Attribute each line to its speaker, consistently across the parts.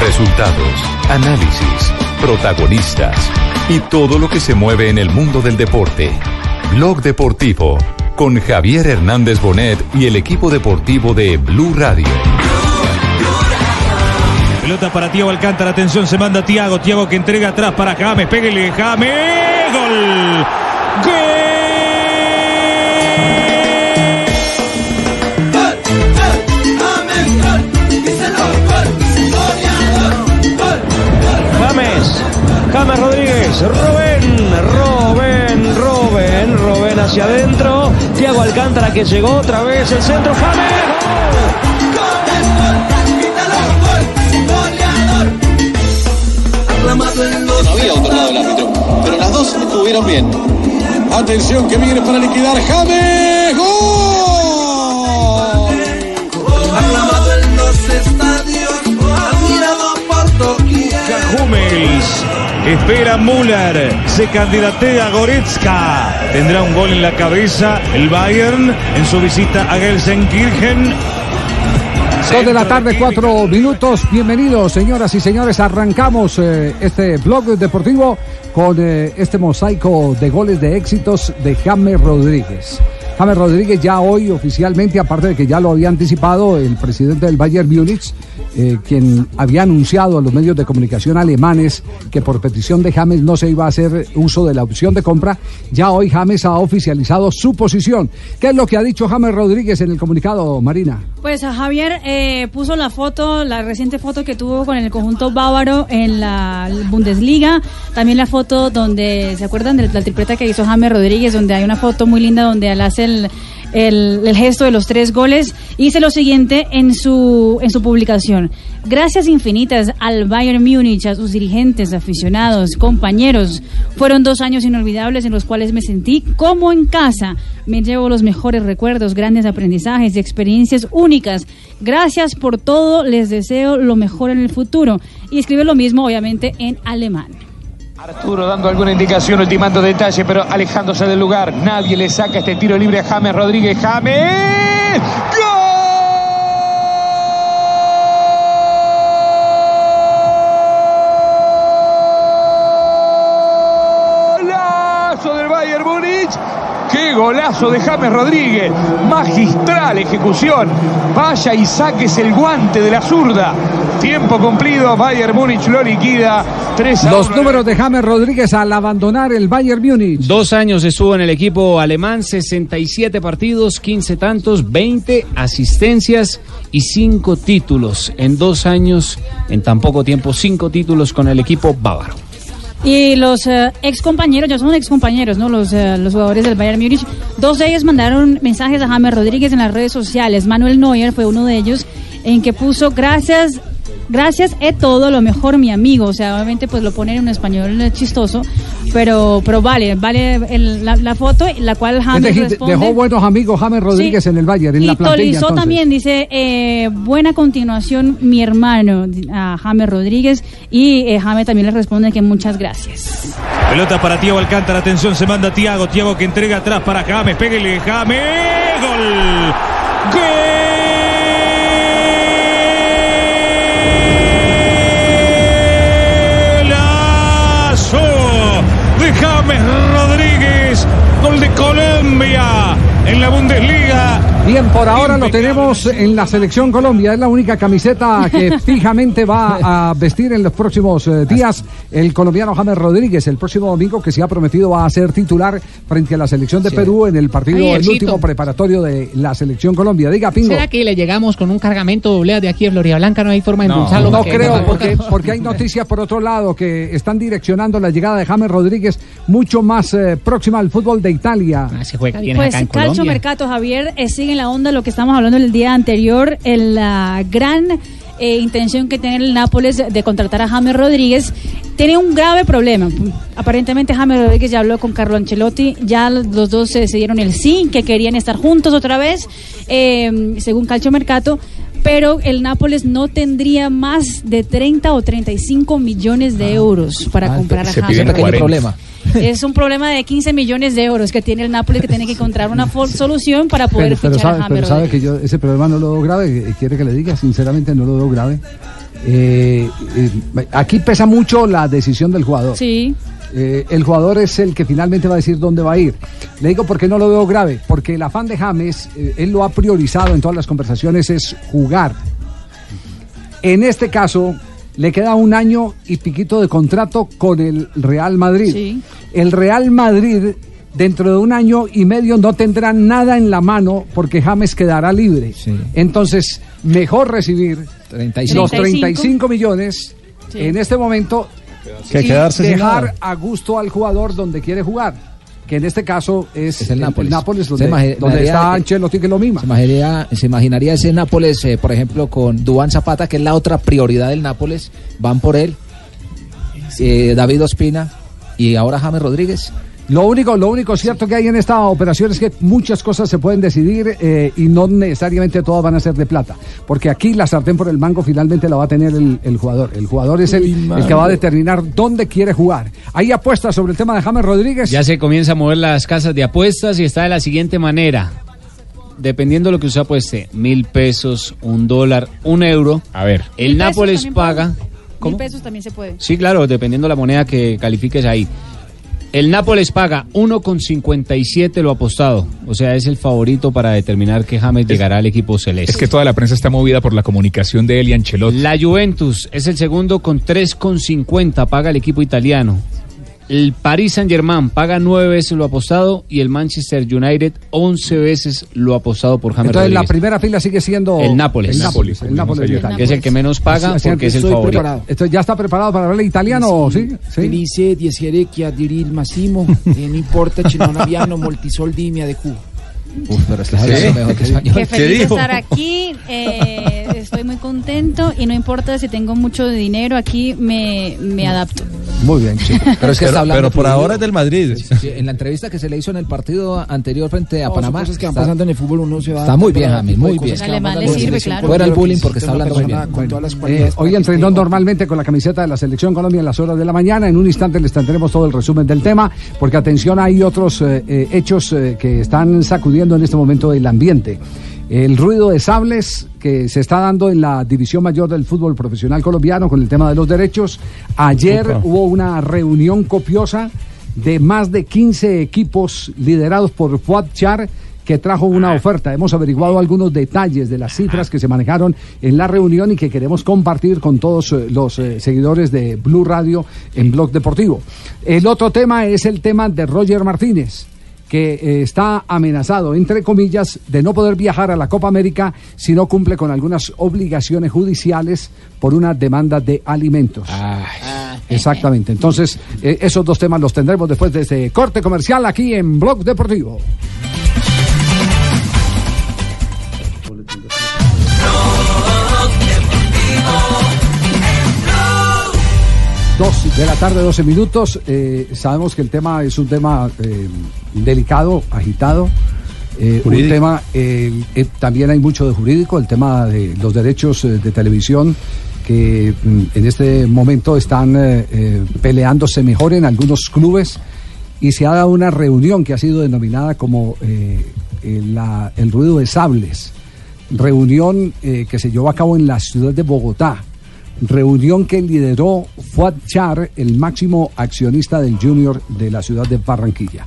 Speaker 1: Resultados, análisis, protagonistas y todo lo que se mueve en el mundo del deporte. Blog Deportivo con Javier Hernández Bonet y el equipo deportivo de Blue Radio.
Speaker 2: Pelota para Tiago Alcántara, atención, se manda Tiago, Tiago que entrega atrás para James, pégale James, gol,
Speaker 3: James, James Rodríguez, Robén, Robén, Robén, Robén hacia adentro, Tiago Alcántara que llegó otra vez, el centro, James,
Speaker 4: No había otorgado el árbitro, pero las dos estuvieron bien. Atención que viene para liquidar James. ¡Gol!
Speaker 5: Aclamado en los estadios, admirado por doquier.
Speaker 2: Espera Müller, se candidatea Goretzka. Tendrá un gol en la cabeza el Bayern en su visita a Gelsenkirchen.
Speaker 6: Dos de la tarde, cuatro minutos. Bienvenidos, señoras y señores. Arrancamos eh, este blog deportivo con eh, este mosaico de goles de éxitos de James Rodríguez. James Rodríguez ya hoy oficialmente, aparte de que ya lo había anticipado el presidente del Bayern Múnich, eh, quien había anunciado a los medios de comunicación alemanes que por petición de James no se iba a hacer uso de la opción de compra, ya hoy James ha oficializado su posición. ¿Qué es lo que ha dicho James Rodríguez en el comunicado, Marina?
Speaker 7: Pues a Javier eh, puso la foto, la reciente foto que tuvo con el conjunto bávaro en la Bundesliga, también la foto donde, ¿se acuerdan de la tripleta que hizo James Rodríguez? Donde hay una foto muy linda donde él hace el, gesto de los tres goles. Hice lo siguiente en su, en su publicación. Gracias infinitas al Bayern Múnich, a sus dirigentes, aficionados, compañeros. Fueron dos años inolvidables en los cuales me sentí como en casa. Me llevo los mejores recuerdos, grandes aprendizajes y experiencias únicas. Gracias por todo, les deseo lo mejor en el futuro. Y escribe lo mismo, obviamente, en alemán.
Speaker 8: Arturo dando alguna indicación, ultimando detalle, pero alejándose del lugar. Nadie le saca este tiro libre a James Rodríguez. James. ¡Golazo golazo de James Rodríguez! Magistral ejecución. Vaya y saques el guante de la zurda. Tiempo cumplido. Bayern Múnich lo liquida. 3 a
Speaker 6: Los
Speaker 8: 1.
Speaker 6: números de James Rodríguez al abandonar el Bayern Múnich.
Speaker 9: Dos años estuvo en el equipo alemán, 67 partidos, 15 tantos, 20 asistencias y 5 títulos. En dos años, en tan poco tiempo, 5 títulos con el equipo bávaro.
Speaker 7: Y los eh, ex compañeros, ya son ex compañeros, ¿no? Los, eh, los jugadores del Bayern Múnich. Dos de ellos mandaron mensajes a James Rodríguez en las redes sociales. Manuel Neuer fue uno de ellos en que puso gracias. Gracias, es todo lo mejor, mi amigo. O sea, obviamente, pues lo pone en un español eh, chistoso, pero, pero vale, vale el- la, la foto, la cual James
Speaker 6: Deji-
Speaker 7: responde.
Speaker 6: Dejó buenos amigos James Rodríguez
Speaker 7: Sí.
Speaker 6: en el Bayern, en
Speaker 7: y
Speaker 6: la plantilla.
Speaker 7: Tolizó
Speaker 6: entonces.
Speaker 7: también dice, eh, buena continuación, mi hermano, a James Rodríguez. Y eh, James también le responde que muchas gracias.
Speaker 2: Pelota para Tiago Alcántara, atención, se manda Tiago, Tiago que entrega atrás para James, pégale James, gol. Golazo James Rodríguez, gol de Colombia en la Bundesliga.
Speaker 6: Bien, por ahora lo tenemos en la selección Colombia. Es la única camiseta que fijamente va a vestir en los próximos eh, días el colombiano James Rodríguez. El próximo domingo que se ha prometido va a ser titular frente a la selección de
Speaker 10: Sí.
Speaker 6: Perú en el partido, el
Speaker 10: Javiercito.
Speaker 6: último preparatorio de la selección Colombia. Diga, Pingo.
Speaker 10: ¿Será que le llegamos con un cargamento doble de aquí en Florida Blanca? No hay forma de
Speaker 6: No,
Speaker 10: endulzarlo.
Speaker 6: no creo, porque, porque hay noticias por otro lado que están direccionando la llegada de James Rodríguez mucho más eh, próxima al fútbol de Italia.
Speaker 10: se juega
Speaker 7: Pues Calcio Mercato, Javier, eh, sigue en la onda lo que estamos hablando el día anterior, el ah, gran eh, intención que tiene el Nápoles de, contratar a James Rodríguez, tiene un grave problema. Aparentemente James Rodríguez ya habló con Carlo Ancelotti, ya los dos se decidieron el sí, que querían estar juntos otra vez, eh, según Calcio Mercato pero el Nápoles no tendría más de 30 o 35 millones de euros para
Speaker 6: Ah,
Speaker 7: comprar a
Speaker 6: se
Speaker 7: James.
Speaker 6: piden 40. problema.
Speaker 7: Es un problema de 15 millones de euros que tiene el Nápoles que tiene que encontrar una solución para poder
Speaker 6: Pero, pero
Speaker 7: fichar
Speaker 6: sabe,
Speaker 7: a
Speaker 6: pero sabe que yo ese problema no lo veo grave. eh, Quiere que le diga, sinceramente no lo veo grave. Eh, eh, aquí pesa mucho la decisión del jugador.
Speaker 7: Sí.
Speaker 6: Eh, el jugador es el que finalmente va a decir dónde va a ir. Le digo porque no lo veo grave, porque el afán de James, él lo ha priorizado en todas las conversaciones, es jugar. En este caso, le queda un año y piquito de contrato con el Real Madrid. El Real Madrid, dentro de un año y medio, no tendrá nada en la mano porque James quedará libre. Entonces, mejor recibir
Speaker 11: 35.
Speaker 6: los 35 millones
Speaker 11: Sí.
Speaker 6: en este momento
Speaker 11: Que
Speaker 6: y
Speaker 11: quedarse sin
Speaker 6: dejar
Speaker 11: nada.
Speaker 6: a gusto al jugador donde quiere jugar. Que en este caso es,
Speaker 11: Es el Nápoles.
Speaker 6: donde,
Speaker 11: Se imagi-
Speaker 6: donde
Speaker 11: imaginaría-
Speaker 6: está Ancelotti que lo mima.
Speaker 11: Se imaginaría, se imaginaría ese Nápoles, eh, por ejemplo, con Duván Zapata, que es la otra prioridad del Nápoles. Van por él. Eh, David Ospina y ahora James Rodríguez.
Speaker 6: Lo único, lo único cierto que hay en esta operación es que muchas cosas se pueden decidir eh, y no necesariamente todas van a ser de plata. Porque aquí la sartén por el mango finalmente la va a tener el, el jugador. El jugador es el, el que va a determinar dónde quiere jugar. Hay apuestas sobre el tema de James Rodríguez.
Speaker 9: Ya se comienza a mover las casas de apuestas y está de la siguiente manera. Dependiendo de lo que usted apueste, mil pesos, un dólar, un euro. A ver, el Nápoles paga.
Speaker 7: Mil pesos también se puede.
Speaker 9: Sí, claro, dependiendo la moneda que califiques ahí. El Nápoles paga 1,57 lo apostado. O sea, es el favorito para determinar que James llegará al equipo celeste.
Speaker 12: Es que toda la prensa está movida por la comunicación de él y Ancelotti.
Speaker 9: La Juventus es el segundo con 3,50 paga el equipo italiano. El Paris Saint-Germain paga nueve veces lo apostado y el Manchester United 11 veces lo apostado por James
Speaker 6: Entonces la
Speaker 9: Rodríguez.
Speaker 6: primera fila sigue siendo
Speaker 9: El Nápoles.
Speaker 6: El Nápoles, el Nápoles de Italia.
Speaker 9: Que es el que menos paga
Speaker 6: Así- así
Speaker 9: porque es el favorito.
Speaker 6: preparado. Esto ya está preparado para hablar italiano, ¿sí? ¿Sí?
Speaker 13: Felice di essere che adiri il Massimo e non importa se non abbiano
Speaker 11: Uf, pero estás hablando mejor que español.
Speaker 7: Qué feliz de estar aquí, eh, estoy muy contento y no importa si tengo mucho dinero, aquí me, me adapto.
Speaker 6: Muy bien,
Speaker 11: Pero es que está hablando
Speaker 14: por
Speaker 11: fluido.
Speaker 14: ahora es del Madrid.
Speaker 11: Sí, en la entrevista que se le hizo en el partido anterior frente a
Speaker 13: son
Speaker 11: Panamá.
Speaker 13: cosas que van
Speaker 11: está-
Speaker 13: pasando en el fútbol, uno se va
Speaker 11: Está muy bien,
Speaker 13: pero de
Speaker 11: muy bien.
Speaker 7: alemán le sirve, claro.
Speaker 11: Fuera el bullying
Speaker 13: que
Speaker 11: porque está hablando muy bien.
Speaker 13: Con todas las
Speaker 6: Eh, hoy entrenó normalmente con la camiseta de la Selección Colombia en las horas de la mañana. En un instante les tendremos todo el resumen del tema, porque atención, hay otros eh, eh, hechos eh, que están sacudiendo en este momento el ambiente. El ruido de sables que se está dando en la división mayor del fútbol profesional colombiano con el tema de los derechos. Ayer hubo una reunión copiosa de más de 15 equipos liderados por Fuad Char que trajo una oferta. Hemos averiguado algunos detalles de las cifras que se manejaron en la reunión y que queremos compartir con todos eh, los eh, seguidores de Blue Radio en Blog Deportivo. El otro tema es el tema de Roger Martínez que eh, está amenazado, entre comillas, de no poder viajar a la Copa América si no cumple con algunas obligaciones judiciales por una demanda de alimentos. Exactamente. Entonces, eh, esos dos temas los tendremos después de este corte comercial aquí en Blog Deportivo. Dos de la tarde, 12 minutos. Eh, sabemos que el tema es un tema eh, delicado, agitado. eh, un tema, eh, eh, también hay mucho de jurídico, el tema de los derechos de televisión que mm, en este momento están peleándose mejor en algunos clubes y se ha dado una reunión que ha sido denominada como el, la- el ruido de sables, reunión que se llevó a cabo en la ciudad de Bogotá, reunión que lideró Fuad Char, el máximo accionista del Junior de la ciudad de Barranquilla.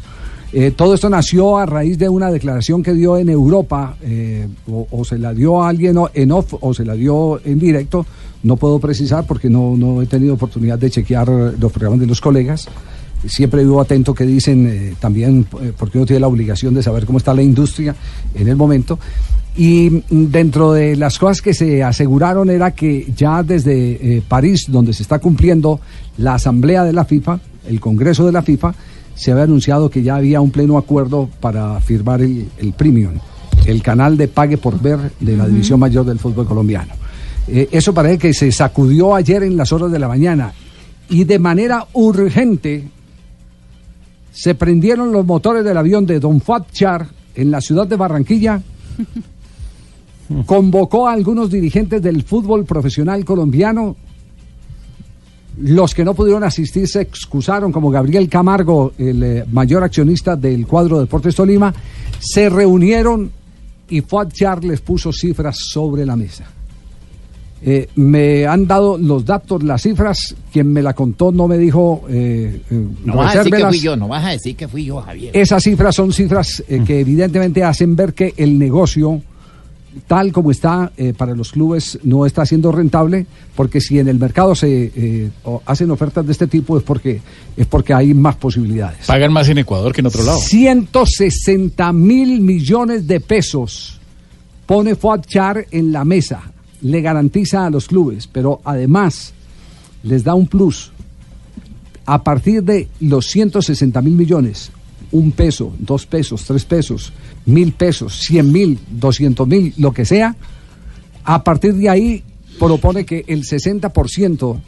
Speaker 6: Eh, todo esto nació a raíz de una declaración que dio en Europa, eh, o, se la dio a alguien en off o se la dio en directo, no puedo precisar porque no, no he tenido oportunidad de chequear los programas de los colegas. Siempre vivo atento que dicen eh, también, porque uno tiene la obligación de saber cómo está la industria en el momento. Y mm, dentro de las cosas que se aseguraron era que ya desde París, donde se está cumpliendo la asamblea de la FIFA, el Congreso de la FIFA, se había anunciado que ya había un pleno acuerdo para firmar el, el premium, el canal de pague por ver de la división mayor del fútbol colombiano. Eh, eso parece que se sacudió ayer en las horas de la mañana y de manera urgente se prendieron los motores del avión de Don Fuad Char en la ciudad de Barranquilla. Convocó a algunos dirigentes del fútbol profesional colombiano. Los que no pudieron asistir se excusaron, como Gabriel Camargo, el eh, mayor accionista del cuadro Deportes Tolima. Se reunieron y Fuad Char les puso cifras sobre la mesa. Eh, me han dado los datos, las cifras. Quien me la contó no me dijo. eh, eh,
Speaker 13: No vas a decir que fui yo, no vas a decir que fui yo, Javier.
Speaker 6: Esas cifras son cifras eh, que evidentemente hacen ver que el negocio, tal como está eh, para los clubes, no está siendo rentable, porque si en el mercado se eh, hacen ofertas de este tipo es porque, es porque hay más posibilidades.
Speaker 12: Pagan más en Ecuador que en otro lado.
Speaker 6: 160 mil millones de pesos pone Fuad Char en la mesa, le garantiza a los clubes, pero además les da un plus. A partir de los 160 mil millones, un peso, dos pesos, tres pesos, mil pesos, cien mil, doscientos mil, lo que sea, a partir de ahí propone que el 60%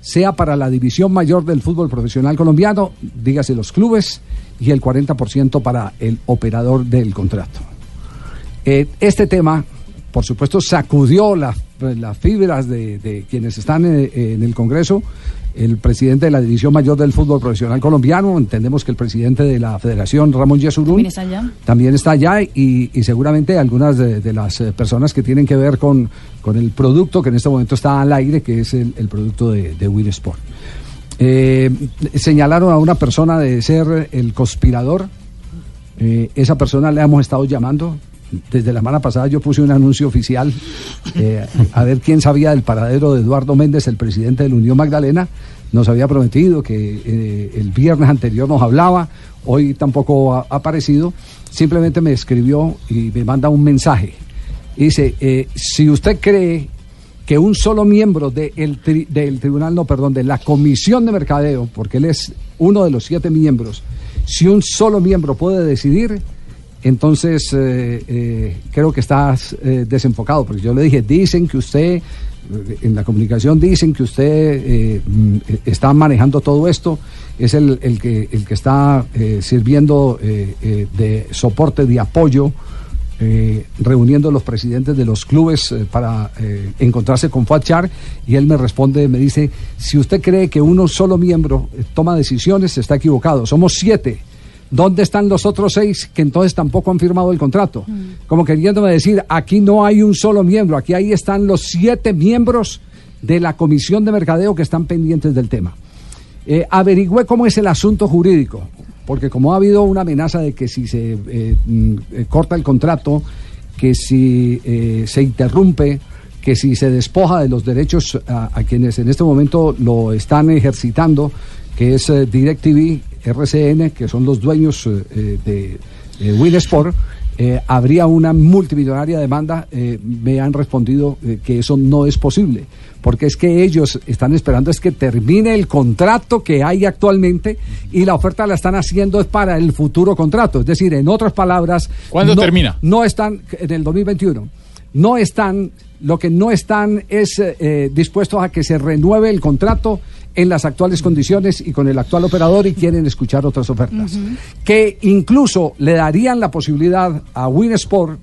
Speaker 6: sea para la división mayor del fútbol profesional colombiano, dígase los clubes, y el 40% para el operador del contrato. Eh, este tema, por supuesto, sacudió la- las fibras de, de quienes están eh, en el Congreso. El presidente de la División Mayor del Fútbol Profesional Colombiano, entendemos que el presidente de la Federación, Ramón Yesurún,
Speaker 7: También está allá.
Speaker 6: también está allá y, y seguramente algunas de, de las eh, personas que tienen que ver con, con el producto que en este momento está al aire, que es el, el producto de, de Win Sport. Eh, señalaron a una persona de ser el conspirador. Eh, esa persona le hemos estado llamando. Desde la semana pasada yo puse un anuncio oficial eh, a ver quién sabía del paradero de Eduardo Méndez, el presidente de la Unión Magdalena. Nos había prometido que eh, el viernes anterior nos hablaba, hoy tampoco ha aparecido. Simplemente me escribió y me manda un mensaje. Dice, eh, si usted cree que un solo miembro de el tri- del tribunal, no, perdón, de la comisión de mercadeo, porque él es uno de los siete miembros, si un solo miembro puede decidir, entonces eh, eh, creo que estás eh, desenfocado, porque yo le dije, dicen que usted, en la comunicación dicen que usted está manejando todo esto, es el, el que, el que está sirviendo de soporte, de apoyo reuniendo los presidentes de los clubes para eh, encontrarse con Fatchar y él me responde, me dice, si usted cree que uno solo miembro toma decisiones, está equivocado. Somos siete. ¿Dónde están los otros seis que entonces tampoco han firmado el contrato? Como queriéndome decir, aquí no hay un solo miembro, aquí ahí están los siete miembros de la comisión de mercadeo que están pendientes del tema. Eh, averigüé cómo es el asunto jurídico, porque como ha habido una amenaza de que si se eh, mm, eh, corta el contrato, que si eh, se interrumpe, que si se despoja de los derechos a, a quienes en este momento lo están ejercitando, que es DirecTV, RCN, que son los dueños eh, eh, de eh, Winsport, eh, habría una multimillonaria demanda, eh, me han respondido eh, que eso no es posible, porque es que ellos están esperando es que termine el contrato que hay actualmente y la oferta la están haciendo es para el futuro contrato, es decir, en otras palabras,
Speaker 12: ¿Cuándo
Speaker 6: no-
Speaker 12: termina?
Speaker 6: No están en el 2021. No están, lo que no están es eh, dispuestos a que se renueve el contrato en las actuales condiciones y con el actual operador y quieren escuchar otras ofertas. Que incluso le darían la posibilidad a Winsport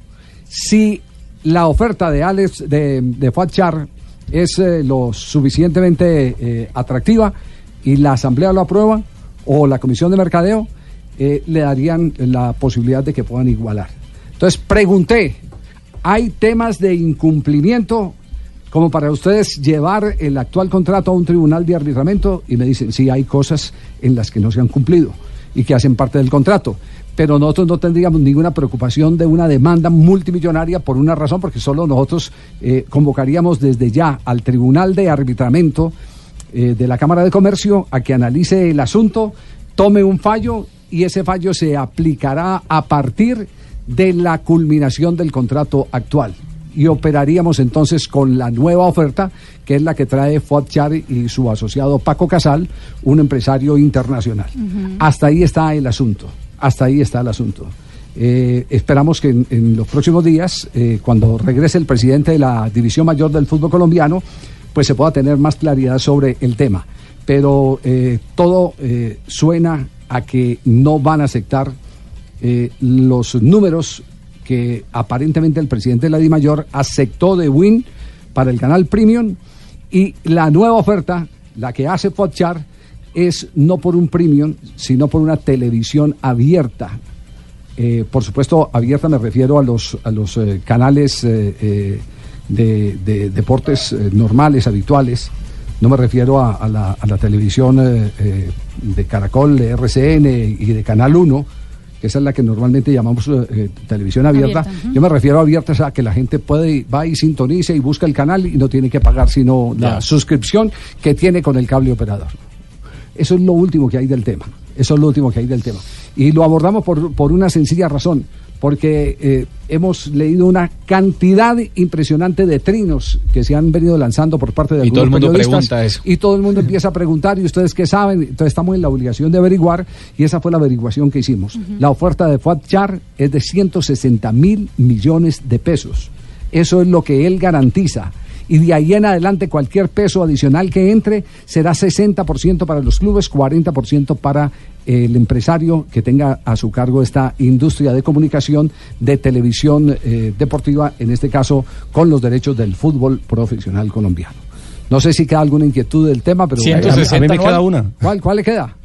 Speaker 6: si la oferta de Alex de, de Fatchar es eh, lo suficientemente eh, atractiva y la asamblea lo aprueba o la comisión de mercadeo eh, le darían la posibilidad de que puedan igualar. Entonces pregunté, ¿hay temas de incumplimiento como para ustedes llevar el actual contrato a un tribunal de arbitramiento? Y me dicen, sí, hay cosas en las que no se han cumplido y que hacen parte del contrato. Pero nosotros no tendríamos ninguna preocupación de una demanda multimillonaria por una razón, porque solo nosotros eh, convocaríamos desde ya al tribunal de arbitramiento eh, de la Cámara de Comercio a que analice el asunto, tome un fallo y ese fallo se aplicará a partir de la culminación del contrato actual. Y operaríamos entonces con la nueva oferta, que es la que trae Fuad Char y su asociado Paco Casal, un empresario internacional. Hasta ahí está el asunto. Hasta ahí está el asunto. Eh, esperamos que en, en los próximos días, eh, cuando regrese el presidente de la División Mayor del Fútbol Colombiano, pues se pueda tener más claridad sobre el tema. Pero eh, todo suena a que no van a aceptar eh, los números que aparentemente el presidente de la DIMAYOR aceptó de Win para el canal Premium y la nueva oferta, la que hace Podchar, es no por un premium, sino por una televisión abierta. Eh, por supuesto, abierta me refiero a los, a los eh, canales de, de deportes normales, habituales. No me refiero a, la, a la televisión de Caracol, de RCN y de Canal 1, que esa es la que normalmente llamamos eh, eh, televisión abierta. Yo me refiero a abierta, o sea, que la gente puede, va y sintoniza y busca el canal y no tiene que pagar sino la suscripción que tiene con el cable operador. Eso es lo último que hay del tema. Eso es lo último que hay del tema. Y lo abordamos por, por una sencilla razón. Porque eh, hemos leído una cantidad impresionante de trinos que se han venido lanzando por parte de
Speaker 12: Y todo el mundo pregunta eso.
Speaker 6: Y todo el mundo empieza a preguntar, ¿y ustedes qué saben? Entonces estamos en la obligación de averiguar, y esa fue la averiguación que hicimos. La oferta de Fuad Char es de 160 mil millones de pesos. Eso es lo que él garantiza. Y de ahí en adelante cualquier peso adicional que entre será 60% para los clubes, 40% para el empresario que tenga a su cargo esta industria de comunicación de televisión eh, deportiva, en este caso con los derechos del fútbol profesional colombiano. No sé si queda alguna inquietud del tema, pero...
Speaker 14: 160 A mí me queda una.
Speaker 6: ¿Cuál, cuál le queda?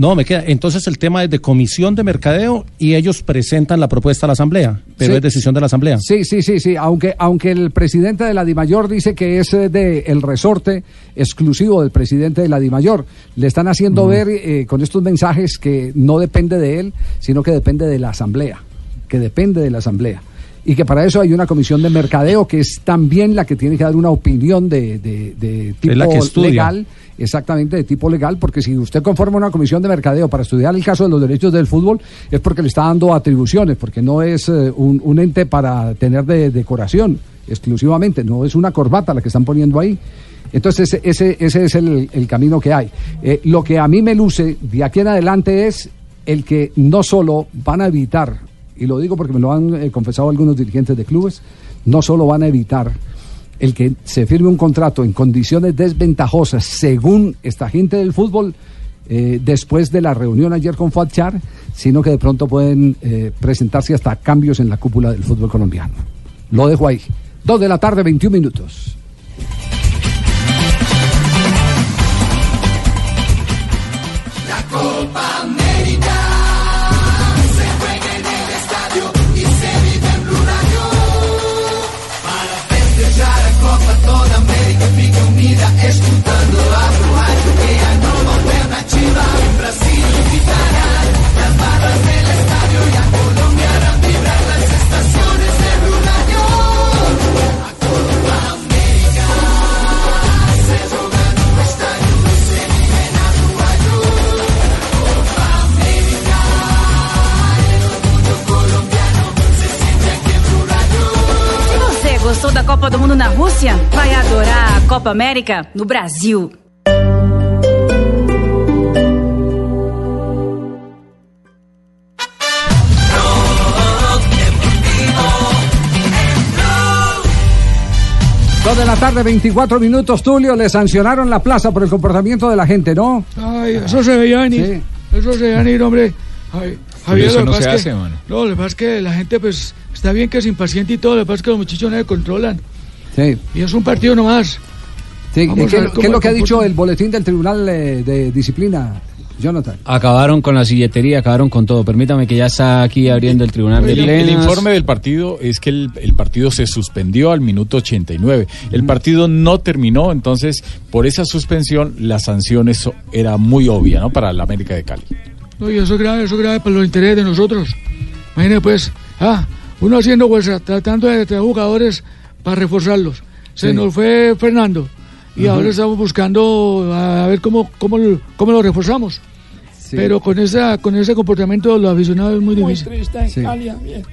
Speaker 14: No, me queda. Entonces el tema es de comisión de mercadeo y ellos presentan la propuesta a la asamblea, pero
Speaker 6: Sí.
Speaker 14: es decisión de la asamblea.
Speaker 6: Sí, sí, sí, sí. Aunque, aunque el presidente de la DIMAYOR dice que es eh, de el resorte exclusivo del presidente de la DIMAYOR, le están haciendo ver eh, con estos mensajes que no depende de él, sino que depende de la asamblea, que depende de la asamblea. Y que para eso hay una comisión de mercadeo que es también la que tiene que dar una opinión de, de- de tipo
Speaker 14: la que
Speaker 6: legal, exactamente de tipo legal, porque si usted conforma una comisión de mercadeo para estudiar el caso de los derechos del fútbol, es porque le está dando atribuciones, porque no es eh, un, un ente para tener de decoración exclusivamente, no es una corbata la que están poniendo ahí. Entonces ese, ese, ese es el, el camino que hay. Eh, lo que a mí me luce de aquí en adelante es el que no solo van a evitar, y lo digo porque me lo han eh, confesado algunos dirigentes de clubes, no solo van a evitar el que se firme un contrato en condiciones desventajosas según esta gente del fútbol eh, después de la reunión ayer con Fatchar, sino que de pronto pueden eh, presentarse hasta cambios en la cúpula del fútbol colombiano. Lo dejo ahí. Dos de la tarde, 21 minutos.
Speaker 15: Gostou da Copa do Mundo na Rússia, vai adorar a Copa América no Brasil.
Speaker 6: Dos de la tarde, 24 minutos, Tulio, le sancionaron la plaza por el comportamiento de la gente, ¿no?
Speaker 16: Ay, eso se veía venir. Eso se veía venir, hombre. Ay, Javier,
Speaker 12: eso no se
Speaker 16: que-
Speaker 12: hace, mano.
Speaker 16: No, lo que pasa es que la gente, pues, está bien que es impaciente y todo, lo que pasa es que los muchachos no se controlan.
Speaker 6: Sí.
Speaker 16: Y es un partido nomás.
Speaker 6: Sí, ¿qué, es lo que ha dicho el boletín del Tribunal eh, de Disciplina, Jonathan?
Speaker 9: Acabaron con la silletería, acabaron con todo. Permítame que ya está aquí abriendo el tribunal de
Speaker 12: El, el informe del partido es que el, el partido se suspendió al minuto 89. El partido no terminó, entonces por esa suspensión la sanción eso era muy obvia, ¿no? Para la América de Cali.
Speaker 16: Oye, eso es grave, eso es grave para los intereses de nosotros. Imagínate, pues, ah, uno haciendo fuerza, tratando de traer jugadores para reforzarlos. Se
Speaker 6: Sí.
Speaker 16: nos fue Fernando. Y ahora estamos buscando a, a ver cómo, cómo, lo- cómo lo reforzamos. Pero con, esa, con ese comportamiento de los aficionados es muy
Speaker 13: Muy
Speaker 16: difícil.
Speaker 13: triste en.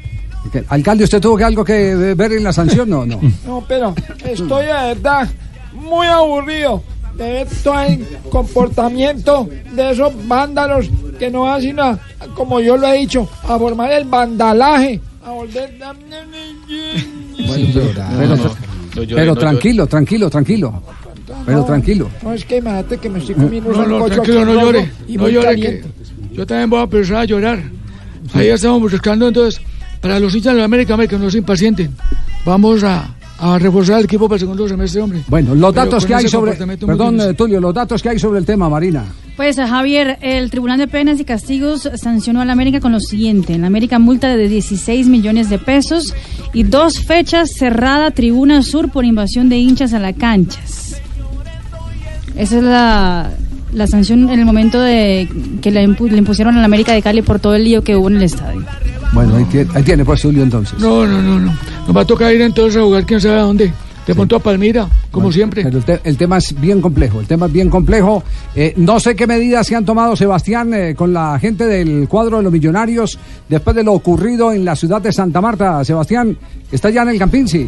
Speaker 6: Alcalde, ¿usted tuvo que algo que ver en la sanción? No, no.
Speaker 13: No, pero estoy de verdad muy aburrido de ver todo el comportamiento de esos vándalos que no va sino a- como yo lo he dicho, a formar el vandalaje, a volver...
Speaker 6: pero pero tranquilo, tranquilo, tranquilo. Pero tranquilo.
Speaker 13: No, es que imagínate que me estoy comiendo un
Speaker 16: No, tranquilo, no llore.
Speaker 13: y
Speaker 16: No llore, que yo también voy a empezar a llorar. Ahí estamos buscando entonces, para los hinchas de la América, América, no se impacienten. Vamos a, a reforzar el equipo para el segundo semestre, hombre.
Speaker 6: Bueno, los
Speaker 16: Pero
Speaker 6: datos que hay sobre. Perdón, eh, Tulio, los datos que hay sobre el tema, Marina.
Speaker 7: Pues a Javier, el Tribunal de Penas y Castigos sancionó a la América con lo siguiente. En la América multa de 16 millones de pesos y dos fechas cerrada Tribuna Sur por invasión de hinchas a las canchas. Esa es la, la sanción en el momento de que le, impu- le impusieron a la América de Cali por todo el lío que hubo en el estadio.
Speaker 6: Bueno, ahí tiene, ahí tiene pues Tulio entonces.
Speaker 16: No, no, no, no. Nos va a tocar ir entonces a jugar quién sabe a dónde. De pronto a Palmira, como siempre.
Speaker 6: Pero el, te- el tema es bien complejo, el tema es bien complejo. Eh, no sé qué medidas se han tomado, Sebastián, eh, con la gente del cuadro de los millonarios después de lo ocurrido en la ciudad de Santa Marta. Sebastián, está ya en el Campín, sí.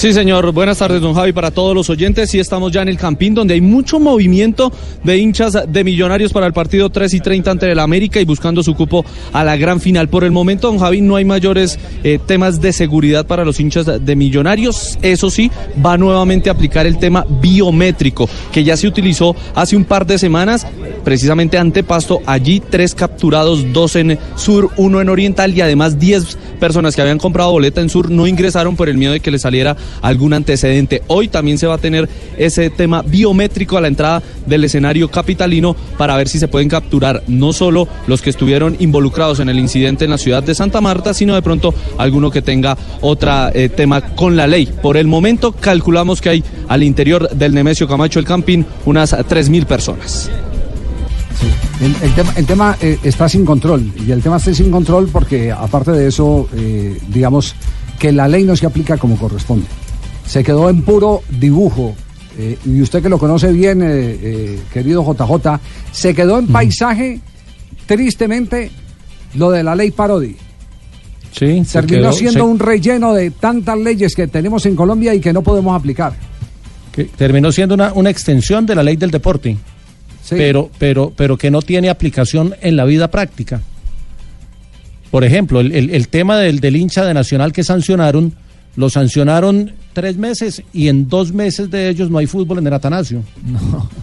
Speaker 17: Sí, señor. Buenas tardes, don Javi, para todos los oyentes. Sí, estamos ya en el Campín, donde hay mucho movimiento de hinchas de millonarios para el partido 3 y 30 ante el América y buscando su cupo a la gran final. Por el momento, don Javi, no hay mayores eh, temas de seguridad para los hinchas de millonarios. Eso sí, va nuevamente a aplicar el tema biométrico, que ya se utilizó hace un par de semanas, precisamente ante Pasto. Allí, tres capturados, dos en Sur, uno en Oriental y además 10 personas que habían comprado boleta en Sur no ingresaron por el miedo de que les saliera algún antecedente. Hoy también se va a tener ese tema biométrico a la entrada del escenario capitalino para ver si se pueden capturar no solo los que estuvieron involucrados en el incidente en la ciudad de Santa Marta, sino de pronto alguno que tenga otro tema con la ley. Por el momento calculamos que hay al interior del Nemesio Camacho el Campín unas 3.000 personas.
Speaker 6: El, el tema, el tema eh, está sin control y el tema está sin control porque aparte de eso, eh, digamos que la ley no se aplica como corresponde. Se quedó en puro dibujo eh, y usted que lo conoce bien, eh, eh, querido JJ, se quedó en paisaje tristemente lo de la ley Parodi.
Speaker 14: Sí, se
Speaker 6: Terminó
Speaker 14: quedó-
Speaker 6: siendo
Speaker 14: se-
Speaker 6: un relleno de tantas leyes que tenemos en Colombia y que no podemos aplicar.
Speaker 14: que terminó siendo una, una extensión de la ley del deporte, pero, pero, pero que no tiene aplicación en la vida práctica. Por ejemplo, el, el- el tema del, del hincha de Nacional que sancionaron, lo sancionaron tres meses y en dos meses de ellos no hay fútbol en el Atanasio.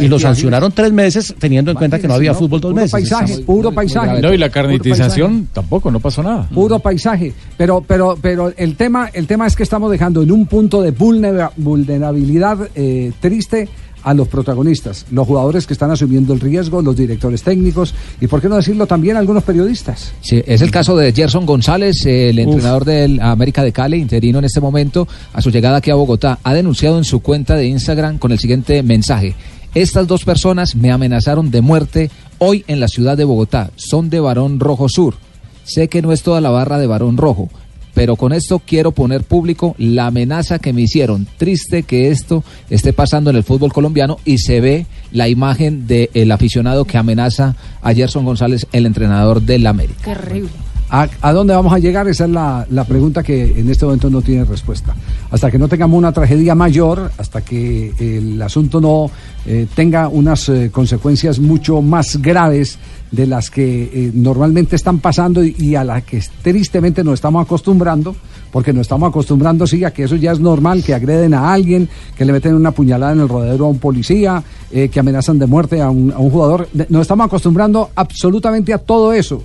Speaker 14: Y lo sancionaron tres meses teniendo en cuenta que no había fútbol dos
Speaker 6: puro
Speaker 14: meses.
Speaker 6: paisaje, puro paisaje.
Speaker 12: No, y la
Speaker 6: Puro
Speaker 12: carnetización tampoco, no pasó nada.
Speaker 6: puro paisaje. Pero, pero, pero el tema, el tema es que estamos dejando en un punto de vulnera- vulnerabilidad eh, triste a los protagonistas, los jugadores que están asumiendo el riesgo, los directores técnicos y, por qué no decirlo, también algunos periodistas.
Speaker 11: Sí, es el caso de Gerson González, el entrenador del América de Cali, interino en este momento, a su llegada aquí a Bogotá. Ha denunciado en su cuenta de Instagram con el siguiente mensaje. Estas dos personas me amenazaron de muerte hoy en la ciudad de Bogotá. Son de Barón Rojo Sur. Sé que no es toda la barra de Barón Rojo, pero con esto quiero poner público la amenaza que me hicieron. Triste que esto esté pasando en el fútbol colombiano y se ve la imagen del aficionado que amenaza a Gerson González, el entrenador del América.
Speaker 7: Terrible.
Speaker 6: ¿A, a dónde vamos a llegar? Esa es la, la pregunta que en este momento no tiene respuesta. Hasta que no tengamos una tragedia mayor, hasta que el asunto no eh, tenga unas eh, consecuencias mucho más graves de las que eh, normalmente están pasando y, a las que tristemente nos estamos acostumbrando, porque nos estamos acostumbrando, sí, a que eso ya es normal, que agreden a alguien, que le meten una puñalada en el rodadero a un policía, eh, que amenazan de muerte a un, jugador. Nos estamos acostumbrando absolutamente a todo eso.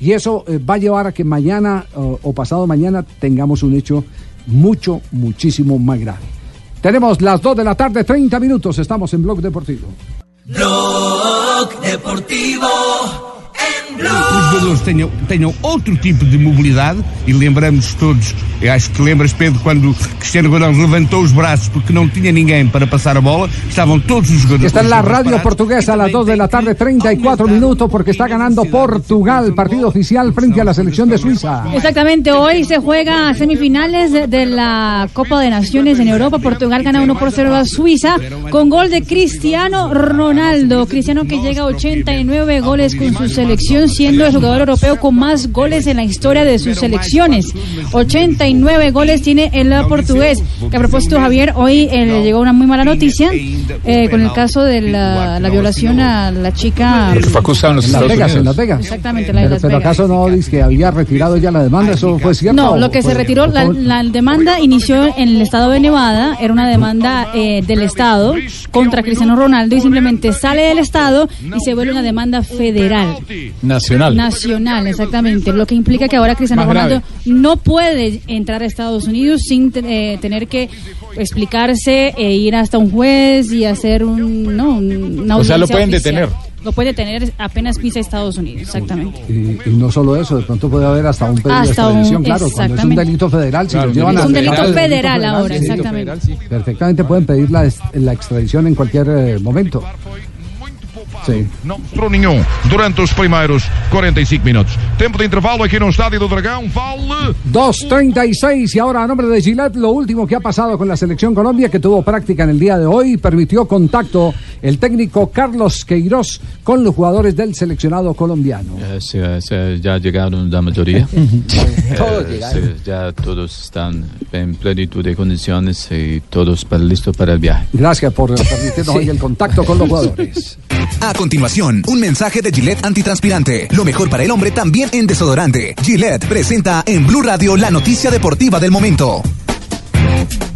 Speaker 6: Y eso eh, va a llevar a que mañana o, o pasado mañana tengamos un hecho mucho, muchísimo más grave. Tenemos las 2 de la tarde, 30 minutos. Estamos en Blog Deportivo.
Speaker 5: Blog Deportivo
Speaker 18: Os jogadores tenham, tenham outro tipo de mobilidade e lembramos todos, eu acho que lembras Pedro quando Cristiano Ronaldo levantou os braços porque não tinha ninguém para passar a bola, estavam todos os jogadores.
Speaker 6: Está en la radio portuguesa a las 2 de la tarde, 34 minutos, porque está ganando Portugal, partido oficial frente a la selección de Suiza.
Speaker 7: Exactamente, hoy se juega semifinales de, de la Copa de Naciones en Europa. Portugal gana 1 por 0 a Suiza con gol de Cristiano Ronaldo. Cristiano que llega a 89 goles con su selección siendo el jugador europeo con más goles en la historia de sus selecciones. 89 goles tiene el portugués. Que a propósito, Javier, hoy eh, le llegó una muy mala noticia eh, con el caso de la, la violación a la chica.
Speaker 19: El que fue acusado en los
Speaker 6: En Las
Speaker 19: Estados
Speaker 6: Vegas,
Speaker 19: Unidos.
Speaker 6: en Las Vegas.
Speaker 7: Exactamente, la de
Speaker 6: Pero,
Speaker 7: Las
Speaker 6: pero
Speaker 7: Vegas.
Speaker 6: acaso no dice que había retirado ya la demanda, ¿eso fue cierto?
Speaker 7: No, lo que se retiró, la demanda inició en el estado de Nevada, era una demanda eh, del estado contra Cristiano Ronaldo y simplemente sale del estado y se vuelve una demanda federal.
Speaker 12: Nacional.
Speaker 7: Nacional, exactamente. Lo que implica que ahora Cristiano
Speaker 12: Más grave.
Speaker 7: Ronaldo no puede entrar a Estados Unidos sin eh, tener que explicarse e ir hasta un juez y hacer un, no, un- una
Speaker 12: O sea, lo pueden
Speaker 7: oficial.
Speaker 12: detener.
Speaker 7: Lo puede detener apenas pisa Estados Unidos, exactamente.
Speaker 6: Y, y no solo eso, de pronto puede haber hasta un pedido de
Speaker 7: Hasta un-
Speaker 6: extradición, claro, cuando es un delito federal, si
Speaker 12: Claro,
Speaker 6: lo
Speaker 12: un
Speaker 6: llevan al
Speaker 7: Es un delito federal ahora,
Speaker 6: sí,
Speaker 7: exactamente.
Speaker 6: Perfectamente pueden pedir la extradición en cualquier eh, momento. Sí.
Speaker 20: Não entrou nenhum durante os primeiros 45 minutos. Tempo de intervalo aqui no Estádio do Dragão. Vale
Speaker 6: 2.36 y ahora a nombre de Gillette lo último que ha pasado con la selección Colombia que tuvo práctica en el día de hoy permitió contacto el técnico Carlos Queiroz con los jugadores del seleccionado colombiano.
Speaker 21: Eh, sí, eh, sí, ya llegaron la mayoría.
Speaker 6: Todos
Speaker 21: Eh,
Speaker 6: llegaron.
Speaker 21: sí, ya todos están en plenitud de condiciones y todos para- listos para el viaje.
Speaker 6: Gracias por permitirnos hoy el contacto con los jugadores.
Speaker 22: Continuación, un mensaje de Gillette antitranspirante. Lo mejor para el hombre también en desodorante. Gillette presenta en Blue Radio la noticia deportiva del momento.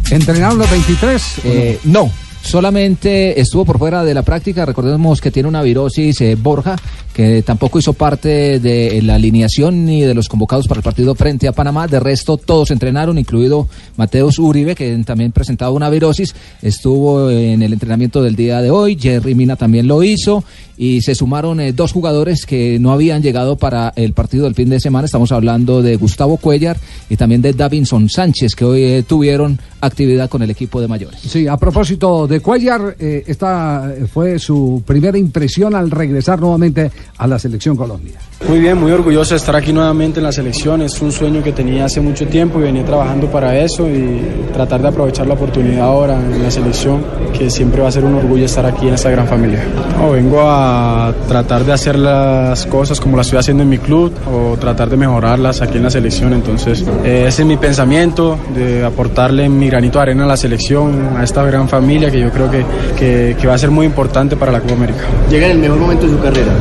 Speaker 6: ¿Entrenaron los 23?
Speaker 11: Eh, no, solamente estuvo por fuera de la práctica. Recordemos que tiene una virosis eh, Borja, que tampoco hizo parte de la alineación ni de los convocados para el partido frente a Panamá. De resto, todos entrenaron, incluido Mateus Uribe, que también presentaba una virosis. Estuvo en el entrenamiento del día de hoy. Jerry Mina también lo hizo. Y se sumaron eh, dos jugadores que no habían llegado para el partido del fin de semana. Estamos hablando de Gustavo Cuellar y también de Davinson Sánchez, que hoy eh, tuvieron actividad con el equipo de mayores.
Speaker 6: Sí, a propósito de Cuellar, eh, esta fue su primera impresión al regresar nuevamente a la selección Colombia.
Speaker 23: Muy bien, muy orgulloso de estar aquí nuevamente en la selección. Es un sueño que tenía hace mucho tiempo y venía trabajando para eso y tratar de aprovechar la oportunidad ahora en la selección, que siempre va a ser un orgullo estar aquí en esta gran familia. No, vengo a tratar de hacer las cosas como las estoy haciendo en mi club o tratar de mejorarlas aquí en la selección. Entonces, eh, ese es mi pensamiento, de aportarle mi granito de arena a la selección, a esta gran familia que yo creo que, que, que va a ser muy importante para la Copa América.
Speaker 24: Llega en el mejor momento de su carrera.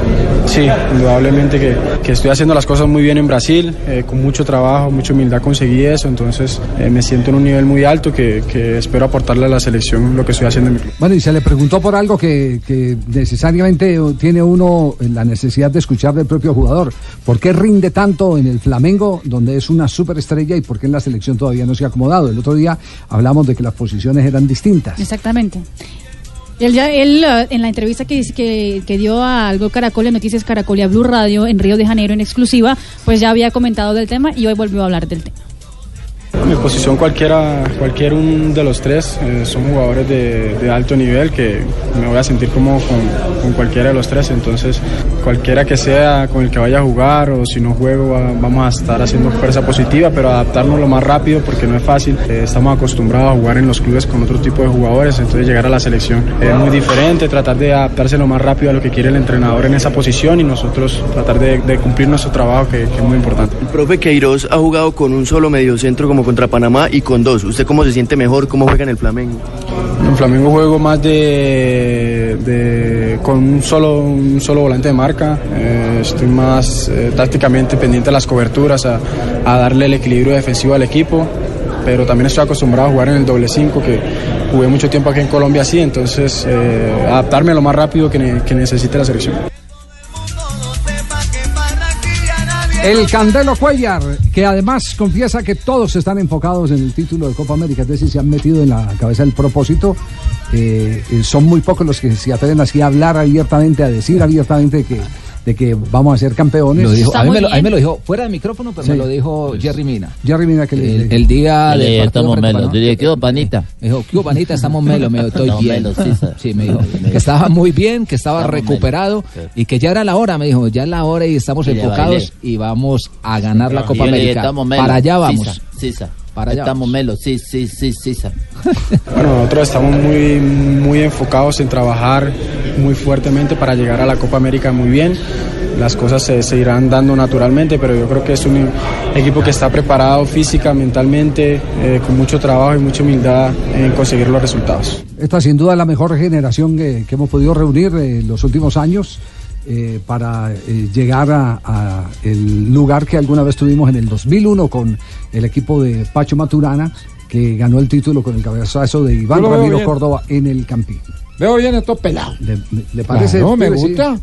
Speaker 23: Sí, indudablemente que, que estoy haciendo las cosas muy bien en Brasil, eh, con mucho trabajo, mucha humildad conseguí eso, entonces eh, me siento en un nivel muy alto que, que espero aportarle a la selección lo que estoy haciendo en mi club.
Speaker 6: Bueno, y se le preguntó por algo que, que necesariamente tiene uno la necesidad de escuchar del propio jugador. ¿Por qué rinde tanto en el Flamengo, donde es una superestrella, y por qué en la selección todavía no se ha acomodado? El otro día hablamos de que las posiciones eran distintas.
Speaker 7: Exactamente. Él, ya, él eh, en la entrevista que, que, dio a Algo Caracol, en Noticias Caracol y a Blue Radio en Río de Janeiro en exclusiva, pues ya había comentado del tema y hoy volvió a hablar del tema.
Speaker 23: Mi posición cualquiera, cualquier un de los tres eh, son jugadores de, alto nivel que me voy a sentir como con, con cualquiera de los tres, entonces cualquiera que sea con el que vaya a jugar o si no juego va- vamos a estar haciendo fuerza positiva, pero adaptarnos lo más rápido porque no es fácil. Eh, estamos acostumbrados a jugar en los clubes con otro tipo de jugadores, entonces llegar a la selección es muy diferente, tratar de adaptarse lo más rápido a lo que quiere el entrenador en esa posición y nosotros tratar de, cumplir nuestro trabajo que, que es muy importante.
Speaker 24: El profe Queiroz ha jugado con un solo mediocentro como contra Panamá y con dos. ¿Usted cómo se siente mejor? ¿Cómo juega en el Flamengo?
Speaker 23: En Flamengo juego más de, con un solo, solo volante de marca. Eh, estoy más eh, tácticamente pendiente de las coberturas, a, a darle el equilibrio defensivo al equipo. Pero también estoy acostumbrado a jugar en el doble 5, que jugué mucho tiempo aquí en Colombia así, entonces eh, adaptarme lo más rápido que, ne- que necesite la selección.
Speaker 6: El Candelo Cuellar, que además confiesa que todos están enfocados en el título de Copa América, es decir, se han metido en la cabeza el propósito. eh, eh, son muy pocos los que se atreven así a hablar abiertamente, a decir abiertamente que, de que vamos a ser campeones.
Speaker 11: Lo dijo, a, mí me lo, a mí me lo dijo fuera de micrófono, pero
Speaker 6: Sí.
Speaker 11: me lo dijo Jerry Mina.
Speaker 6: Jerry Mina que le
Speaker 11: El, el día del partido
Speaker 25: estamos.
Speaker 11: Panamá.
Speaker 25: Dile, ¿qué hubo, panita?
Speaker 11: Me dijo, ¿qué hubo, panita? Estamos melo, me dijo, estoy
Speaker 25: No,
Speaker 11: bien.
Speaker 25: melo, sí,
Speaker 11: Sí, me dijo, que estaba muy bien, que estaba
Speaker 25: Estamos
Speaker 11: recuperado
Speaker 25: melo.
Speaker 11: y que ya era la hora, me dijo, ya es la hora y estamos enfocados y vamos a ganar la Copa
Speaker 25: dije,
Speaker 11: América. Para allá vamos.
Speaker 25: sa- Sí, sa.
Speaker 11: Para allá
Speaker 25: Estamos melos, sí, sí, sí, sí.
Speaker 23: Bueno, nosotros estamos muy, muy enfocados en trabajar muy fuertemente para llegar a la Copa América muy bien. las cosas se, se irán dando naturalmente, pero yo creo que es un equipo que está preparado física, mentalmente, eh, con mucho trabajo y mucha humildad en conseguir los resultados.
Speaker 6: Esta sin duda es la mejor generación que, que hemos podido reunir en los últimos años eh, para eh, llegar a, a el lugar que alguna vez tuvimos en el 2001 con el equipo de Pacho Maturana que ganó el título con el cabezazo de Iván Ramiro
Speaker 26: bien.
Speaker 6: Córdoba en el Campín.
Speaker 26: Veo bien estos pelados.
Speaker 6: ¿Le, le parece?
Speaker 26: No, me
Speaker 6: sí?
Speaker 26: gusta.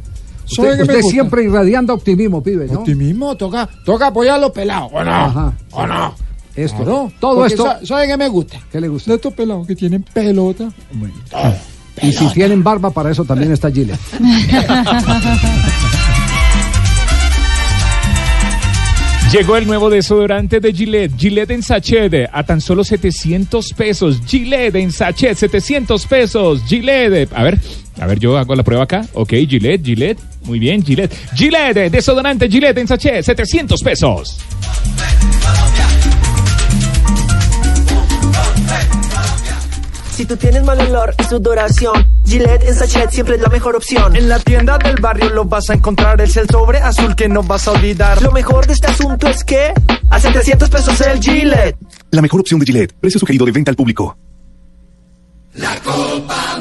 Speaker 26: ¿Sabe
Speaker 6: Usted, siempre irradiando optimismo, pibe, ¿no?
Speaker 26: Optimismo, toca, toca apoyar a los pelados, ¿o no?
Speaker 6: Ajá.
Speaker 26: ¿O no?
Speaker 6: Esto.
Speaker 26: Claro,
Speaker 6: Todo esto.
Speaker 26: sa- ¿Sabe qué me gusta?
Speaker 6: ¿Qué le gusta?
Speaker 26: De estos pelados que tienen pelota.
Speaker 6: Y si tienen barba, para eso también está Gillette.
Speaker 27: Llegó el nuevo desodorante de Gillette, Gillette en sachet a tan solo 700 pesos. Gillette en sachet, 700 pesos. Gillette, a ver, a ver, yo hago la prueba acá. Ok, Gillette, Gillette, muy bien, Gillette. Gillette, desodorante Gillette en sachet, 700 pesos.
Speaker 28: Si tú tienes mal olor y sudoración, Gillette en sachet siempre es la mejor opción. En la tienda del barrio lo vas a encontrar, es el sobre azul que no vas a olvidar. Lo mejor de este asunto es que a 700 pesos el Gillette.
Speaker 18: La mejor opción de Gillette. Precio sugerido de venta al público.
Speaker 29: La Copa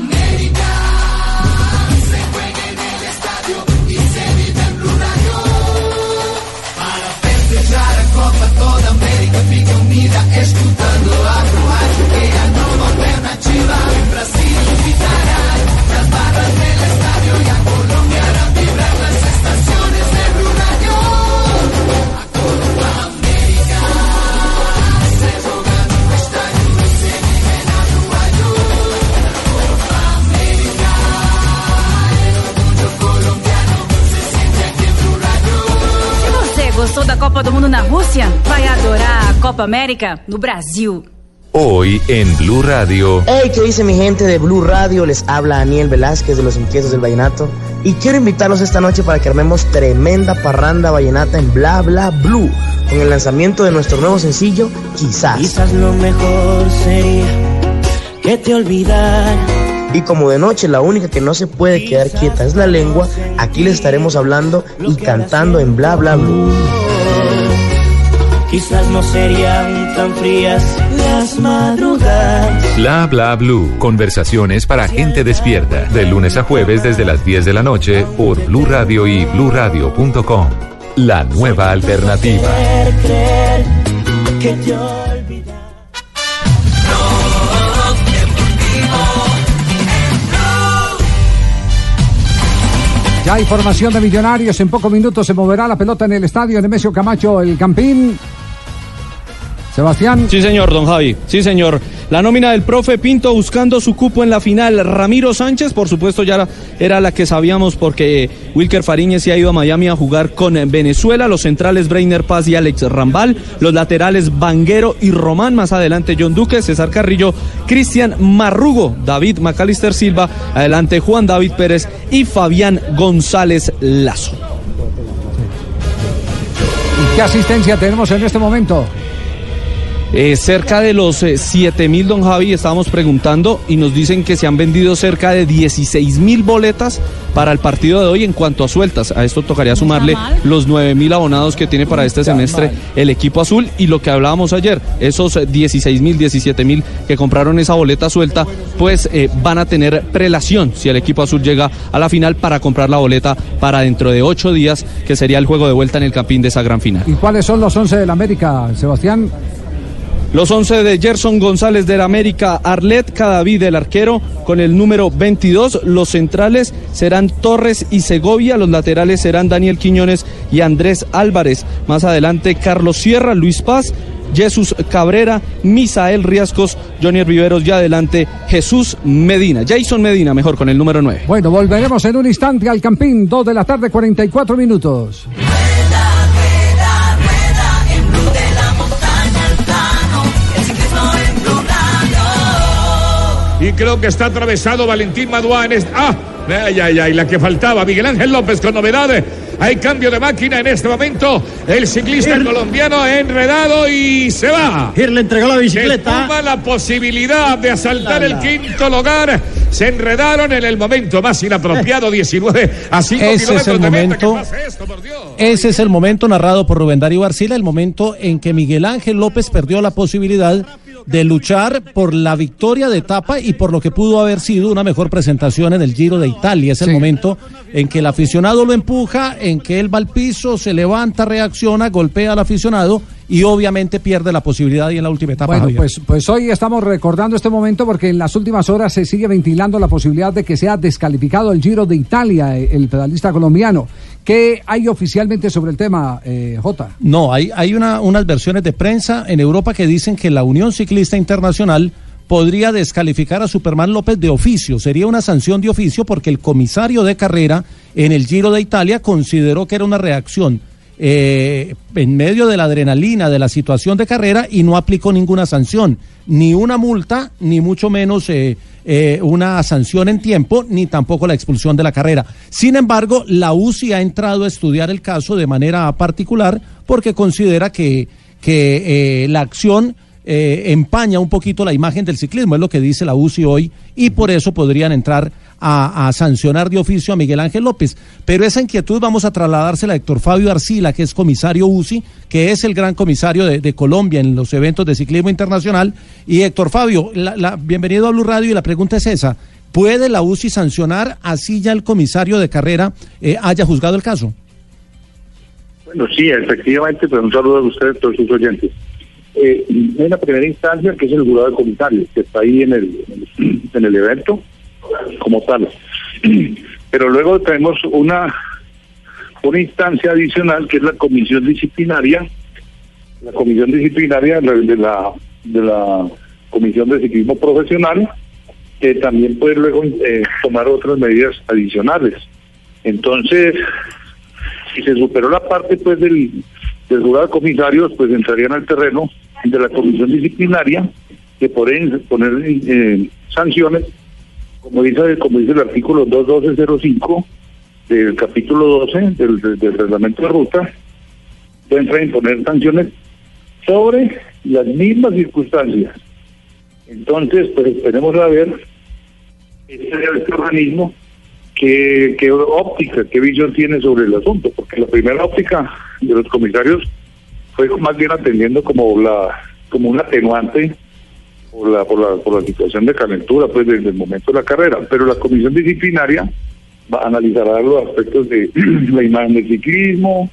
Speaker 7: da Copa do Mundo na Rússia, vai adorar a Copa América no Brasil.
Speaker 1: Hoy en Blue Radio.
Speaker 30: Hey, ¿qué dice mi gente de Blue Radio? Les habla Daniel Velázquez de Los Inquietos del Vallenato. Y quiero invitarlos esta noche para que armemos tremenda parranda vallenata en Bla Bla Blue. Con el lanzamiento de nuestro nuevo sencillo, Quizás.
Speaker 28: Quizás lo mejor sería que te olvidara.
Speaker 30: Y como de noche la única que no se puede quedar quieta es la lengua, aquí les estaremos hablando y cantando en Bla Bla Blue.
Speaker 28: Quizás no serían tan frías las madrugadas.
Speaker 1: Bla bla blue. Conversaciones para gente despierta. De lunes a jueves desde las 10 de la noche por Blue Radio y bluradio.com. La nueva alternativa.
Speaker 6: Ya hay formación de millonarios. En pocos minutos se moverá la pelota en el estadio Nemesio Camacho, el Campín. Sebastián.
Speaker 17: Sí, señor, don Javi. Sí, señor. La nómina del profe Pinto buscando su cupo en la final. Ramiro Sánchez, por supuesto, ya era, la que sabíamos porque Wilker Fariñez se ha ido a Miami a jugar con Venezuela. Los centrales Breiner Paz y Alex Rambal. Los laterales Vanguero y Román. Más adelante John Duque, César Carrillo, Cristian Marrugo, David Macalister Silva. Adelante Juan David Pérez y Fabián González Lazo.
Speaker 6: ¿Y qué asistencia tenemos en este momento?
Speaker 17: Eh, cerca de los 7 mil, don Javi, estábamos preguntando y nos dicen que se han vendido cerca de 16 mil boletas para el partido de hoy en cuanto a sueltas. A esto tocaría sumarle los 9 mil abonados que tiene para este semestre el equipo azul y lo que hablábamos ayer, esos 16 mil, 17 mil que compraron esa boleta suelta, pues eh, van a tener prelación si el equipo azul llega a la final para comprar la boleta para dentro de 8 días, que sería el juego de vuelta en el campín de esa gran final.
Speaker 6: ¿Y cuáles son los 11 del América, Sebastián?
Speaker 17: Los 11 de Gerson González del América, Arlet Cadavid del arquero con el número 22. Los centrales serán Torres y Segovia. Los laterales serán Daniel Quiñones y Andrés Álvarez. Más adelante Carlos Sierra, Luis Paz, Jesús Cabrera, Misael Riascos, Johnny Riveros y adelante Jesús Medina. Jason Medina, mejor con el número 9.
Speaker 6: Bueno, volveremos en un instante al Campín, 2 de la tarde, 44 minutos.
Speaker 2: Y creo que está atravesado Valentín Maduá en este. ¡Ah! Ay, ay, ay, la que faltaba. Miguel Ángel López con novedades. Hay cambio de máquina en este momento. El ciclista colombiano ha enredado y se va.
Speaker 31: le entregó la bicicleta.
Speaker 2: Suma la posibilidad de asaltar el quinto lugar
Speaker 32: Se enredaron en el momento más inapropiado, 19 a 5
Speaker 33: Ese es
Speaker 32: kilómetros
Speaker 33: el
Speaker 32: de meta. ¿Qué
Speaker 33: momento.
Speaker 32: pasa esto, por Dios?
Speaker 33: Ese es el momento narrado por Rubén Darío Arcila, el momento en que Miguel Ángel López perdió la posibilidad de luchar por la victoria de etapa y por lo que pudo haber sido una mejor presentación en el Giro de Italia. Es el momento en que el aficionado lo empuja, en que él va al piso, se levanta, reacciona, golpea al aficionado y obviamente pierde la posibilidad y en la última etapa.
Speaker 6: Bueno,
Speaker 33: Javier.
Speaker 6: pues, pues hoy estamos recordando este momento porque en las últimas horas se sigue ventilando la posibilidad de que sea descalificado el Giro de Italia, eh, el pedalista colombiano. ¿Qué hay oficialmente sobre el tema, eh, Jota?
Speaker 33: No, hay, hay una- unas versiones de prensa en Europa que dicen que la Unión Ciclista Internacional podría descalificar a Superman López de oficio. Sería una sanción de oficio porque el comisario de carrera en el Giro de Italia consideró que era una reacción eh, en medio de la adrenalina de la situación de carrera y no aplicó ninguna sanción, ni una multa, ni mucho menos eh, eh, una sanción en tiempo, ni tampoco la expulsión de la carrera. Sin embargo, la UCI ha entrado a estudiar el caso de manera particular porque considera que, que la acción empaña un poquito la imagen del ciclismo, es lo que dice la UCI hoy, y por eso podrían entrar a, a sancionar de oficio a Miguel Ángel López. Pero esa inquietud vamos a trasladársela a Héctor Fabio Arcila, que es comisario UCI, que es el gran comisario de, Colombia en los eventos de ciclismo internacional. Y Héctor Fabio, la- la- bienvenido a Blue Radio y la pregunta es esa. ¿Puede la UCI sancionar así ya el comisario de carrera eh, haya juzgado el caso?
Speaker 34: Bueno, sí, efectivamente, pues un saludo a ustedes, todos sus oyentes. Eh, en la primera instancia, que es el jurado de comisarios, que está ahí en el, en el evento, como tal. Pero luego tenemos una, una instancia adicional, que es la comisión disciplinaria, la comisión disciplinaria de la, de la, Comisión de Ciclismo Profesional, que también puede luego eh, tomar otras medidas adicionales. Entonces, si se superó la parte pues del, del jurado de comisarios, pues entrarían al terreno de la comisión disciplinaria que pueden poner eh, sanciones, como dice, como dice el artículo 21205 del capítulo 12 del, del- del reglamento de ruta, pueden imponer sanciones sobre las mismas circunstancias. Entonces, pues esperemos a ver este, este organismo qué, qué óptica, qué visión tiene sobre el asunto, porque la primera óptica de los comisarios fue más bien atendiendo como la como un atenuante por la, por la, por la situación de calentura pues desde el momento de la carrera, pero la comisión disciplinaria va a analizar los aspectos de la imagen del ciclismo,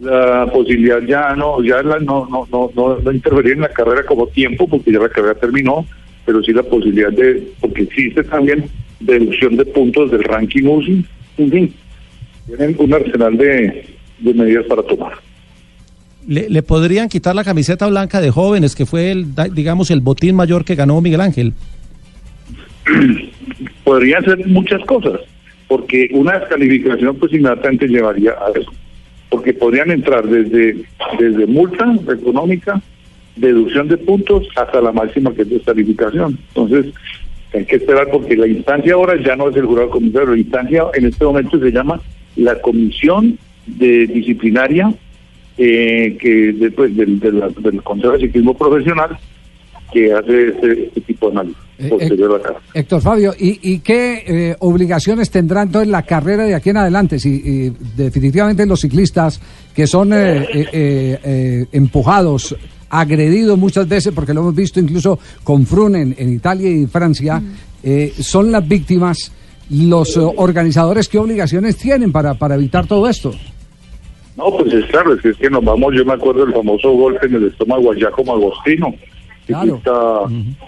Speaker 34: la posibilidad ya no ya la- no, no, no, no, intervenir en la carrera como tiempo porque ya la carrera terminó pero sí la posibilidad de porque existe también deducción de puntos del ranking UCI en fin tienen un arsenal de medidas para tomar
Speaker 33: le, podrían quitar la camiseta blanca de jóvenes, que fue, el, digamos, el botín mayor que ganó Miguel Ángel.
Speaker 34: podrían ser muchas cosas porque una descalificación pues inmediatamente llevaría a eso porque podrían entrar desde desde multa económica deducción de puntos hasta la máxima que es descalificación entonces hay que esperar porque la instancia ahora ya no es el jurado comisario la instancia en este momento se llama la comisión de disciplinaria eh, que después del, de la- del Consejo de Ciclismo Profesional que hace este, este tipo de análisis posterior a la carrera.
Speaker 6: Héctor Fabio, ¿y, y qué eh, obligaciones tendrá entonces la carrera de aquí en adelante? Si eh, definitivamente los ciclistas que son eh, eh, eh, eh, empujados, agredidos muchas veces, porque lo hemos visto incluso con Frun en, en Italia y Francia, eh, son las víctimas, los eh, organizadores, ¿qué obligaciones tienen para, para evitar todo esto?
Speaker 34: No, pues es claro, es que, es que nos vamos, yo me acuerdo del famoso golpe en el estómago a Giacomo Agostino, ciclista,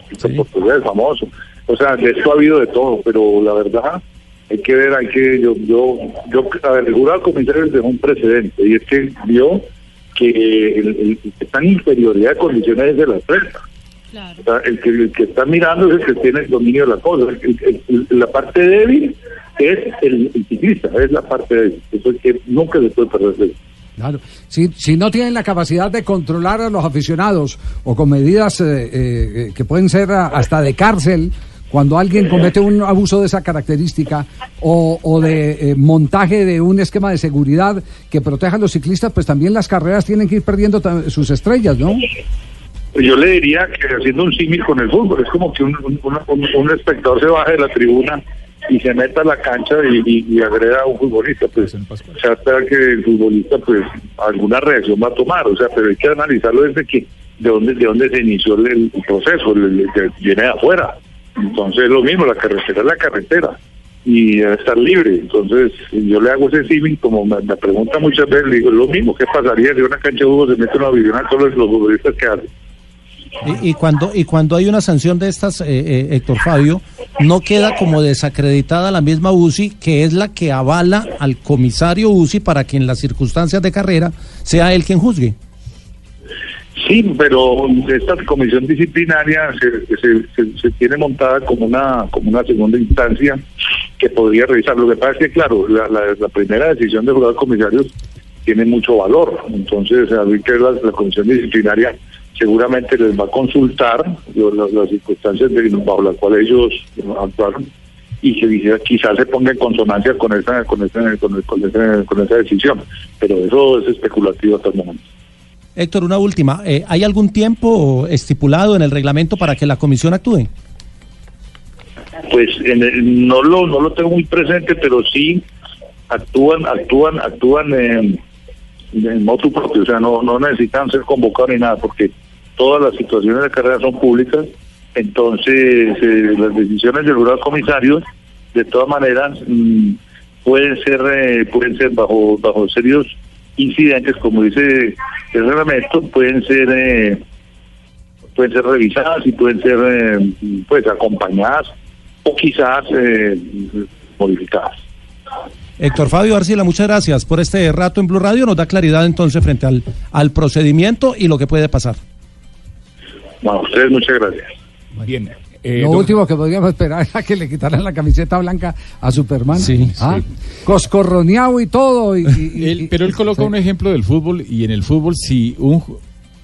Speaker 34: ciclista portugués famoso. O sea, de esto ha habido de todo, pero la verdad hay que ver, hay que, yo, yo, yo, a ver, el jurado comisario dejó un precedente y es que vio que el, el- el que está en inferioridad de condiciones es de la prensa. O sea, el que, el que está mirando es el que tiene el dominio de la cosa. El- el- el- la parte débil es el, el ciclista, es la parte débil. Eso es que nunca se puede perder de.
Speaker 6: Claro. Si, si no tienen la capacidad de controlar a los aficionados o con medidas eh, eh, que pueden ser a- hasta de cárcel, cuando alguien comete un abuso de esa característica o, o de eh, montaje de un esquema de seguridad que proteja a los ciclistas, pues también las carreras tienen que ir perdiendo sus estrellas, ¿no?
Speaker 34: yo le diría que haciendo un símil con el fútbol, es como que un, un, un- un espectador se baje de la tribuna y se meta a la cancha y, y- y agreda a un futbolista, pues o sea, espera que el futbolista pues alguna reacción va a tomar, o sea, pero hay que analizarlo desde que de dónde de dónde se inició el, el proceso, el- el que viene de afuera. Entonces es lo mismo, la carretera es la carretera y debe estar libre. Entonces yo le hago ese símil, como me, me pregunta muchas veces, le digo, lo mismo, ¿qué pasaría si una cancha de fútbol se mete una visión a todos los futbolistas que hacen?
Speaker 33: Y, y cuando y cuando hay una sanción de estas, eh, eh, Héctor Fabio, no queda como desacreditada la misma UCI, que es la que avala al comisario UCI para que en las circunstancias de carrera sea él quien juzgue.
Speaker 34: Sí, pero esta comisión disciplinaria se, se- tiene montada como una como una segunda instancia que podría revisar. Lo que pasa es que, claro, la, primera decisión de jugadores comisarios tiene mucho valor. Entonces, a mí que la, la comisión disciplinaria seguramente les va a consultar lo- lo- las circunstancias de- bajo las cuales ellos actuaron y que quizá- quizás se ponga en consonancia con esa con esa, con, el- con esa, con esa decisión. Pero eso es especulativo hasta el momento.
Speaker 33: Héctor, una última. eh, ¿Hay algún tiempo estipulado en el reglamento para que la comisión actúe?
Speaker 34: Pues en el- no lo no lo tengo muy presente, pero sí actúan actúan actúan en, en motu propio, o sea, no no necesitan ser convocados ni nada, porque todas las situaciones de carrera son públicas, entonces eh, las decisiones del jurado comisario de todas maneras mm, pueden ser eh, pueden ser bajo bajo serios incidentes, como dice el reglamento, pueden ser eh, pueden ser revisadas y pueden ser eh, pues acompañadas o quizás modificadas.
Speaker 33: Héctor Fabio Arcila, muchas gracias por este rato en Blue Radio. Nos da claridad entonces frente al, al procedimiento y lo que puede pasar.
Speaker 34: Bueno, a ustedes muchas gracias.
Speaker 27: Bien.
Speaker 6: Lo último que podríamos esperar era que le quitaran la camiseta blanca a Superman.
Speaker 27: Sí,
Speaker 6: ¿Ah?
Speaker 27: sí.
Speaker 6: Coscorroneado y todo. y-
Speaker 27: Él- pero él coloca un ejemplo del fútbol y en el fútbol si un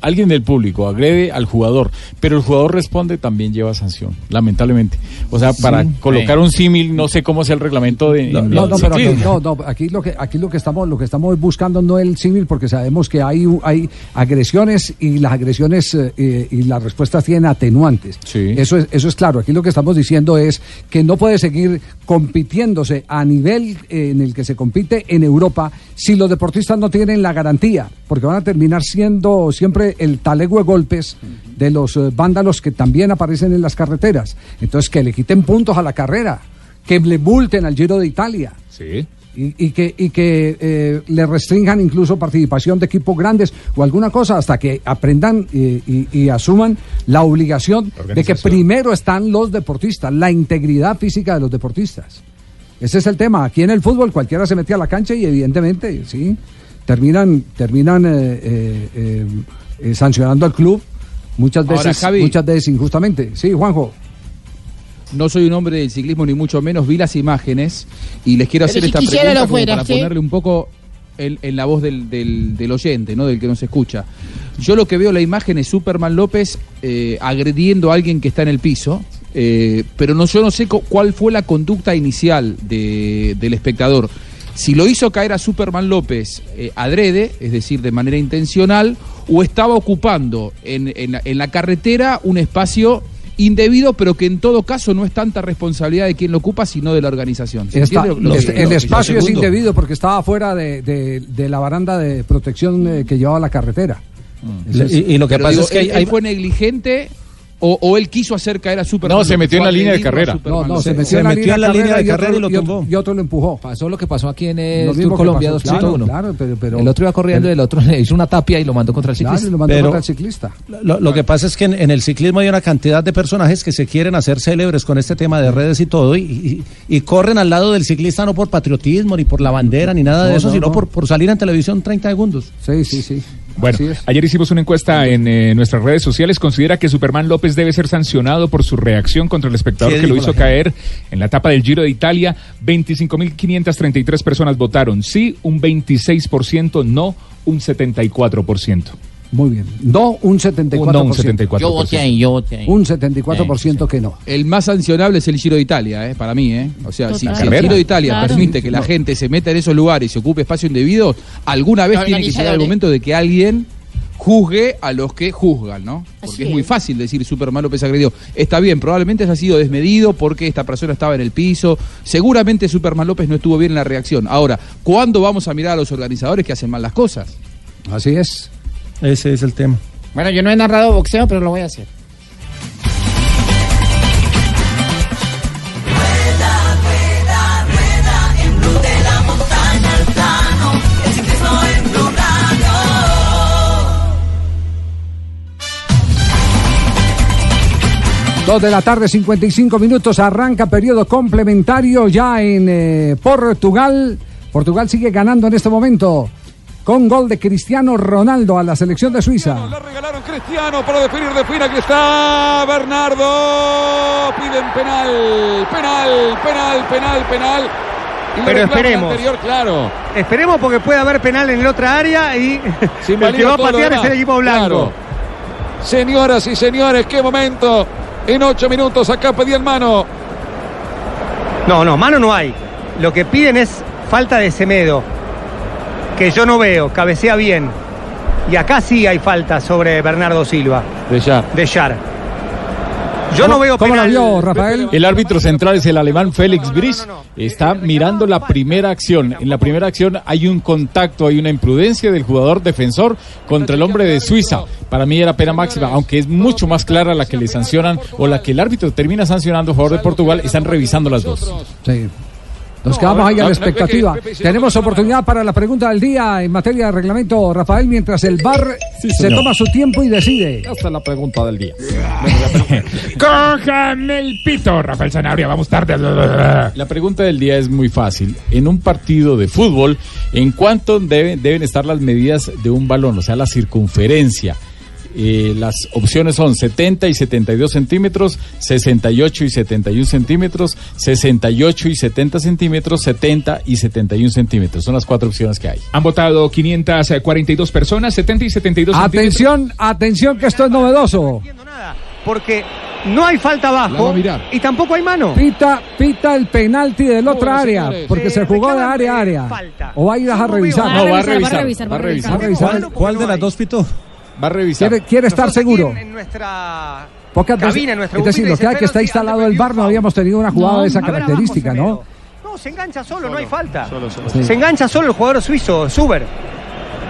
Speaker 27: alguien del público agrede al jugador, pero el jugador responde también lleva sanción, lamentablemente. O sea, para
Speaker 6: Sí.
Speaker 27: colocar un símil, no sé cómo sea el reglamento de
Speaker 6: No, no, no, pero no, no, aquí lo que aquí lo que estamos lo que estamos buscando no es el símil porque sabemos que hay hay agresiones y las agresiones eh, y las respuestas tienen atenuantes. Eso es eso es claro. Aquí lo que estamos diciendo es que no puede seguir compitiéndose a nivel eh, en el que se compite en Europa si los deportistas no tienen la garantía, porque van a terminar siendo siempre el talego de golpes de los eh, vándalos que también aparecen en las carreteras. Entonces que le quiten puntos a la carrera, que le multen al Giro de Italia.
Speaker 27: Sí.
Speaker 6: Y, y que, y que eh, le restrinjan incluso participación de equipos grandes o alguna cosa hasta que aprendan eh, y, y asuman la obligación de que primero están los deportistas, la integridad física de los deportistas. Ese es el tema. Aquí en el fútbol cualquiera se mete a la cancha y evidentemente, sí, terminan, terminan eh, eh, sancionando al club muchas
Speaker 35: Ahora,
Speaker 6: veces,
Speaker 35: Javi.
Speaker 6: muchas veces injustamente. Sí, Juanjo.
Speaker 35: No soy un hombre del ciclismo ni mucho menos, vi las imágenes y les quiero hacer
Speaker 36: si
Speaker 35: esta pregunta
Speaker 36: fuera,
Speaker 35: para
Speaker 36: ¿sí?
Speaker 35: ponerle un poco en, en la voz del, del- del oyente, ¿no? del que nos escucha. Yo lo que veo en la imagen es Superman López eh, agrediendo a alguien que está en el piso, eh, pero no, yo no sé cu- cuál fue la conducta inicial de- del espectador. Si lo hizo caer a Superman López eh, adrede, es decir, de manera intencional, o estaba ocupando en, en la- en la carretera un espacio indebido, pero que en todo caso no es tanta responsabilidad de quien lo ocupa, sino de la organización. ¿Se
Speaker 6: Está-
Speaker 35: entiende lo- lo
Speaker 6: el-
Speaker 35: que-
Speaker 6: el
Speaker 35: lo que-
Speaker 6: espacio es indebido porque estaba fuera de, de- de la baranda de protección eh, que llevaba la carretera. Eso es-
Speaker 35: Pero digo, él- él fue negligente o, o él quiso hacer caer a Superman.
Speaker 27: No, se metió en la línea de carrera.
Speaker 6: No, no, se, metió, en la línea, de carrera y otro, y otro- y otro lo empujó.
Speaker 11: Pasó lo que pasó aquí en el
Speaker 6: Lo
Speaker 11: Tour Colombia
Speaker 6: pasó,
Speaker 11: 2.1.
Speaker 6: claro, claro, pero- pero-
Speaker 11: el otro iba corriendo y el otro le hizo una tapia y lo mandó contra el
Speaker 6: Claro,
Speaker 11: ciclista.
Speaker 6: y lo mandó
Speaker 33: Pero-
Speaker 6: contra el ciclista.
Speaker 33: Lo, lo que pasa es que en, en el ciclismo hay una cantidad de personajes que se quieren hacer célebres con este tema de redes y todo, y, y- y corren al lado del ciclista no por patriotismo, ni por la bandera, ni nada de
Speaker 6: No,
Speaker 33: eso,
Speaker 6: no,
Speaker 33: sino
Speaker 6: no.
Speaker 33: Por, por salir en televisión 30 segundos.
Speaker 6: Sí, sí, sí.
Speaker 27: Bueno, ayer hicimos una encuesta en eh, nuestras redes sociales. ¿Considera que Superman López debe ser sancionado por su reacción contra el espectador
Speaker 33: ¿Qué
Speaker 27: que lo hizo caer en la etapa del Giro de Italia? 25.533 personas votaron sí, un 26%, no, un 74%.
Speaker 6: Muy bien. No, un 74%.
Speaker 27: No, un 74%.
Speaker 36: Yo voté ahí, yo voté ahí.
Speaker 6: Un 74% que no.
Speaker 35: El más sancionable es el Giro de Italia, eh, para mí. Eh. O sea, si, el. Giro de Italia
Speaker 6: Claro.
Speaker 35: permite que la
Speaker 6: No.
Speaker 35: gente se meta en esos lugares y ocupe espacio indebido, alguna vez tiene que llegar el momento de que alguien juzgue a los que juzgan, ¿no? Porque es muy fácil decir Superman López agredió. Está bien, probablemente haya sido desmedido porque esta persona estaba en el piso. Seguramente Superman López no estuvo bien en la reacción. Ahora, ¿cuándo vamos a mirar a los organizadores que hacen mal las cosas?
Speaker 6: Así es.
Speaker 33: Ese es el tema.
Speaker 25: Bueno, yo no he narrado boxeo, pero lo voy a hacer.
Speaker 37: En Blue de la montaña al plano, el ciclismo en Blue Radio.
Speaker 6: Dos de la tarde, 55 minutos. Arranca periodo complementario ya en eh, Portugal. Portugal sigue ganando en este momento con gol de Cristiano Ronaldo a la selección de Suiza.
Speaker 32: regalaron Cristiano para definir de fin. Aquí está Bernardo. Piden penal, penal, penal, penal, penal. Y
Speaker 38: Pero esperemos.
Speaker 32: Anterior, claro.
Speaker 38: Esperemos porque puede haber penal en el otra área y
Speaker 32: Sin
Speaker 38: el que va a patear es el equipo blanco.
Speaker 32: Claro. Señoras y señores, qué momento. En ocho minutos acá pedían mano.
Speaker 38: No, no, mano no hay. Lo que piden es falta de Semedo, que yo no veo, cabecea bien. Y acá sí hay falta sobre Bernardo Silva,
Speaker 36: De ya.
Speaker 38: de Yar. Yo no veo
Speaker 6: ¿Cómo la
Speaker 38: penal.
Speaker 6: vio, Rafael?
Speaker 36: El árbitro central es el alemán Félix Brice. Está mirando la primera acción. En la primera acción hay un contacto, hay una imprudencia del jugador defensor contra el hombre de Suiza. Para mí era pena máxima, aunque es mucho más clara la que le sancionan o la que el árbitro termina sancionando a favor de Portugal. Están revisando las dos.
Speaker 6: Sí. Nos quedamos ahí a la expectativa. Tenemos oportunidad para la pregunta del día en materia de reglamento, Rafael, mientras el bar se toma su tiempo y decide.
Speaker 36: Esta es la pregunta del día.
Speaker 27: Cojan el pito, Rafael Sanabria, vamos tarde.
Speaker 36: La pregunta del día es muy fácil. En un partido de fútbol, ¿en cuánto deben, deben estar las medidas de un balón? O sea, la circunferencia. Eh, las opciones son 70 y 72 centímetros, 68 y 71 centímetros, 68 y 70 centímetros, 70 y 71 centímetros. Son las cuatro opciones que hay.
Speaker 27: Han votado 542 personas, 70 y 72
Speaker 6: Atención, atención que esto es novedoso.
Speaker 38: Porque no hay falta abajo y tampoco hay mano.
Speaker 6: Pita, pita el penalti del otra área, porque se jugó de área a área. O va a ir a revisar.
Speaker 36: No, va a revisar, va a revisar.
Speaker 6: Va a revisar.
Speaker 33: ¿Cuál, cuál de las dos pitó?
Speaker 36: Va a revisar.
Speaker 6: ¿Quiere, quiere estar seguro?
Speaker 38: En nuestra
Speaker 6: Pocas
Speaker 38: cabina, en nuestra
Speaker 6: es decir, lo que hay que está instalado el bar, no habíamos tenido una jugada
Speaker 38: No.
Speaker 6: de esa
Speaker 38: A ver abajo,
Speaker 6: característica, ¿no?
Speaker 38: No, se engancha solo, no hay falta.
Speaker 6: Sí.
Speaker 38: Se engancha solo el jugador suizo, Suber.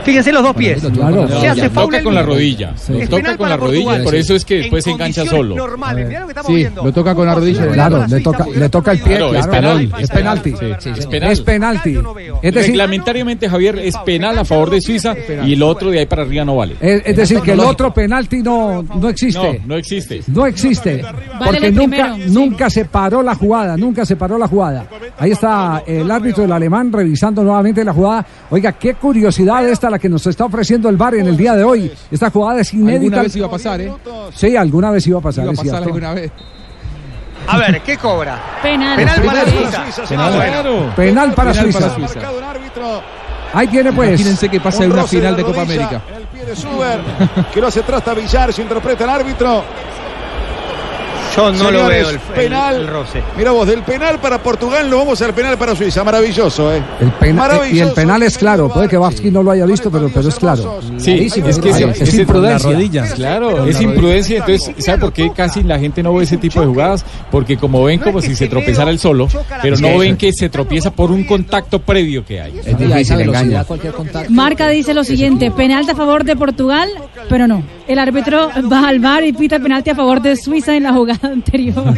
Speaker 38: Fíjense los dos pies.
Speaker 6: Claro.
Speaker 38: Se hace
Speaker 36: toca con la rodilla.
Speaker 38: Es
Speaker 36: Lo toca con la rodilla,
Speaker 38: Portugal.
Speaker 36: por eso es que después se
Speaker 38: En
Speaker 36: engancha
Speaker 38: condiciones
Speaker 36: solo.
Speaker 38: normales, mirá lo que estamos
Speaker 35: Sí,
Speaker 38: viendo.
Speaker 35: lo toca con la rodilla.
Speaker 6: Claro, le toca, le toca el pie,
Speaker 36: Claro,
Speaker 6: claro,
Speaker 36: es penal, es
Speaker 6: es penalti.
Speaker 36: penal. Sí, sí, es penal.
Speaker 6: Es penalti. Es decir,
Speaker 36: Reglamentariamente, Javier, es penal a favor de Suiza y el otro de ahí para arriba no vale.
Speaker 6: es, es decir, que el otro penalti no, no existe.
Speaker 36: No, no existe.
Speaker 6: No existe, porque nunca, nunca se paró la jugada, nunca se paró la jugada. Ahí está el árbitro del alemán revisando nuevamente la jugada. Oiga, qué curiosidad esta la que nos está ofreciendo el VAR en el día de hoy. Esta jugada es inédita.
Speaker 35: Alguna vez iba a pasar, ¿eh?
Speaker 6: Sí, alguna vez iba a pasar,
Speaker 35: Iba a pasar alguna vez.
Speaker 38: A ver, ¿qué cobra?
Speaker 7: Penal.
Speaker 38: Penal para
Speaker 6: Penal.
Speaker 38: Suiza.
Speaker 6: Penal. Para
Speaker 35: Penal
Speaker 6: Suiza.
Speaker 35: para Suiza.
Speaker 6: Ahí tiene pues.
Speaker 35: Imagínense que pasa en
Speaker 32: Un
Speaker 35: una final
Speaker 32: de
Speaker 35: de Copa América.
Speaker 32: El pie de Suber, que lo hace trastabillar, se interpreta el árbitro.
Speaker 38: Yo no lo veo el,
Speaker 32: penal.
Speaker 38: el roce.
Speaker 32: Mira vos, del penal para Portugal lo vamos al penal para Suiza. Maravilloso, ¿eh?
Speaker 6: El pena- y el
Speaker 32: Maravilloso.
Speaker 6: penal es claro, puede que Barsky no lo haya visto, pero, pero es claro.
Speaker 36: Sí,
Speaker 6: Clarísimo.
Speaker 36: es que es,
Speaker 6: es
Speaker 36: es
Speaker 6: imprudencia.
Speaker 33: La rodilla.
Speaker 36: Claro, es imprudencia. Entonces, ¿sabe por qué casi la gente no ve ese tipo de jugadas? Porque como ven como si se tropezara el solo, pero no ven que se tropieza por un contacto previo que hay.
Speaker 6: Es difícil, engaña.
Speaker 7: Marca dice lo siguiente, penalti a favor de Portugal, pero no. El árbitro va al bar y pita penalti a favor de Suiza en la jugada anterior.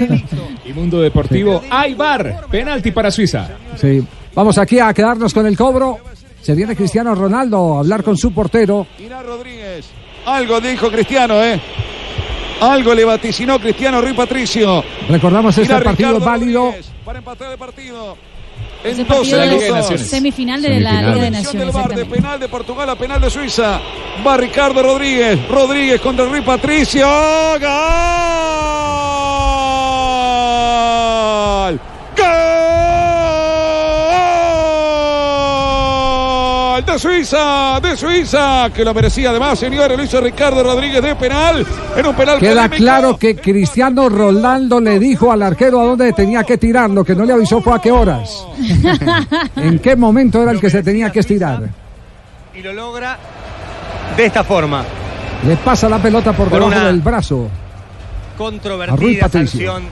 Speaker 27: Y Mundo Deportivo, hay bar, penalti para Suiza.
Speaker 6: Sí. Vamos aquí a quedarnos con el cobro. Se viene Cristiano Ronaldo a hablar con su portero.
Speaker 32: Rodríguez. Algo dijo Cristiano, ¿eh? Algo le vaticinó Cristiano Rui Patricio.
Speaker 6: Recordamos este
Speaker 32: Mira,
Speaker 6: partido
Speaker 32: Ricardo
Speaker 6: válido.
Speaker 32: Rodríguez para empatar el partido. En
Speaker 7: partido
Speaker 32: 12
Speaker 7: es
Speaker 32: minutos.
Speaker 7: semifinal de la Liga de Naciones.
Speaker 32: del de penal de Portugal a penal de Suiza. Va Ricardo Rodríguez. Rodríguez contra Rui Patricio. ¡Gol! ¡Gol! De Suiza, de Suiza, que lo merecía además, señores, lo hizo Ricardo Rodríguez de penal, en un penal
Speaker 6: Queda
Speaker 32: polémico.
Speaker 6: claro que Cristiano Ronaldo le dijo al arquero a dónde tenía que tirar. Lo que no le avisó fue a qué horas. ¿En qué momento era el que se tenía que estirar?
Speaker 38: Y lo logra de esta forma.
Speaker 6: Le pasa la pelota por,
Speaker 38: Por
Speaker 6: debajo del brazo.
Speaker 38: Controvertida sanción.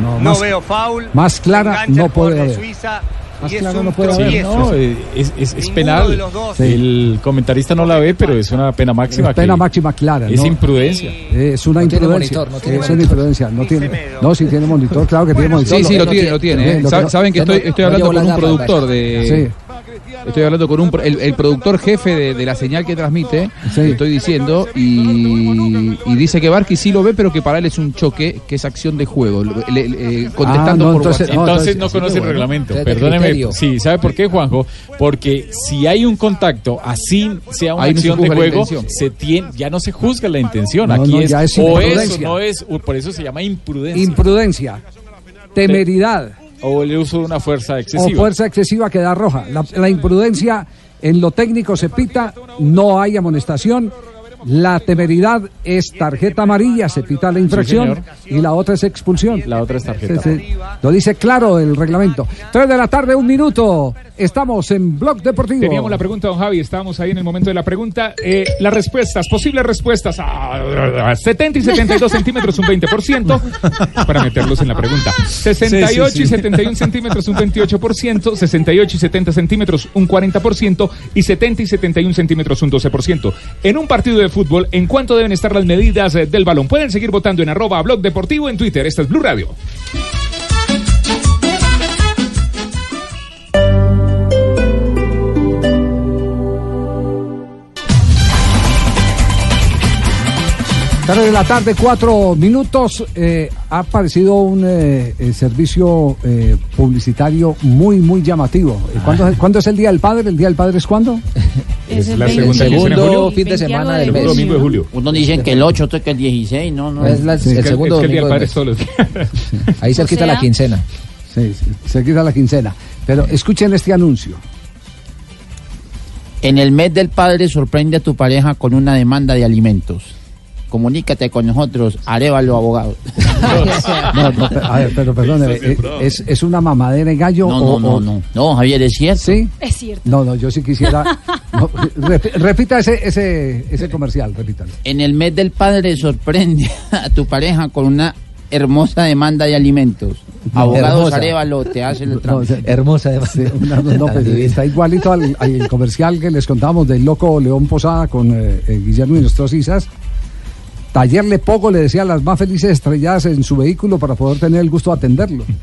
Speaker 6: No,
Speaker 38: No
Speaker 6: más-
Speaker 38: veo foul.
Speaker 6: más clara no puede haber.
Speaker 38: Suiza,
Speaker 6: Más
Speaker 38: y es un
Speaker 6: no puede haber.
Speaker 36: No, es, es, es penal.
Speaker 38: de los dos.
Speaker 36: El comentarista no la ve, pero es una pena máxima.
Speaker 6: Es pena máxima clara.
Speaker 36: Es
Speaker 6: ¿no?
Speaker 36: imprudencia.
Speaker 6: Eh, Es una
Speaker 11: No tiene
Speaker 6: imprudencia.
Speaker 11: monitor, no tiene
Speaker 6: es una imprudencia. No, tiene, no, si tiene monitor, claro que tiene monitor.
Speaker 35: Sí, sí, lo tiene, lo tiene. ¿eh?
Speaker 6: Lo que
Speaker 35: Sa-
Speaker 6: no-
Speaker 35: Saben que estoy, hablando con un productor de.
Speaker 6: Sí.
Speaker 35: Estoy hablando con un pro- el, el productor jefe de, de la señal que transmite, le estoy diciendo, y, y dice que Barqui sí lo ve, pero que para él es un choque, que es acción de juego. Le- le- le- contestando
Speaker 6: Ah, no,
Speaker 35: por
Speaker 6: entonces-
Speaker 35: WhatsApp.
Speaker 36: Entonces no conoce el reglamento. Perdóneme. Sí, ¿sabe por qué, Juanjo? Porque si hay un contacto, así sea una
Speaker 35: Ahí no se
Speaker 36: acción de juego, se tiene, ya no se juzga la intención.
Speaker 6: No,
Speaker 36: Aquí
Speaker 6: no,
Speaker 36: es,
Speaker 6: es
Speaker 36: o eso, no es, por eso se llama imprudencia.
Speaker 6: Imprudencia, temeridad
Speaker 36: o el uso de una fuerza
Speaker 6: o
Speaker 36: excesiva.
Speaker 6: fuerza excesiva que da roja. La, la imprudencia en lo técnico se pita, no hay amonestación. La temeridad es tarjeta amarilla, se pita la infracción y la otra es expulsión.
Speaker 36: La otra es tarjeta.
Speaker 6: Sí, sí. Lo dice claro el reglamento. Tres de la tarde, un minuto. Estamos en Blog Deportivo.
Speaker 27: Teníamos la pregunta, don Javi, estábamos ahí en el momento de la pregunta. Eh, las respuestas, posibles respuestas. Ah, 70 y 72 centímetros, un 20%. Para meterlos en la pregunta. 68
Speaker 36: Sí, sí, sí.
Speaker 27: y 71 centímetros, un 28%. 68 y 70 centímetros, un 40%. Y 70 y 71 centímetros, un 12%. En un partido de fútbol, ¿en cuánto deben estar las medidas eh, del balón? Pueden seguir votando en arroba Blog Deportivo en Twitter. Esta es Blue Radio.
Speaker 6: Tres de la tarde, cuatro minutos. Eh, ha aparecido un eh, servicio eh, publicitario muy, muy llamativo. ¿Cuándo, es- cuándo es el Día del Padre? ¿El Día del Padre es cuándo?
Speaker 27: Es
Speaker 11: el
Speaker 27: la
Speaker 11: 20,
Speaker 27: segunda de
Speaker 11: segundo
Speaker 27: julio.
Speaker 11: fin de semana del
Speaker 27: Segundo
Speaker 11: mes.
Speaker 27: domingo de julio.
Speaker 25: Unos dicen que el 8, otros que el 16, no, no.
Speaker 11: Es la-
Speaker 27: Sí,
Speaker 11: el
Speaker 27: es que-
Speaker 11: segundo
Speaker 27: es que el Día
Speaker 11: domingo
Speaker 27: del
Speaker 11: mes.
Speaker 27: es todos los días.
Speaker 11: Ahí se quita
Speaker 6: sea-
Speaker 11: la quincena.
Speaker 6: Sí, sí, se quita la quincena. Pero escuchen este anuncio.
Speaker 25: En el mes del padre sorprende a tu pareja con una demanda de alimentos. Comunícate con nosotros, Arevalo Abogado.
Speaker 6: No, no, a ver, pero perdóneme, eh, ¿es, ¿es una mamadera de gallo?
Speaker 25: No,
Speaker 6: o,
Speaker 25: no, no, no. No, Javier, es cierto.
Speaker 6: ¿Sí?
Speaker 7: Es cierto.
Speaker 6: No, no, yo sí quisiera. no, rep- repita ese, ese, ese comercial, repítalo.
Speaker 25: En el mes del padre sorprende a tu pareja con una hermosa demanda de alimentos. Abogados
Speaker 6: Hermosa.
Speaker 25: Arevalo te hace el
Speaker 6: No,
Speaker 25: trámite.
Speaker 6: o sea, sí, una- no, pues, está igualito al, al comercial que les contábamos del loco León Posada con eh, eh, Guillermo y nuestros Isas. Taller Le Poco le decía a las más felices estrelladas en su vehículo para poder tener el gusto de atenderlo.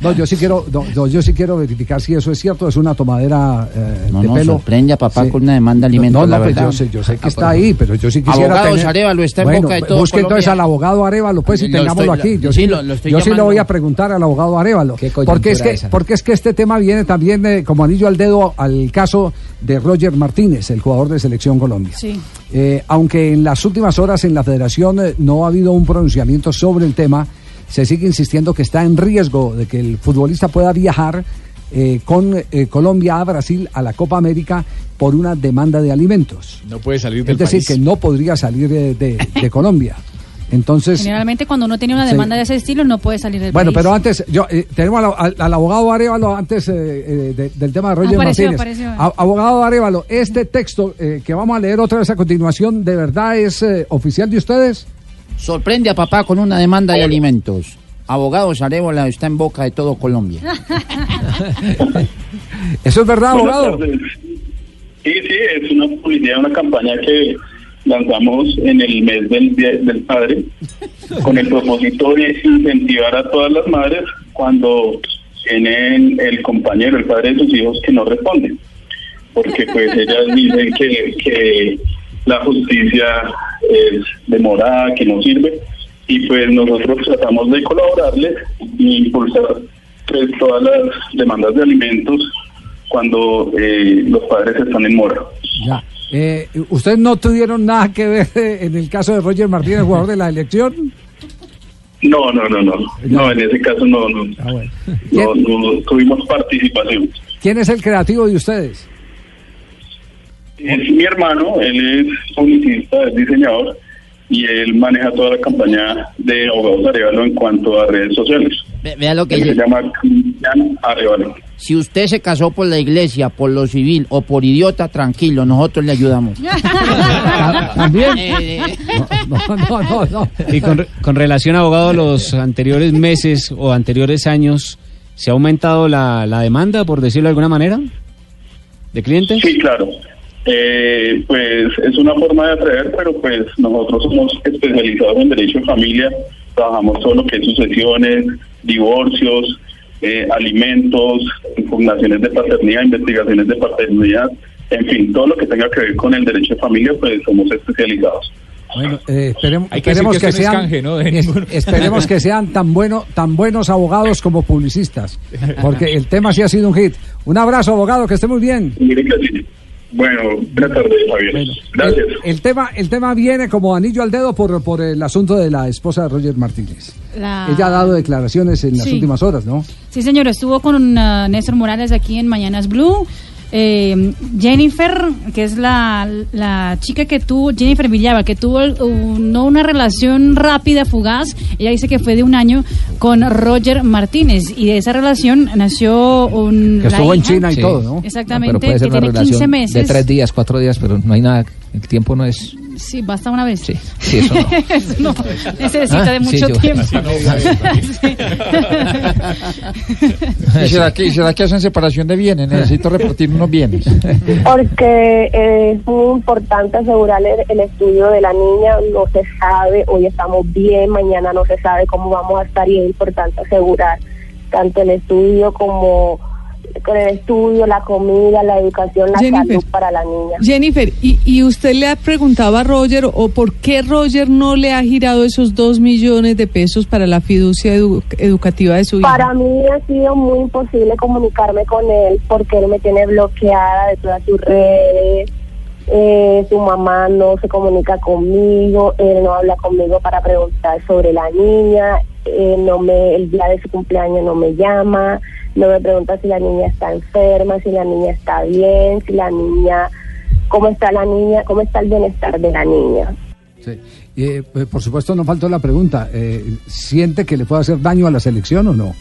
Speaker 6: No, yo sí quiero, no, yo sí quiero verificar si eso es cierto. Es una tomadera eh,
Speaker 25: No,
Speaker 6: de
Speaker 25: no,
Speaker 6: pelo.
Speaker 25: sorprende a papá
Speaker 6: Sí.
Speaker 25: con una demanda de alimentos,
Speaker 6: No, no,
Speaker 25: la
Speaker 6: pues yo sé, yo sé que está ahí, pero yo sí quisiera
Speaker 25: Abogados
Speaker 6: tener-
Speaker 25: Arévalo está en
Speaker 6: bueno,
Speaker 25: boca de todo
Speaker 6: Busque entonces al abogado Arevalo, pues, y
Speaker 25: Lo
Speaker 6: tengámoslo
Speaker 25: estoy-
Speaker 6: aquí. Yo
Speaker 25: sí, lo- lo estoy
Speaker 6: yo sí le
Speaker 25: llamando.
Speaker 6: voy a preguntar al abogado Arevalo. Porque es, que,
Speaker 11: esa.
Speaker 6: porque es que este tema viene también eh, como anillo al dedo al caso de Roger Martínez, el jugador de Selección Colombia.
Speaker 7: Sí.
Speaker 6: Eh, aunque en las últimas horas en la federación eh, no ha habido un pronunciamiento sobre el tema, se sigue insistiendo que está en riesgo de que el futbolista pueda viajar eh, con eh, Colombia a Brasil a la Copa América por una demanda de alimentos.
Speaker 36: No puede salir del
Speaker 6: Es decir,
Speaker 36: país.
Speaker 6: que no podría salir de, de- de Colombia. Entonces,
Speaker 7: Generalmente cuando uno tiene una
Speaker 6: Sí.
Speaker 7: demanda de ese estilo no puede salir del
Speaker 6: bueno,
Speaker 7: país.
Speaker 6: pero antes, yo eh, tenemos al, al- al abogado Arevalo antes eh, eh, de- del tema de Roger
Speaker 7: Apareció,
Speaker 6: Martínez.
Speaker 7: apareció.
Speaker 6: A- abogado Arevalo, este texto eh, que vamos a leer otra vez a continuación, ¿de verdad es eh, oficial de ustedes?
Speaker 25: Sorprende a papá con una demanda de alimentos. Abogados Arevalo está en boca de todo Colombia.
Speaker 6: ¿Eso es verdad, abogado?
Speaker 39: Sí, sí, es una publicidad, una campaña que lanzamos en el mes del del Padre con el propósito de incentivar a todas las madres cuando tienen el compañero, el padre de sus hijos que no responde. Porque pues ellas dicen que, que la justicia es demorada, que no sirve y pues nosotros tratamos de colaborarles e impulsar pues, todas las demandas de alimentos cuando eh, los padres están en mora.
Speaker 6: Ya. Eh, ¿Ustedes no tuvieron nada que ver eh, en el caso de Roger Martínez, jugador de la elección?
Speaker 39: No, no, no, no. No, en ese caso no, no.
Speaker 6: Ah, bueno.
Speaker 39: No, no tuvimos participación.
Speaker 6: ¿Quién es el creativo de ustedes?
Speaker 39: Es mi hermano, él es publicista, es diseñador y él maneja toda la campaña de Abogados Arevalo en cuanto a redes sociales.
Speaker 25: Ve- vea lo que
Speaker 39: Él se llama Cristian Arevalo.
Speaker 25: Si usted se casó por la iglesia, por lo civil o por idiota, tranquilo, nosotros le ayudamos.
Speaker 6: ¿También?
Speaker 25: Eh, eh.
Speaker 6: No, no, no, no.
Speaker 40: Y con, re- con relación, abogado, a los anteriores meses o anteriores años, ¿se ha aumentado la, la demanda, por decirlo de alguna manera, de clientes?
Speaker 39: Sí, claro. Eh, pues es una forma de atraer, pero pues nosotros somos especializados en derecho de familia, trabajamos todo lo que es sucesiones, divorcios, eh, alimentos, impugnaciones de paternidad, investigaciones de paternidad, en fin, todo lo que tenga que ver con el derecho de familia, pues somos especializados.
Speaker 6: Bueno, eh, esperemos,
Speaker 27: Hay que
Speaker 6: esperemos
Speaker 27: que
Speaker 6: sean,
Speaker 27: canje, ¿no? De
Speaker 6: es-
Speaker 27: ninguno.
Speaker 6: esperemos que sean tan bueno, tan buenos abogados como publicistas, porque el tema sí ha sido un hit. Un abrazo, abogado, que esté muy bien.
Speaker 39: Bueno, buenas tardes, Javier. Gracias.
Speaker 6: El, el tema, el tema viene como anillo al dedo por, por el asunto de la esposa de Roger Martínez.
Speaker 7: La-
Speaker 6: Ella ha dado declaraciones en las
Speaker 7: Sí.
Speaker 6: últimas horas, ¿no?
Speaker 7: Sí, señor, estuvo con uh, Néstor Morales aquí en Mañanas Blue. Eh, Jennifer, que es la, la chica que tuvo, Jennifer Villaba, que tuvo uh, no una relación rápida, fugaz, ella dice que fue de un año con Roger Martínez y de esa relación nació un...
Speaker 11: Que estuvo en. China y
Speaker 7: Sí.
Speaker 11: todo, ¿no?
Speaker 7: Exactamente,
Speaker 11: pero puede
Speaker 7: que
Speaker 11: ser una
Speaker 7: tiene 15
Speaker 11: relación
Speaker 7: meses.
Speaker 11: de tres días, cuatro días, pero no hay nada, el tiempo no es...
Speaker 7: Sí, basta una vez.
Speaker 11: Sí, sí, eso no.
Speaker 7: Eso no, necesita
Speaker 11: Ah,
Speaker 7: de
Speaker 11: sí,
Speaker 7: mucho
Speaker 11: yo-
Speaker 7: tiempo.
Speaker 13: ¿Y será que, será que hacen separación de bienes? Necesito repartir unos bienes.
Speaker 41: Porque eh, es muy importante asegurar el, el estudio de la niña, no se sabe, hoy estamos bien, mañana no se sabe cómo vamos a estar y es importante asegurar tanto el estudio como con el estudio, la comida, la educación, la
Speaker 42: Jennifer.
Speaker 41: salud para la niña.
Speaker 42: Jennifer, ¿y, ¿y usted le ha preguntado a Roger o por qué Roger no le ha girado esos dos millones de pesos para la fiducia edu- educativa de su hija?
Speaker 41: Para mí ha sido muy imposible comunicarme con él porque él me tiene bloqueada de todas sus redes. Eh, su mamá no se comunica conmigo, él no habla conmigo para preguntar sobre la niña, eh, no me, el día de su cumpleaños no me llama, no me pregunta si la niña está enferma, si la niña está bien, si la niña, cómo está la niña, cómo está el bienestar de la niña.
Speaker 6: Sí. Eh, eh, por supuesto, no faltó la pregunta. eh, ¿Siente que le puede hacer daño a la selección o no?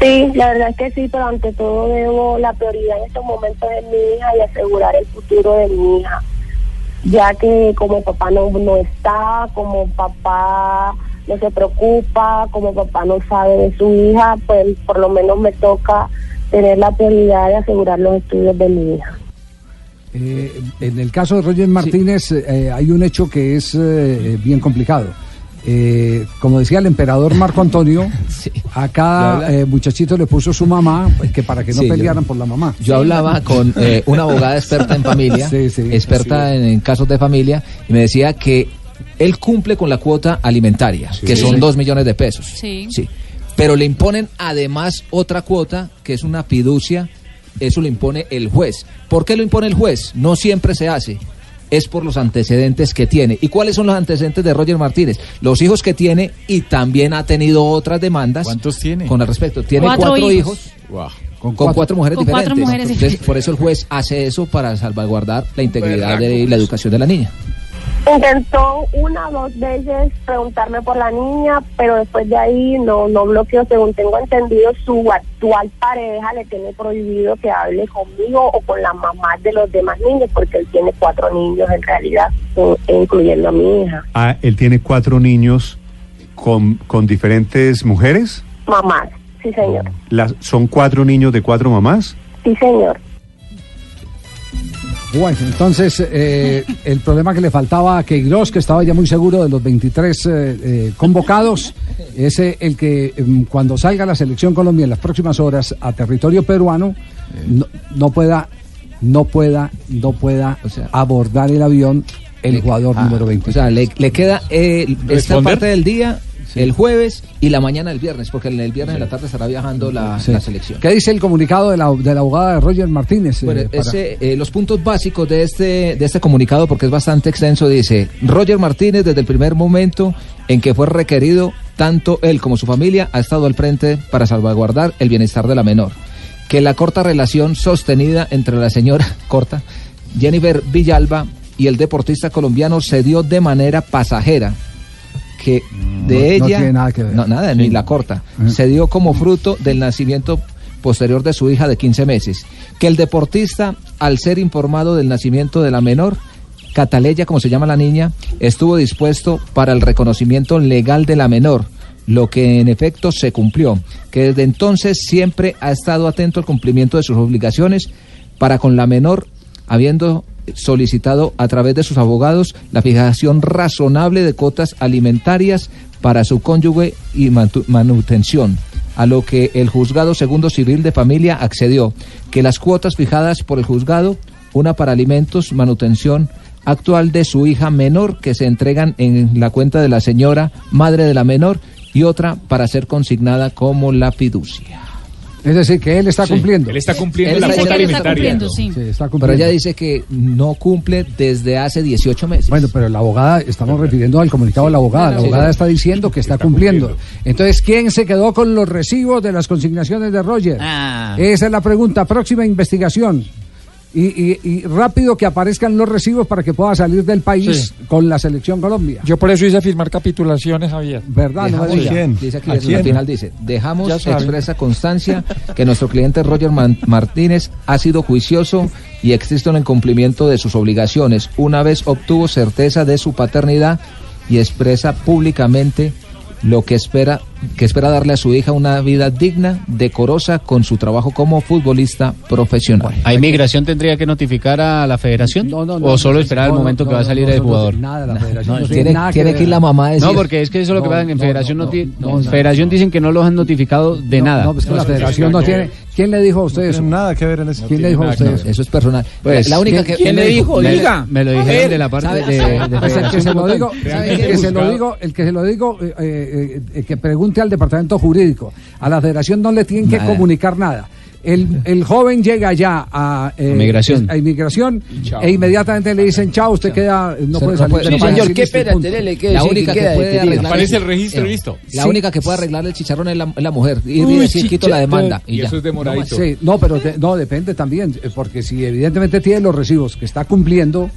Speaker 41: Sí, la verdad es que sí, pero ante todo debo la prioridad en estos momentos de mi hija y asegurar el futuro de mi hija, ya que como papá no, no está, como papá no se preocupa, como papá no sabe de su hija, pues por lo menos me toca tener la prioridad de asegurar los estudios de mi hija.
Speaker 6: Eh, en el caso de Roger Martínez eh, hay un hecho que es eh, bien complicado. Eh, como decía el emperador Marco Antonio, a cada eh, muchachito le puso su mamá pues, que para que no
Speaker 11: Sí, yo-
Speaker 6: pelearan por la mamá.
Speaker 11: Yo hablaba con eh, una abogada experta en familia, experta en, en casos de familia, y me decía que él cumple con la cuota alimentaria, que
Speaker 7: Sí.
Speaker 11: son dos millones de pesos.
Speaker 7: Sí.
Speaker 11: Sí. Pero le imponen además otra cuota, que es una fiducia, eso lo impone el juez. ¿Por qué lo impone el juez? No siempre se hace. Es por los antecedentes que tiene. ¿Y cuáles son los antecedentes de Roger Martínez? Los hijos que tiene y también ha tenido otras demandas. ¿Cuántos tiene? Con el respecto. Tiene
Speaker 7: Cuatro
Speaker 11: cuatro,
Speaker 7: hijos.
Speaker 11: hijos. Con, cuatro, mujeres
Speaker 7: Con
Speaker 11: diferentes.
Speaker 7: cuatro mujeres
Speaker 11: Entonces,
Speaker 7: diferentes.
Speaker 11: por eso el juez hace eso para salvaguardar la integridad de la educación de la niña.
Speaker 41: Intentó una o dos veces preguntarme por la niña, pero después de ahí no, no bloqueó. Según tengo entendido, su actual pareja le tiene prohibido que hable conmigo o con la mamá de los demás niños, porque él tiene cuatro niños en realidad, in- incluyendo a mi hija.
Speaker 43: Ah, él tiene cuatro niños con, con diferentes mujeres.
Speaker 41: Mamás, sí señor,
Speaker 43: Las, ¿Son cuatro niños de cuatro mamás?
Speaker 41: sí señor.
Speaker 6: Bueno, entonces eh, el problema que le faltaba a Queiroz, que estaba ya muy seguro de los 23 eh, eh, convocados, es eh, el que em, cuando salga la selección Colombia en las próximas horas a territorio peruano no, no pueda, no pueda, no pueda abordar el avión el jugador
Speaker 11: Ah,
Speaker 6: número 23.
Speaker 11: O sea, le, le queda eh, esta parte del día, el jueves y la mañana del viernes, porque el viernes en la tarde estará viajando la, la selección.
Speaker 6: ¿Qué dice el comunicado de la, de la abogada de Roger Martínez? eh,
Speaker 11: Bueno,
Speaker 6: para-
Speaker 11: ese, eh, los puntos básicos de este, de este comunicado, porque es bastante extenso, dice, Roger Martínez desde el primer momento en que fue requerido, tanto él como su familia ha estado al frente para salvaguardar el bienestar de la menor. Que la corta relación sostenida entre la señora corta, Jennifer Villalba, y el deportista colombiano se dio de manera pasajera. Que de
Speaker 6: no
Speaker 11: ella
Speaker 6: tiene nada que ver.
Speaker 11: no, nada, ni la corta. Se dio como fruto del nacimiento posterior de su hija de 15 meses. Que el deportista, al ser informado del nacimiento de la menor, Cataleya, como se llama la niña, estuvo dispuesto para el reconocimiento legal de la menor, lo que en efecto se cumplió, que desde entonces siempre ha estado atento al cumplimiento de sus obligaciones para con la menor, habiendo solicitado a través de sus abogados la fijación razonable de cuotas alimentarias para su cónyuge y manu- manutención, a lo que el juzgado segundo civil de familia accedió, que las cuotas fijadas por el juzgado, una para alimentos, manutención actual de su hija menor, que se entregan en la cuenta de la señora madre de la menor, y otra para ser consignada como la fiducia.
Speaker 6: Es decir, que él está
Speaker 11: Sí,
Speaker 6: cumpliendo.
Speaker 11: él está cumpliendo Él la cuota él está alimentaria. cumpliendo, sí.
Speaker 6: está
Speaker 11: Pero
Speaker 6: cumpliendo.
Speaker 11: ella dice que no cumple desde hace 18 meses.
Speaker 6: Bueno, pero la abogada, estamos refiriendo al comunicado de la abogada. La
Speaker 11: Sí,
Speaker 6: abogada
Speaker 11: sí.
Speaker 6: está diciendo que está cumpliendo. Entonces, ¿quién se quedó con los recibos de las consignaciones de Roger?
Speaker 25: Ah.
Speaker 6: Esa es la pregunta. Próxima investigación. Y, y- y rápido que aparezcan los recibos para que pueda salir del país
Speaker 44: Sí.
Speaker 6: con la selección Colombia.
Speaker 44: Yo por eso hice firmar capitulaciones, Javier.
Speaker 6: ¿Verdad? No
Speaker 11: Dejamos,
Speaker 6: diga.
Speaker 11: dice aquí
Speaker 44: ¿A
Speaker 11: la final dice, dejamos expresa constancia que nuestro cliente Roger Man- Martínez ha sido juicioso y existe un incumplimiento de sus obligaciones una vez obtuvo certeza de su paternidad y expresa públicamente lo que espera que espera darle a su hija una vida digna, decorosa con su trabajo como futbolista profesional.
Speaker 40: ¿A inmigración tendría que notificar a la federación? ¿O solo esperar el
Speaker 6: no,
Speaker 40: momento
Speaker 6: no,
Speaker 40: que va a
Speaker 6: no,
Speaker 40: salir
Speaker 6: no,
Speaker 40: el
Speaker 6: no,
Speaker 40: jugador?
Speaker 6: Nada, la federación no,
Speaker 11: tiene-
Speaker 6: nada
Speaker 11: tiene
Speaker 6: ver.
Speaker 11: que ir la mamá a decir-
Speaker 40: No, porque es que eso es lo que
Speaker 6: No,
Speaker 40: pasa en
Speaker 6: no,
Speaker 40: federación.
Speaker 6: no,
Speaker 40: No,
Speaker 6: no,
Speaker 40: en
Speaker 6: no.
Speaker 40: federación dicen que no los han notificado de nada.
Speaker 6: No, pues que la federación no tiene. ¿Quién le dijo a usted eso?
Speaker 33: nada que ver en eso.
Speaker 6: ¿Quién le dijo a usted eso?
Speaker 11: Eso es personal.
Speaker 40: Pues,
Speaker 11: la, única que
Speaker 40: ¿quién le dijo?
Speaker 11: Me-
Speaker 40: Diga. me lo dijeron de la parte
Speaker 11: ¿sabe-
Speaker 40: de-
Speaker 6: que se lo digo, el que se lo digo, el que se lo digo, eh, eh, al departamento jurídico. A la federación no le tienen que comunicar nada. El, el joven llega ya a, eh,
Speaker 40: A migración.
Speaker 6: a inmigración
Speaker 40: Chao.
Speaker 6: e inmediatamente le dicen chao, usted queda, no
Speaker 11: Se-
Speaker 6: puede
Speaker 11: no
Speaker 6: salir
Speaker 11: puede-
Speaker 6: del
Speaker 11: sí, señor, qué pena tenerle que La única que puede arreglar
Speaker 36: Aparece el registro
Speaker 11: eh,
Speaker 36: listo.
Speaker 11: La
Speaker 6: Sí.
Speaker 11: única que puede arreglar el chicharrón es la, la mujer. Y,
Speaker 6: Uy,
Speaker 11: y decir, quito la demanda. Y,
Speaker 27: Y
Speaker 11: ya.
Speaker 27: eso es demoradito.
Speaker 6: Sí, no, pero de- no, depende también, eh, porque si evidentemente tiene los recibos que está cumpliendo,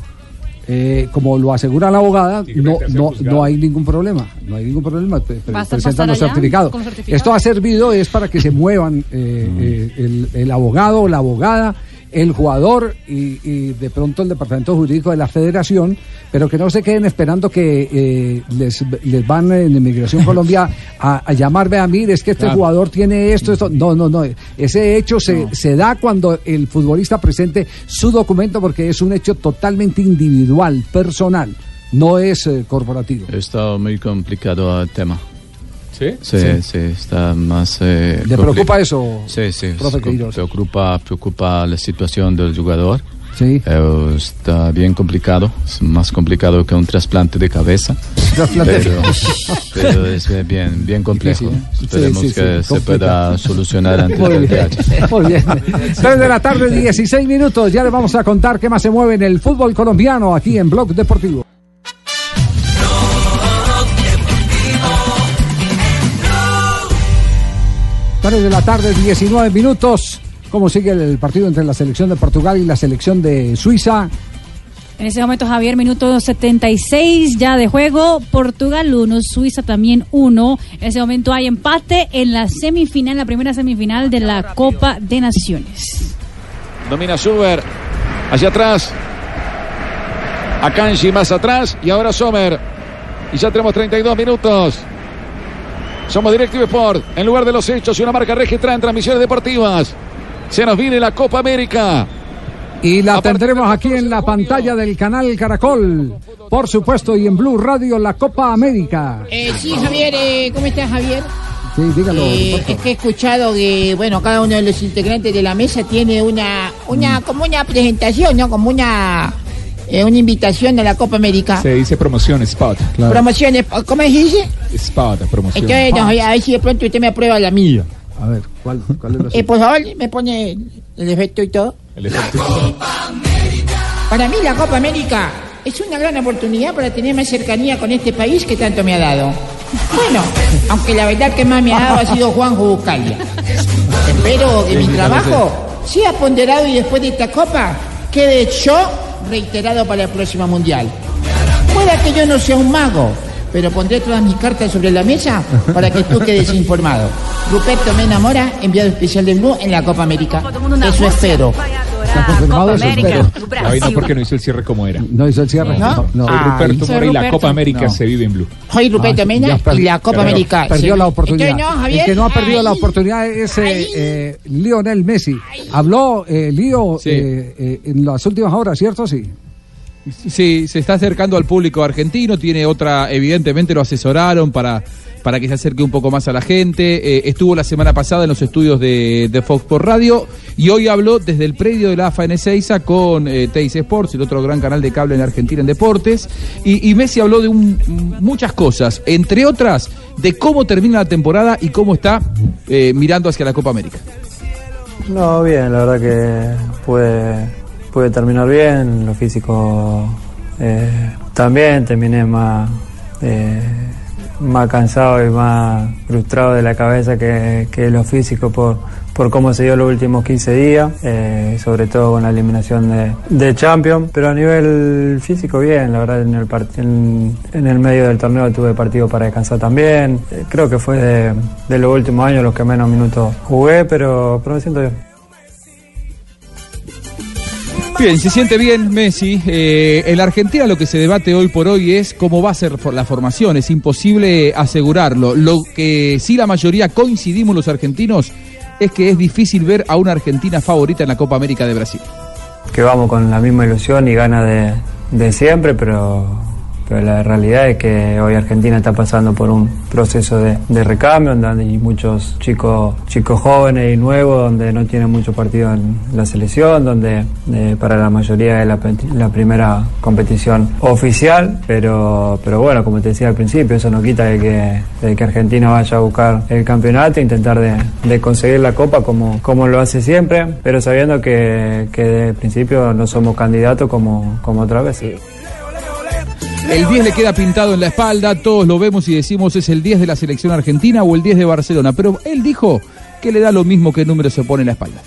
Speaker 6: eh, como lo asegura la abogada, no, no, no hay ningún problema, no hay ningún problema, presentan los certificados.
Speaker 7: certificado.
Speaker 6: Esto ha servido es para que se muevan eh, eh, el, el abogado, la abogada, el jugador y, y de pronto el departamento jurídico de la federación, pero que no se queden esperando que eh, les, les van en Inmigración Colombia a, a llamarme a mí, es que este
Speaker 44: Claro.
Speaker 6: jugador tiene esto, esto. No, no, no. Ese hecho se, se da cuando el futbolista presente su documento porque es un hecho totalmente individual, personal, no es eh, corporativo.
Speaker 45: Está muy complicado el tema.
Speaker 27: ¿Sí?
Speaker 45: Sí, sí, está más... eh,
Speaker 6: ¿Le preocupa eso,
Speaker 45: Sí, sí,
Speaker 6: profe
Speaker 45: preocupa, preocupa la situación del jugador.
Speaker 6: Sí.
Speaker 45: Eh, está bien complicado, es más complicado que un trasplante de cabeza. Pero, pero es bien, bien complejo.
Speaker 6: Difícil, ¿eh?
Speaker 45: Esperemos
Speaker 6: Sí, sí,
Speaker 45: que se pueda solucionar antes
Speaker 6: Muy
Speaker 45: del
Speaker 6: bien,
Speaker 45: viaje.
Speaker 6: muy bien. 3 de la tarde, 16 minutos. Ya les vamos a contar qué más se mueve en el fútbol colombiano aquí en Blog Deportivo. 3 de la tarde, 19 minutos. ¿Cómo sigue el partido entre la selección de Portugal y la selección de Suiza?
Speaker 7: En ese momento, Javier, minuto 76 ya de juego. Portugal 1, Suiza también 1. En ese momento hay empate en la semifinal, la primera semifinal de la Copa de Naciones.
Speaker 32: Domina Suber. Hacia atrás. Akanji más atrás. Y ahora Sommer. Y ya tenemos 32 minutos. Somos Directivo Sport. En lugar de los hechos y una marca registrada en transmisiones deportivas. Se nos viene la Copa América.
Speaker 6: Y la tendremos aquí en la pantalla del canal Caracol. Por supuesto, y en Blue Radio, la Copa América.
Speaker 25: Eh, sí, Javier, eh, ¿cómo estás, Javier?
Speaker 6: Sí, dígalo.
Speaker 25: Eh, es que he escuchado que, bueno, cada uno de los integrantes de la mesa tiene una, una, como una presentación, ¿no? Como una, eh, una invitación a la Copa América.
Speaker 27: Se dice promoción, spot.
Speaker 25: Promociones, ¿cómo se dice?
Speaker 27: Spot, promoción.
Speaker 25: Entonces, no, a ver si de pronto usted me aprueba la mía.
Speaker 6: A ver, ¿cuál, cuál es la
Speaker 25: Eh, por favor, me pone el efecto y todo.
Speaker 27: El efecto.
Speaker 25: Para mí la Copa América es una gran oportunidad para tener más cercanía con este país que tanto me ha dado. Bueno, aunque la verdad que más me ha dado ha sido Juanjo Buscalia. Espero que mi trabajo sea ponderado y después de esta Copa quede yo reiterado para el próximo Mundial. Pueda que yo no sea un mago, pero pondré todas mis cartas sobre la mesa para que tú quedes informado. Ruperto Mena Mora, enviado especial de Blue en la Copa América. Eso espero.
Speaker 6: Está confirmado eso, pero-
Speaker 27: Ay, no, porque no hizo el cierre como era.
Speaker 6: No hizo el cierre.
Speaker 25: ¿No?
Speaker 6: No,
Speaker 27: Soy Ruperto
Speaker 25: Soy
Speaker 27: Mora y la
Speaker 25: Ruperto.
Speaker 27: Copa América
Speaker 6: No.
Speaker 27: se vive en Blue.
Speaker 25: Soy Ruperto
Speaker 6: Ah,
Speaker 25: Mena y la Copa América.
Speaker 6: Perdió la oportunidad.
Speaker 25: Entonces, no,
Speaker 6: el
Speaker 25: Javier.
Speaker 6: que no ha perdido la
Speaker 25: Ay.
Speaker 6: oportunidad es eh, eh, Lionel Messi. Habló eh, Lío
Speaker 35: Sí.
Speaker 6: eh, eh, en las últimas horas, ¿cierto? Sí.
Speaker 35: Sí, se está acercando al público argentino, tiene otra, evidentemente lo asesoraron para, para que se acerque un poco más a la gente. Eh, estuvo la semana pasada en los estudios de, de Fox por Radio y hoy habló desde el predio de la AFA en Ezeiza con eh, Teis Sports, el otro gran canal de cable en Argentina en deportes. Y, Messi habló de un- muchas cosas, entre otras de cómo termina la temporada y cómo está eh, mirando hacia la Copa América.
Speaker 46: No, bien, la verdad que pude, pude terminar bien, lo físico eh, también, terminé más, eh, más cansado y más frustrado de la cabeza que, que lo físico por, por cómo se dio los últimos 15 días, eh, sobre todo con la eliminación de, de Champions, pero a nivel físico bien, la verdad en el, en, en el medio del torneo tuve partido para descansar también, creo que fue de, de los últimos años los que menos minutos jugué, pero, pero me siento bien.
Speaker 35: Bien, se siente bien Messi. Eh, en la Argentina lo que se debate hoy por hoy es cómo va a ser la formación. Es imposible asegurarlo. Lo que sí la mayoría coincidimos los argentinos es que es difícil ver a una Argentina favorita en la Copa América de Brasil.
Speaker 46: que vamos con la misma ilusión y ganas de, de siempre, pero, pero la realidad es que hoy Argentina está pasando por un proceso de, recambio, donde hay muchos chicos, chicos jóvenes y nuevos, donde no tienen mucho partido en la selección, donde eh, para la mayoría es la, la primera competición oficial, pero, pero bueno, como te decía al principio, eso no quita de que, Argentina vaya a buscar el campeonato intentar de, de conseguir la copa como, como lo hace siempre, pero sabiendo que, que de principio no somos candidatos como, como otra vez.
Speaker 35: El 10 le queda pintado en la espalda, todos lo vemos y decimos es el 10 de la selección argentina o el 10 de Barcelona, pero él dijo que le da lo mismo que número se pone en la espalda.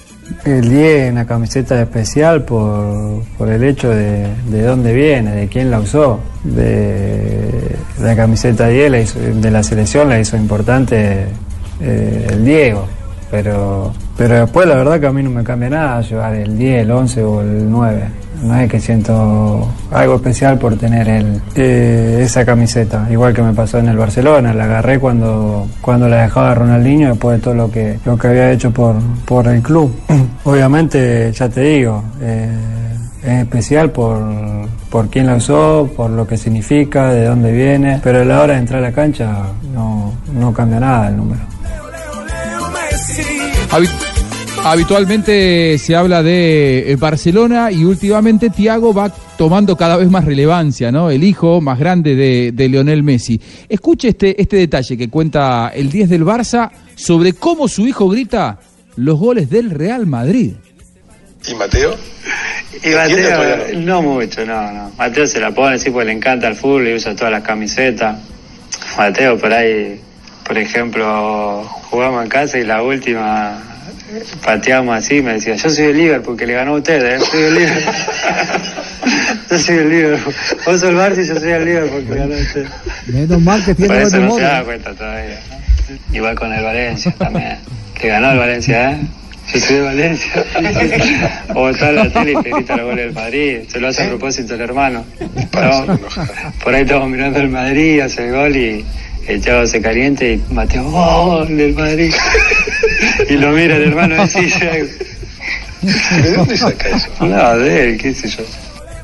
Speaker 46: El 10 es una camiseta especial por, por el hecho de, de dónde viene, de quién la usó. De, la camiseta 10 la hizo- de la selección la hizo importante eh, el Diego. Pero, pero después la verdad que a mí no me cambia nada llevar el 10, el 11 o el 9. No es que siento algo especial por tener el, eh, esa camiseta. Igual que me pasó en el Barcelona, la agarré cuando, cuando la dejaba Ronaldinho después de todo lo que, lo que había hecho por, por el club. Obviamente, ya te digo, eh, es especial por, por quién la usó, por lo que significa, de dónde viene, pero a la hora de entrar a la cancha no, no cambia nada el número.
Speaker 35: Habi- Habitualmente se habla de eh, Barcelona y últimamente Thiago va tomando cada vez más relevancia, ¿no? El hijo más grande de, de Lionel Messi. Escuche este, este detalle que cuenta el 10 del Barça sobre cómo su hijo grita los goles del Real Madrid.
Speaker 47: ¿Y Mateo?
Speaker 48: Y
Speaker 47: ¿Entiende o
Speaker 48: Mateo, no mucho, no, no. Mateo se la pone, sí, porque le encanta el fútbol y usa todas las camisetas. Mateo, por ahí, por ejemplo, jugamos en casa y la última pateamos así, me decía, yo soy el Liverpool, que le ganó a ustedes, ¿eh? soy el Liverpool. yo soy el Liverpool. Vos sos el Barça y yo soy el Liverpool, que ganó a ustedes.
Speaker 6: Menos mal que tiene
Speaker 48: Por eso no se da cuenta todavía. ¿no? Igual con el Valencia también. Que ganó el Valencia, ¿eh? Yo soy de Valencia. o está en la tele y te grita los goles del Madrid. Se lo hace a propósito el hermano. No, por ahí estamos mirando el Madrid, hace el gol y el chavo se caliente y Mateo, gol del Madrid. y lo mira el hermano y dice,
Speaker 47: ¿De dónde saca eso?
Speaker 48: no, de él, qué sé yo.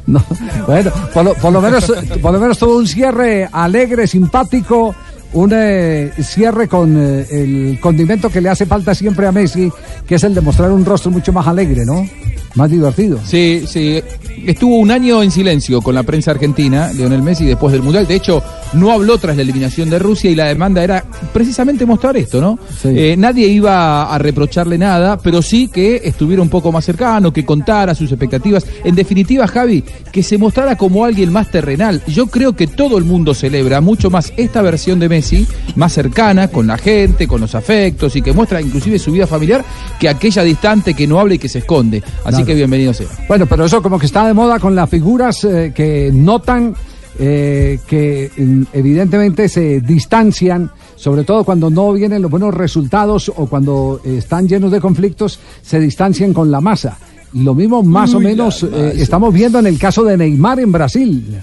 Speaker 6: No, bueno, por lo, por lo menos, por lo menos tuvo un cierre alegre, simpático, un eh, cierre con eh, el condimento que le hace falta siempre a Messi, que es el de mostrar un rostro mucho más alegre, ¿no? Más divertido.
Speaker 35: Sí, sí. Estuvo un año en silencio con la prensa argentina, Lionel Messi, después del Mundial. De hecho, no habló tras la eliminación de Rusia y la demanda era precisamente mostrar esto, ¿no? Eh, nadie iba a reprocharle nada, pero sí que estuviera un poco más cercano, que contara sus expectativas. En definitiva, Javi, que se mostrara como alguien más terrenal. Yo creo que todo el mundo celebra mucho más esta versión de Messi, más cercana, con la gente, con los afectos y que muestra inclusive su vida familiar, que aquella distante que no habla y que se esconde. Así Que bienvenido sea.
Speaker 6: Bueno, pero eso como que está de moda con las figuras eh, que notan eh, que mm, evidentemente se distancian, sobre todo cuando no vienen los buenos resultados o cuando eh, están llenos de conflictos, se distancian con la masa. Lo mismo más o
Speaker 49: Uy,
Speaker 6: menos eh, estamos viendo en el caso de Neymar en Brasil.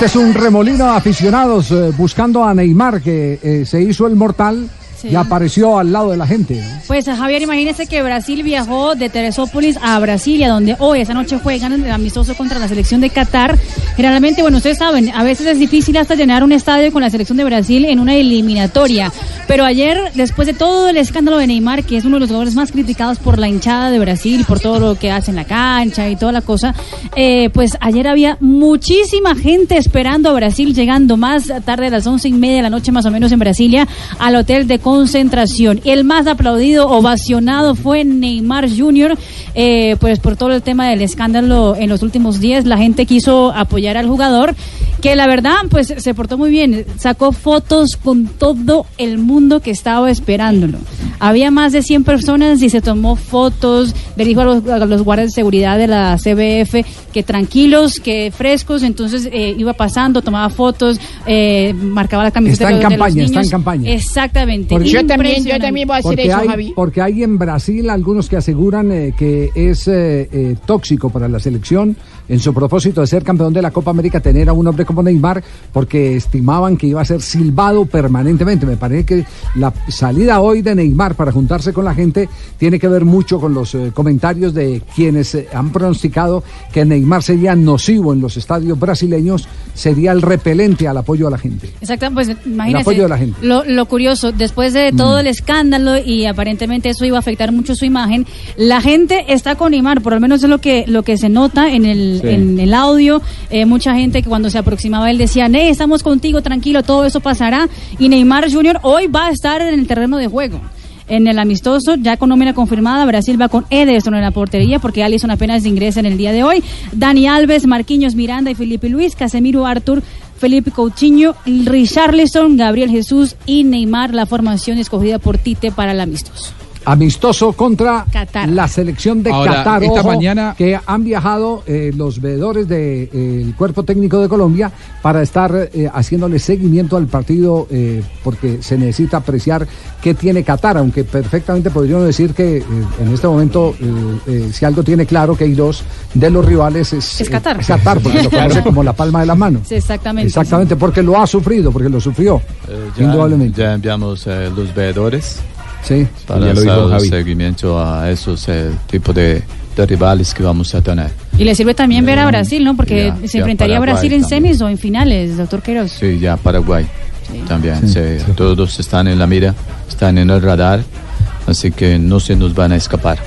Speaker 6: Este es un remolino aficionados eh, buscando a Neymar que eh, se hizo el mortal
Speaker 7: Sí.
Speaker 6: y apareció al lado de la gente.
Speaker 7: Pues Javier, imagínese que Brasil viajó de Teresópolis a Brasilia, donde hoy, esa noche juegan el amistoso contra la selección de Qatar. Generalmente, bueno, ustedes saben, a veces es difícil hasta llenar un estadio con la selección de Brasil en una eliminatoria. Pero ayer, después de todo el escándalo de Neymar, que es uno de los jugadores más criticados por la hinchada de Brasil, por todo lo que hace en la cancha y toda la cosa, eh, pues ayer había muchísima gente esperando a Brasil, llegando más tarde a las once y media de la noche más o menos en Brasilia, al hotel de concentración. El más aplaudido, ovacionado fue Neymar Jr., eh, pues por todo el tema del escándalo en los últimos días, la gente quiso apoyar al jugador, que la verdad, pues se portó muy bien, sacó fotos con todo el mundo que estaba esperándolo. Había más de 100 personas y se tomó fotos, le dijo a los, a los guardias de seguridad de la CBF que tranquilos, que frescos, entonces eh, iba pasando, tomaba fotos, eh, marcaba la camiseta
Speaker 6: Está en
Speaker 7: de, de los
Speaker 6: campaña, está en
Speaker 7: niños.
Speaker 6: campaña.
Speaker 7: Exactamente.
Speaker 25: Yo también, yo también voy a hacer
Speaker 6: Porque
Speaker 25: eso,
Speaker 6: hay,
Speaker 25: Javi.
Speaker 6: porque hay en Brasil algunos que aseguran eh, que es eh, eh, tóxico para la selección en su propósito de ser campeón de la Copa América tener a un hombre como Neymar porque estimaban que iba a ser silbado permanentemente. Me parece que la salida hoy de Neymar para juntarse con la gente tiene que ver mucho con los eh, comentarios de quienes eh, han pronosticado que Neymar sería nocivo en los estadios brasileños, sería el repelente al apoyo a la gente.
Speaker 7: Exacto, pues imagínese.
Speaker 6: apoyo de la gente.
Speaker 7: Lo, lo curioso, después de todo
Speaker 6: Mm.
Speaker 7: el escándalo y aparentemente eso iba a afectar mucho su imagen, la gente está con Neymar, por lo menos es lo que lo que se nota en el,
Speaker 49: Sí.
Speaker 7: en el audio. Eh, mucha gente que cuando se aproximaba él decía, Ney, estamos contigo, tranquilo, todo eso pasará. Y Neymar Jr. hoy va a estar en el terreno de juego. En el amistoso, ya con nómina confirmada, Brasil va con Ederson en la portería porque Alisson apenas ingresa en el día de hoy. Dani Alves, Marquinhos Miranda y Felipe Luis, Casemiro Artur, Felipe Coutinho, Richarlison, Gabriel Jesús y Neymar, la formación escogida por Tite para el amistoso.
Speaker 6: Amistoso contra
Speaker 7: Qatar.
Speaker 6: la selección de
Speaker 35: Ahora,
Speaker 6: Qatar.
Speaker 35: esta
Speaker 6: Ojo,
Speaker 35: mañana-
Speaker 6: que han viajado eh, los veedores del cuerpo técnico de Colombia para estar eh, haciéndole seguimiento al partido eh, porque se necesita apreciar qué tiene Qatar, aunque perfectamente podríamos decir que eh, en este momento eh, eh, si algo tiene claro que hay dos de los rivales es,
Speaker 7: Es Qatar.
Speaker 6: es Qatar, porque lo conoce como la palma de la mano.
Speaker 7: Sí, exactamente.
Speaker 6: Exactamente, porque lo ha sufrido, porque lo sufrió.
Speaker 45: Ya,
Speaker 6: indudablemente.
Speaker 45: ya enviamos eh, los veedores
Speaker 6: Sí.
Speaker 45: para
Speaker 27: Ya lo dijo
Speaker 45: hacer
Speaker 27: Javi.
Speaker 45: seguimiento a esos eh, tipos de, de rivales que vamos a tener.
Speaker 7: Y le sirve también ver a Brasil, ¿no? Porque
Speaker 45: ya,
Speaker 7: se
Speaker 45: ya
Speaker 7: enfrentaría a Brasil en
Speaker 45: también.
Speaker 7: semis o en finales, doctor Queiroz.
Speaker 45: Sí, ya Paraguay también. sí, Todos están en la mira, están en el radar, así que no se nos van a escapar.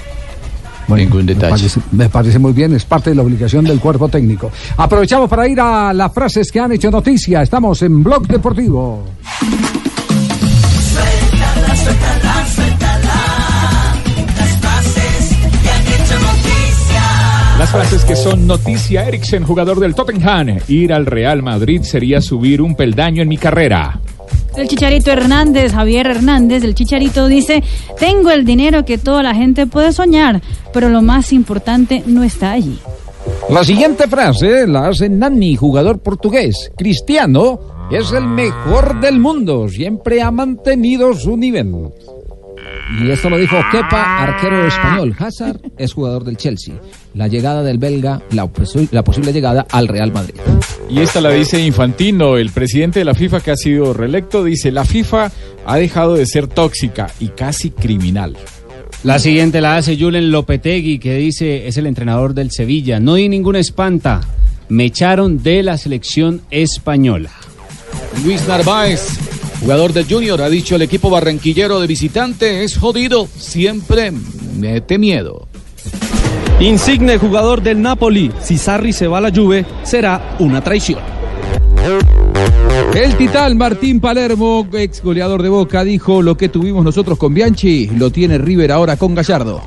Speaker 45: Ningún
Speaker 6: Me
Speaker 45: detalle.
Speaker 6: parece, me parece muy bien, es parte de la obligación del cuerpo técnico. Aprovechamos para ir a las frases que han hecho noticia. Estamos en Blog Deportivo.
Speaker 49: Las frases que
Speaker 27: son noticia, Eriksen, jugador del Tottenham. Ir al Real Madrid sería subir un peldaño en mi carrera.
Speaker 7: El Chicharito Hernández, Javier Hernández, el Chicharito dice, tengo el dinero que toda la gente puede soñar, pero lo más importante no está allí.
Speaker 44: La siguiente frase la hace Nani, jugador portugués. Cristiano es el mejor del mundo, siempre ha mantenido su nivel.
Speaker 11: Y esto lo dijo Kepa, arquero español. Hazard es jugador del Chelsea. La llegada del belga, la, posi- la posible llegada al Real Madrid.
Speaker 36: Y esta la dice Infantino, el presidente de la FIFA que ha sido reelecto, dice, la FIFA ha dejado de ser tóxica y casi criminal.
Speaker 40: La siguiente la hace Julen Lopetegui, que dice, es el entrenador del Sevilla. No di ninguna espanta. Me echaron de la selección española.
Speaker 50: Luis Narváez, jugador del Junior, ha dicho el equipo barranquillero de visitante es jodido, siempre mete miedo.
Speaker 51: Insigne, jugador del Napoli. Si Sarri se va a la Juve, será una traición.
Speaker 35: El titán Martín Palermo, ex goleador de Boca, dijo lo que tuvimos nosotros con Bianchi, lo tiene River ahora con Gallardo.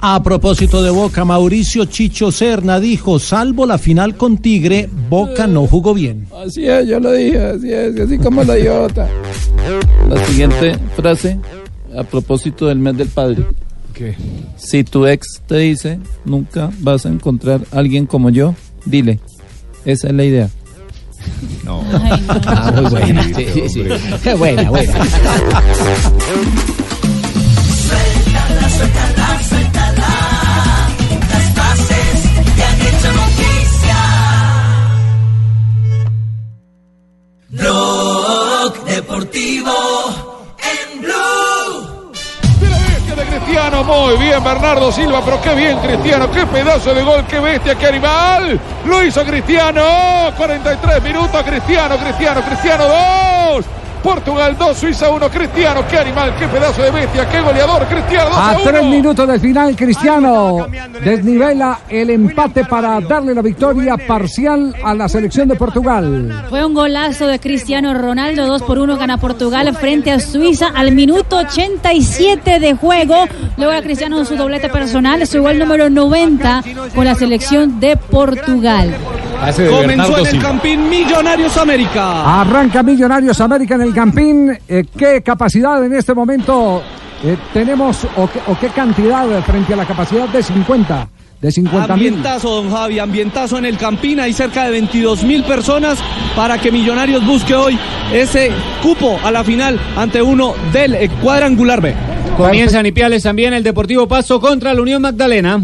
Speaker 33: A propósito de Boca, Mauricio Chicho Serna dijo, salvo la final con Tigre, Boca no jugó bien.
Speaker 52: Así es, yo lo dije, así es, así como la idiota. La siguiente frase, a propósito del mes del padre.
Speaker 36: ¿Qué?
Speaker 52: Si tu ex te dice, nunca vas a encontrar a alguien como yo, dile. Esa es la idea.
Speaker 36: No.
Speaker 11: Ah, muy buena. Sí, sí, sí. Qué buena, buena.
Speaker 49: Deportivo en Blue.
Speaker 32: bestia de Cristiano, muy bien Bernardo Silva, pero qué bien Cristiano, qué pedazo de gol, qué bestia, qué animal. Lo hizo Cristiano, 43 minutos, Cristiano, Cristiano, Cristiano 2. Portugal 2, Suiza 1, Cristiano, qué animal, qué pedazo de bestia, qué goleador, Cristiano 2
Speaker 6: A
Speaker 32: a
Speaker 6: tres
Speaker 32: 1.
Speaker 6: minutos del final, Cristiano desnivela el empate para darle la victoria parcial a la selección de Portugal.
Speaker 7: Fue un golazo de Cristiano Ronaldo, 2 por 1 gana Portugal frente a Suiza al minuto 87 de juego. Logra Cristiano su doblete personal, su gol número 90 con la selección de Portugal.
Speaker 51: Comenzó en el Campín Millonarios América.
Speaker 6: Arranca Millonarios América en el Campín. Eh, ¿Qué capacidad en este momento eh, tenemos o qué, o qué cantidad frente a la capacidad de 50? De 50 mil.
Speaker 51: Ambientazo, don Javi, ambientazo en el Campín. Hay cerca de 22 mil personas para que Millonarios busque hoy ese cupo a la final ante uno del eh, cuadrangular B.
Speaker 40: Comienzan Ipiales también el Deportivo Paso contra la Unión Magdalena.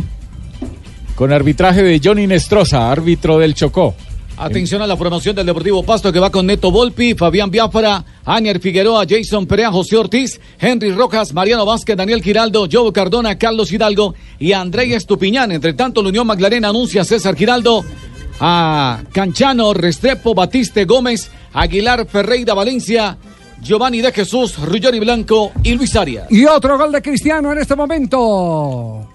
Speaker 36: Con arbitraje de Johnny Nestroza, árbitro del Chocó.
Speaker 50: Atención a la formación del Deportivo Pasto que va con Neto Volpi, Fabián Biafara, Anier Figueroa, Jason Perea, José Ortiz, Henry Rojas, Mariano Vázquez, Daniel Giraldo, Joe Cardona, Carlos Hidalgo y André Estupiñán. Entre tanto, la Unión Magdalena anuncia a César Giraldo, a Canchano, Restrepo, Batiste Gómez, Aguilar Ferreira Valencia, Giovanni de Jesús, Ruggeri Blanco y Luis Arias.
Speaker 6: Y otro gol de Cristiano en este momento.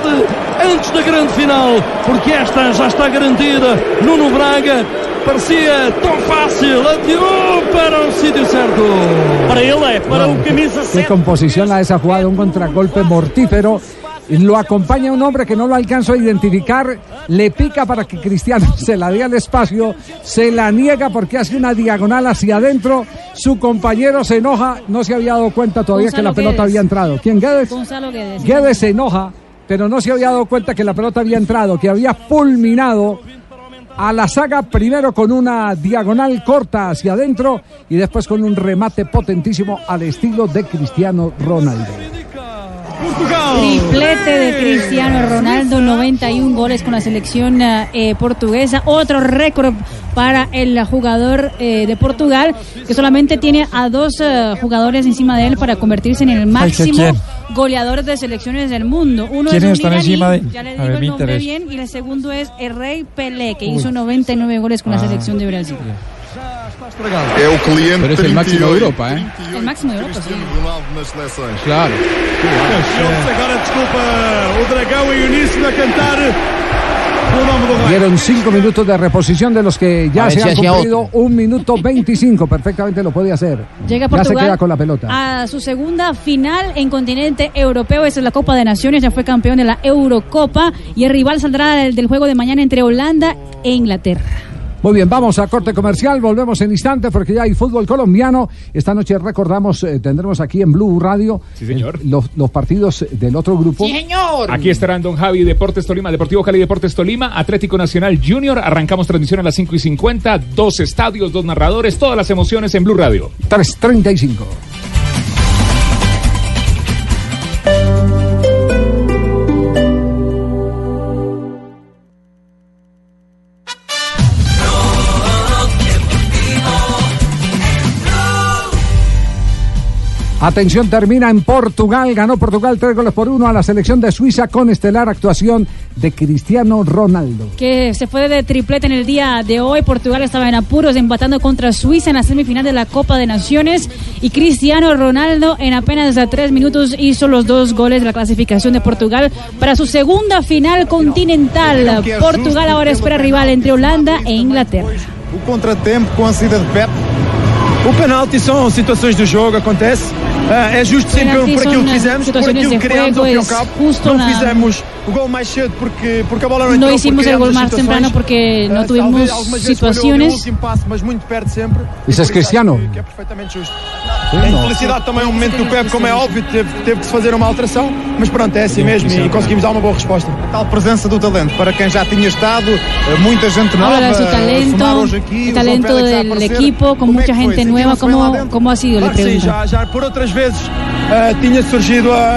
Speaker 51: Felicidade antes da grande final, porque esta já está garantida. Nuno Braga parecia tão fácil, atirou para o sítio certo. Para ele é, para o camisa
Speaker 6: Qué composición a esa jugada, un contragolpe mortífero. Lo acompaña un hombre que no lo alcanzo a identificar, le pica para que Cristiano se la dé al espacio, se la niega porque hace una diagonal hacia adentro, su compañero se enoja, no se había dado cuenta todavía que
Speaker 7: Gonzalo
Speaker 6: la pelota
Speaker 7: Guedes.
Speaker 6: había entrado. ¿Quién Guedes?
Speaker 7: Gonzalo Guedes.
Speaker 6: Guedes se enoja, pero no se había dado cuenta que la pelota había entrado, que había fulminado a la saga primero con una diagonal corta hacia adentro y después con un remate potentísimo al estilo de Cristiano Ronaldo.
Speaker 7: Triplete de Cristiano Ronaldo, 91 goles con la selección eh, portuguesa. Otro récord para el jugador eh, de Portugal, que solamente tiene a dos eh, jugadores encima de él para convertirse en el máximo goleador de selecciones del mundo. Uno
Speaker 53: ¿Quiénes
Speaker 7: es un
Speaker 53: están
Speaker 7: iraní,
Speaker 53: encima de-
Speaker 7: Ya le
Speaker 53: A
Speaker 7: digo
Speaker 53: ver,
Speaker 7: el nombre bien. Y el segundo es el Rey Pelé, que
Speaker 53: Uy.
Speaker 7: hizo 99 goles con la
Speaker 53: Ah.
Speaker 7: selección de Brasil.
Speaker 54: É o cliente
Speaker 35: Pero es el máximo de Europa, ¿eh?
Speaker 7: El máximo de Europa, sí.
Speaker 54: Ronaldo nas seleções.
Speaker 35: Claro.
Speaker 51: Agora desculpa o Dragão e o Uníssimo a cantar o.
Speaker 6: Dieron cinco minutos de reposición de los que ya
Speaker 51: ver
Speaker 6: se han cumplido un minuto 25. Perfectamente lo puede hacer.
Speaker 7: Llega
Speaker 6: ya se
Speaker 7: Portugal
Speaker 6: queda con la pelota.
Speaker 7: a su segunda final en continente europeo. Esa es la Copa de Naciones. Ya fue campeón de la Eurocopa. Y el rival saldrá del, del juego de mañana entre Holanda e Inglaterra.
Speaker 6: Muy bien, vamos a corte comercial, volvemos en instante porque ya hay fútbol colombiano. Esta noche recordamos, eh, tendremos aquí en Blue Radio eh, los, los partidos del otro grupo.
Speaker 55: señor.
Speaker 27: Aquí estarán Don Javi, Deportes Tolima, Deportivo Cali, Deportes Tolima, Atlético Nacional Junior. Arrancamos transmisión a las 5 y 50. Dos estadios, dos narradores, todas las emociones en Blue Radio.
Speaker 6: 3.35. Atención, termina en Portugal. Ganó Portugal tres goles por uno a la selección de Suiza con estelar actuación de Cristiano Ronaldo.
Speaker 7: que se fue de triplete en el día de hoy. Portugal estaba en apuros empatando contra Suiza en la semifinal de la Copa de Naciones y Cristiano Ronaldo en apenas tres minutos hizo los dos goles de la clasificación de Portugal para su segunda final continental. Portugal ahora espera rival entre Holanda e Inglaterra.
Speaker 32: O contratempo com a saída de Pep. O penalti são situações do jogo, acontece. Ah, é justo sempre por aquilo que fizemos, por aquilo que criamos ao fim e ao cabo.
Speaker 7: justo
Speaker 32: Não fizemos o gol mais cedo porque, porque a bola não entrou.
Speaker 7: hicimos
Speaker 32: porque
Speaker 7: el gol
Speaker 32: as
Speaker 7: temprano
Speaker 32: situações.
Speaker 7: porque
Speaker 32: falhou
Speaker 7: situaciones.
Speaker 32: no último passo, mas muito perto sempre.
Speaker 6: Esse é Cristiano.
Speaker 32: Que é perfeitamente justo. A infelicidade também é um momento do Pep, como é óbvio, teve, teve que se fazer uma alteração, mas pronto, é assim mesmo e conseguimos dar uma boa resposta. A tal presença do talento, para quem já tinha estado, eh, muita gente nova,
Speaker 7: Habla de su
Speaker 32: a somar
Speaker 7: talento,
Speaker 32: hoje aqui, o
Speaker 7: talento
Speaker 32: aparecer.
Speaker 7: equipo, con mucha gente nueva. ¿Cómo, cómo ha sido? Le pregunto.
Speaker 32: a,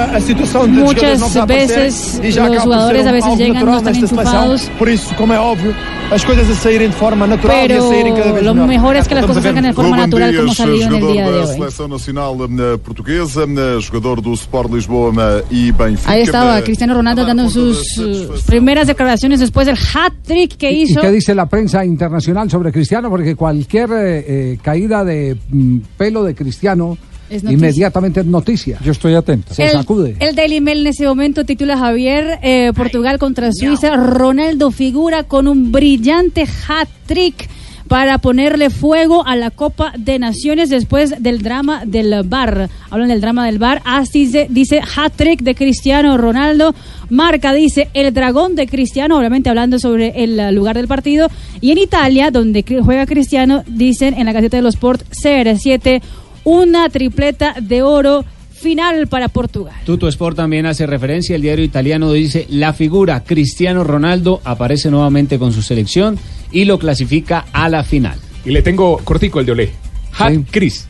Speaker 32: a
Speaker 7: Muchas
Speaker 32: a
Speaker 7: veces los
Speaker 32: por
Speaker 7: jugadores a veces llegan, no están enchufados.
Speaker 32: Por isso, como é óbvio, as coisas a saírem de forma natural e a saírem cada
Speaker 7: Pero
Speaker 32: vez
Speaker 7: lo mejor es que las cosas salgan de forma natural como en el día de hoy.
Speaker 56: Nacional eh, Portuguesa, eh, jogador do Sport Lisboa eh, e Benfica.
Speaker 7: Ahí estaba Cristiano Ronaldo dando sus, primeras declaraciones después del hat-trick que
Speaker 6: ¿Y
Speaker 7: hizo.
Speaker 6: qué dice la prensa internacional sobre Cristiano? Porque cualquier eh, caída de mm, pelo de Cristiano
Speaker 7: Es noticia.
Speaker 6: inmediatamente es noticia. Yo estoy atento. Se
Speaker 7: El,
Speaker 6: sacude.
Speaker 7: el Daily Mail en ese momento titula Javier eh, Portugal contra Suiza. Ronaldo figura con un brillante hat-trick para ponerle fuego a la Copa de Naciones después del drama del bar. Hablan del drama del bar. Así dice, dice hat-trick de Cristiano Ronaldo. Marca dice el dragón de Cristiano, obviamente hablando sobre el lugar del partido. Y en Italia, donde juega Cristiano, dicen en la Gaceta de los Sport CR7 una tripleta de oro final para Portugal.
Speaker 40: Tuto Sport también hace referencia, el diario italiano dice, la figura Cristiano Ronaldo aparece nuevamente con su selección y lo clasifica a la final.
Speaker 27: Y le tengo cortico el de Olé. Hat Chris.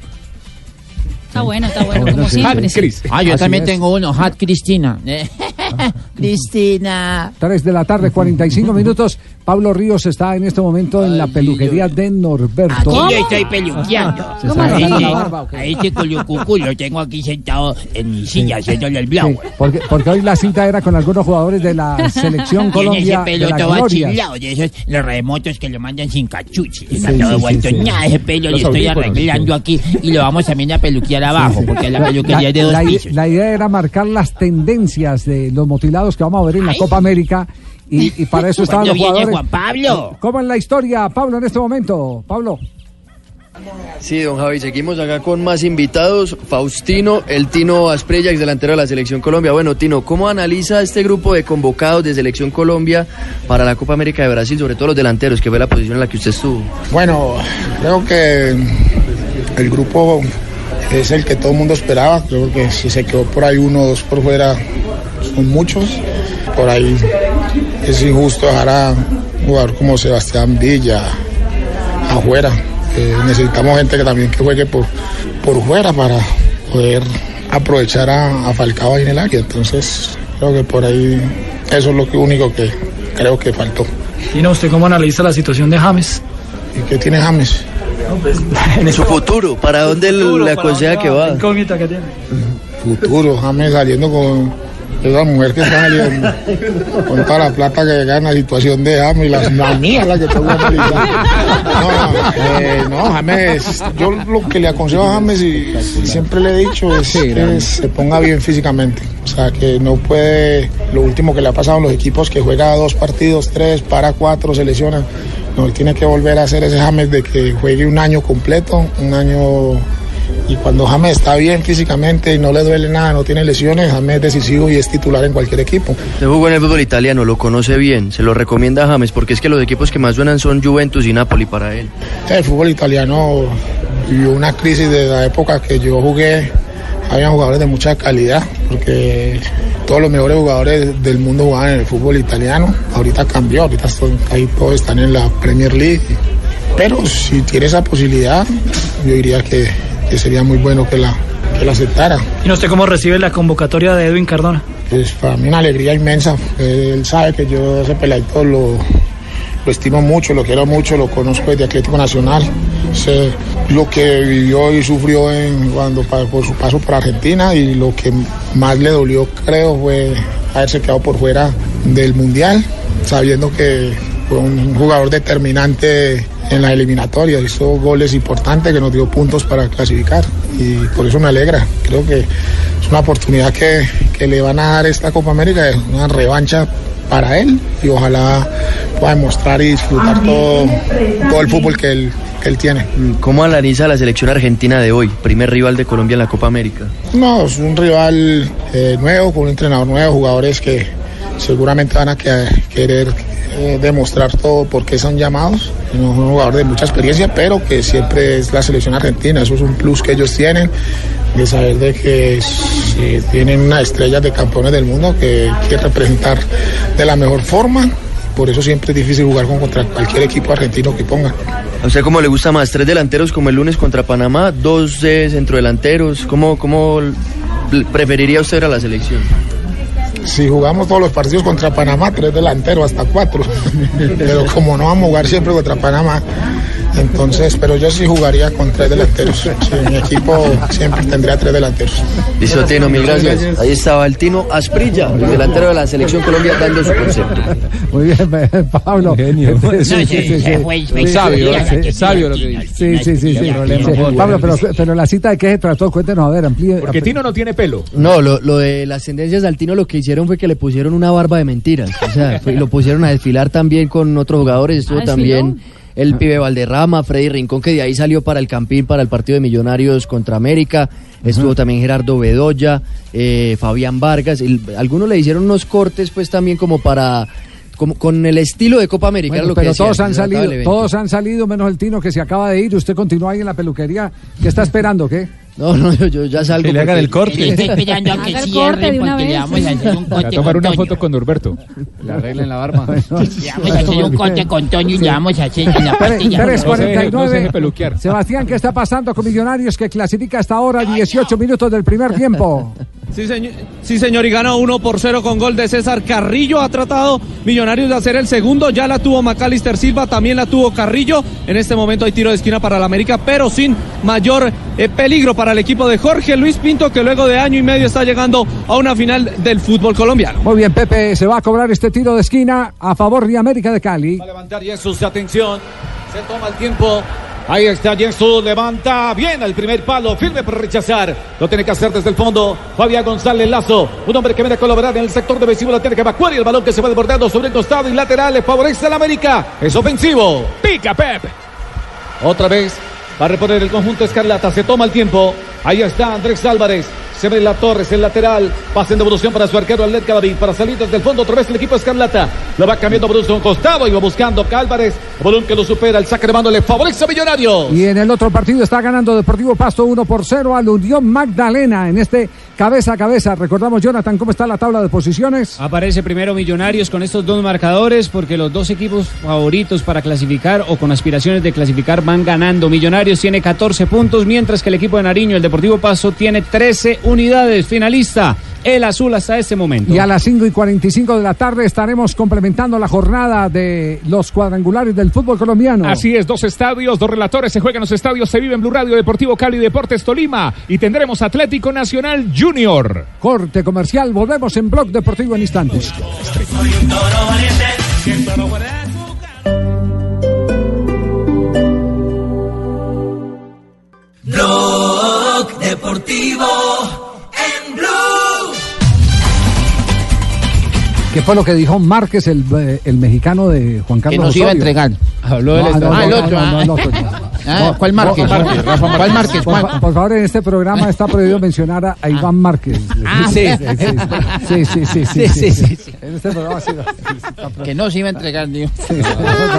Speaker 7: Está bueno, está bueno, como
Speaker 27: sí.
Speaker 7: siempre.
Speaker 27: Hat Chris.
Speaker 55: Ah, yo
Speaker 6: Así
Speaker 55: también
Speaker 6: es.
Speaker 55: tengo uno, Hat Cristina. Cristina.
Speaker 6: 3 de la tarde, 45 minutos. Pablo Ríos está en este momento en la peluquería de Norberto.
Speaker 55: Aquí yo estoy peluqueando.
Speaker 6: Se está agarrando la barba,
Speaker 55: A
Speaker 6: ¿o qué?
Speaker 55: este, a este culucucu lo tengo aquí sentado en mi silla haciéndole el
Speaker 6: Sí,
Speaker 55: blau.
Speaker 6: porque, porque hoy la cita era con algunos jugadores de la selección
Speaker 55: Tiene ese
Speaker 6: Colombia
Speaker 55: pelo
Speaker 6: la
Speaker 55: todo achilado, de esos los remotos que lo mandan sin cachucha. Está
Speaker 6: Sí,
Speaker 55: todo
Speaker 6: sí,
Speaker 55: vuelto
Speaker 6: sí, sí.
Speaker 55: ña, ese pelo le estoy arreglando aquí y lo vamos también a peluquear abajo, porque la peluquería es de dos
Speaker 6: la,
Speaker 55: pisos.
Speaker 6: la idea era marcar las tendencias de los mutilados que vamos a ver en la Copa América y, y para eso estaban
Speaker 55: ¿Cuándo
Speaker 6: los jugadores.
Speaker 55: Juan Pablo?
Speaker 6: ¿Cómo es la historia, Pablo, en este momento? Pablo.
Speaker 30: Sí, don Javi, seguimos acá con más invitados. Faustino, el Tino Asprella, ex delantero de la Selección Colombia. Bueno, Tino, ¿cómo analiza este grupo de convocados de Selección Colombia para la Copa América de Brasil, sobre todo los delanteros, que fue la posición en la que usted estuvo?
Speaker 57: Bueno, creo que el grupo es el que todo el mundo esperaba. Creo que si se quedó por ahí uno o dos por fuera, son muchos. Por ahí es injusto dejar a un jugador como Sebastián Villa afuera. Eh, necesitamos gente que también que juegue por, por fuera para poder aprovechar a, a Falcao ahí en el área. Entonces, creo que por ahí eso es lo que único que creo que faltó.
Speaker 58: ¿Y no usted cómo analiza la situación de James?
Speaker 57: ¿Y qué tiene James?
Speaker 30: En su futuro, ¿para dónde le aconseja que va?
Speaker 58: incógnita que tiene.
Speaker 57: futuro, James saliendo con esa mujer que está saliendo, con toda la plata que gana, la situación de James, la, la mía la que está analizar. No, eh, no, James, yo lo que le aconsejo a James y, y siempre le he dicho es que se ponga bien físicamente. O sea, que no puede, lo último que le ha pasado en los equipos, que juega dos partidos, tres, para cuatro, se lesiona. No, tiene que volver a hacer ese James de que juegue un año completo, un año Y cuando James está bien físicamente y no le duele nada, no tiene lesiones, James es decisivo y es titular en cualquier equipo.
Speaker 30: Usted jugó en el fútbol italiano, lo conoce bien, se lo recomienda a James porque es que los equipos que más suenan son Juventus y Napoli para él.
Speaker 57: El fútbol italiano vivió una crisis de la época que yo jugué. Había jugadores de mucha calidad, porque todos los mejores jugadores del mundo jugaban en el fútbol italiano. Ahorita cambió, ahorita son- ahí todos están en la Premier League. Pero si tiene esa posibilidad, yo diría que, que sería muy bueno que la, que la aceptara.
Speaker 59: ¿Y usted cómo recibe la convocatoria de Edwin Cardona?
Speaker 57: Pues para mí una alegría inmensa. Él sabe que yo ese peladito lo, lo estimo mucho, lo quiero mucho, lo conozco desde Atlético Nacional. Sé lo que vivió y sufrió en, cuando por su paso por Argentina y lo que más le dolió creo fue haberse quedado por fuera del Mundial, sabiendo que fue un jugador determinante en la eliminatoria, hizo goles importantes que nos dio puntos para clasificar y por eso me alegra. Creo que es una oportunidad que, que le van a dar esta Copa América, es una revancha para él y ojalá pueda demostrar y disfrutar todo, todo el fútbol que él, que él tiene.
Speaker 30: ¿Cómo analiza la selección argentina de hoy, primer rival de Colombia en la Copa América?
Speaker 57: No, es un rival eh, nuevo, con un entrenador nuevo, jugadores que seguramente van a que- querer eh, demostrar todo por qué son llamados. Es un jugador de mucha experiencia, pero que siempre es la selección argentina. Eso es un plus que ellos tienen, de saber de que eh, tienen una estrella de campeones del mundo que quiere representar de la mejor forma. Por eso siempre es difícil jugar con contra cualquier equipo argentino que ponga.
Speaker 30: ¿A usted cómo le gusta más? ¿Tres delanteros como el lunes contra Panamá? ¿Dos eh, centrodelanteros? ¿Cómo, ¿Cómo preferiría usted a la selección?
Speaker 57: Si jugamos todos los partidos contra Panamá, tres delanteros, hasta cuatro. Pero como no vamos a jugar siempre contra Panamá, entonces, pero yo sí jugaría con tres delanteros. Sí, mi equipo siempre tendría tres delanteros.
Speaker 30: Listo, Tino, mil gracias. Ahí estaba el Tino Asprilla, el delantero de la selección Colombia, dando su concepto.
Speaker 6: Muy bien, Pablo. Genio.
Speaker 35: sabio, sabio lo que dice.
Speaker 6: Sí, sí, sí. sí. Pablo, pero, pero la cita de qué se trató, cuéntenos, a ver, amplíe.
Speaker 27: Porque Tino no tiene pelo.
Speaker 60: No, lo, lo de las tendencias al Tino lo que hicieron fue que le pusieron una barba de mentiras. O sea, fue- lo pusieron a desfilar también con otros jugadores. Estuvo
Speaker 7: Ah,
Speaker 60: también el pibe Valderrama, Freddy Rincón, que de ahí salió para el Campín, para el partido de Millonarios contra América. Estuvo también Gerardo Bedoya, eh, Fabián Vargas. y algunos le hicieron unos cortes, pues también como para. Como, con el estilo de Copa América,
Speaker 6: Bueno,
Speaker 60: lo que
Speaker 6: pero todos han
Speaker 60: trataba del
Speaker 6: salido, todos han salido, menos el Tino que se acaba de ir. Usted continúa ahí en la peluquería. ¿Qué está esperando? ¿Qué?
Speaker 60: No, no, yo, yo ya salgo.
Speaker 6: Que le hagan el corte.
Speaker 25: Estoy esperando a que cierren
Speaker 7: corte de una
Speaker 25: porque le
Speaker 7: vez.
Speaker 25: vamos a hacer un corte
Speaker 27: a tomar
Speaker 25: con
Speaker 27: una
Speaker 25: Toño.
Speaker 27: foto con Norberto.
Speaker 35: Le arreglen la barba.
Speaker 25: Le vamos a hacer un corte con Toño y le vamos a hacer en la pastilla.
Speaker 6: tres
Speaker 27: No se deje- no se
Speaker 6: 49.
Speaker 27: deje peluquear.
Speaker 6: Sebastián, ¿qué está pasando con Millonarios que clasifica hasta ahora 18 minutos del primer tiempo?
Speaker 51: Sí señor, sí, señor, y gana 1 por 0 con gol de César Carrillo. Ha tratado Millonarios de hacer el segundo. Ya la tuvo Macalister Silva, también la tuvo Carrillo. En este momento hay tiro de esquina para la América, pero sin mayor eh, peligro para el equipo de Jorge Luis Pinto, que luego de año y medio está llegando a una final del fútbol colombiano.
Speaker 6: Muy bien, Pepe, se va a cobrar este tiro de esquina a favor de América de Cali.
Speaker 50: Va a levantar Jesús, atención. Se toma el tiempo. Ahí está Jesús, levanta bien al primer palo, firme para rechazar. Lo tiene que hacer desde el fondo. Fabián González Lazo, un hombre que viene a colaborar en el sector defensivo, lo tiene que evacuar y el balón que se va desbordando sobre el costado y lateral le favorece al América. Es ofensivo. Pica Pep. Otra vez va a reponer el conjunto Escarlata. Se toma el tiempo. Ahí está Andrés Álvarez. Se ve la Torres, el lateral. Pase de evolución para su arquero Aldet Cadavid. Para salir desde el fondo otra vez el equipo Escarlata. Lo va cambiando por un costado y va buscando Álvarez. Balón que lo supera. El saque de mano le favorece a Millonarios.
Speaker 6: Y en el otro partido está ganando Deportivo Pasto 1 por 0 al Unión Magdalena en este cabeza a cabeza. Recordamos, Jonathan, cómo está la tabla de posiciones.
Speaker 40: Aparece primero Millonarios con estos dos marcadores porque los dos equipos favoritos para clasificar o con aspiraciones de clasificar van ganando. Millonarios tiene 14 puntos, mientras que el equipo de Nariño, el Deportivo Paso, tiene 13 unidades. Finalista, el azul hasta este momento.
Speaker 6: Y a las 5 y 45 de la tarde estaremos complementando la jornada de los cuadrangulares del fútbol colombiano.
Speaker 27: Así es, dos estadios, dos relatores se juegan los estadios, se vive en Blue Radio Deportivo Cali Deportes Tolima y tendremos Atlético Nacional Junior.
Speaker 6: Corte comercial, volvemos en Blog Deportivo en instantes.
Speaker 49: Blog Deportivo
Speaker 6: ¿Qué fue lo que dijo Márquez, el, eh, el mexicano de Juan Carlos
Speaker 25: nos iba a
Speaker 6: Osorio?
Speaker 25: entregar.
Speaker 35: Habló del
Speaker 6: No,
Speaker 25: Ah, el
Speaker 6: no,
Speaker 25: otro,
Speaker 6: no, no,
Speaker 25: ah.
Speaker 6: el otro, no.
Speaker 25: Ah, ¿Cuál Márquez? Rafa ¿Cuál Márquez?
Speaker 6: Por,
Speaker 25: ¿Cuál?
Speaker 6: fa- por favor, en este programa está prohibido mencionar a, a Iván Márquez.
Speaker 25: Ah,
Speaker 6: sí, sí, sí, sí, sí, sí, sí. En este programa sí.
Speaker 25: Que no se iba a entregar, Dios.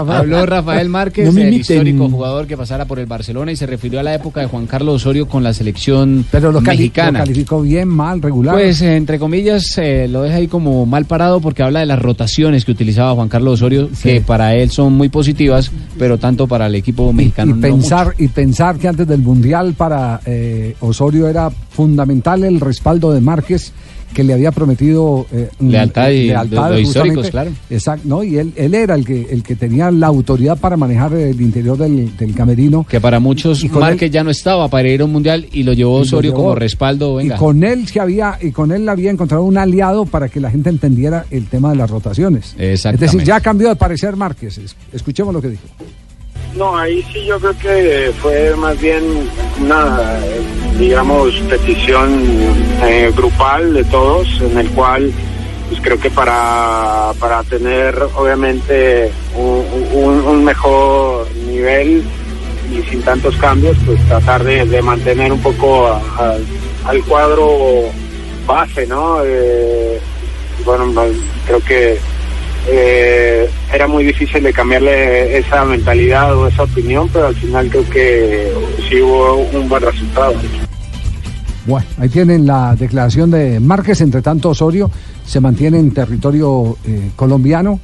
Speaker 40: Habló Rafael Márquez,
Speaker 6: No me
Speaker 40: el
Speaker 6: imiten.
Speaker 40: histórico jugador que pasara por el Barcelona y se refirió a la época de Juan Carlos Osorio con la selección
Speaker 6: Pero lo, cali-
Speaker 40: mexicana.
Speaker 6: calificó bien, mal, regular.
Speaker 40: Pues entre comillas eh, lo deja ahí como mal parado porque habla de las rotaciones que utilizaba Juan Carlos Osorio que para él son muy positivas, pero tanto para el equipo mexicano
Speaker 6: y
Speaker 40: no
Speaker 6: pensar y pensar que antes del mundial para eh, Osorio era fundamental el respaldo de Márquez que le había prometido eh, mm,
Speaker 40: Lealtad y
Speaker 6: lealtad
Speaker 40: lo- lo históricos, claro.
Speaker 6: exacto no y él, él era el que el que tenía la autoridad para manejar el interior del, del camerino
Speaker 40: que para muchos
Speaker 6: Y
Speaker 40: Márquez
Speaker 6: él-
Speaker 40: ya no estaba para ir a un mundial y lo llevó Osorio como respaldo, venga.
Speaker 6: y con él se había y con él había encontrado un aliado para que la gente entendiera el tema de las rotaciones es
Speaker 40: Exactamente.
Speaker 6: decir ya cambió de parecer Márquez Es- escuchemos lo que dijo
Speaker 61: No, ahí sí yo creo que fue más bien una, digamos, petición eh, grupal de todos, en el cual pues creo que para, para tener obviamente un, un- mejor nivel y sin tantos cambios, pues tratar de, de mantener un poco a- al cuadro base, ¿no? Eh, bueno, creo que eh, era muy difícil de cambiarle esa mentalidad o esa opinión, pero al final creo que sí hubo un buen resultado.
Speaker 6: Bueno, ahí tienen la declaración de Márquez. Entre tanto, Osorio se mantiene en territorio eh, colombiano.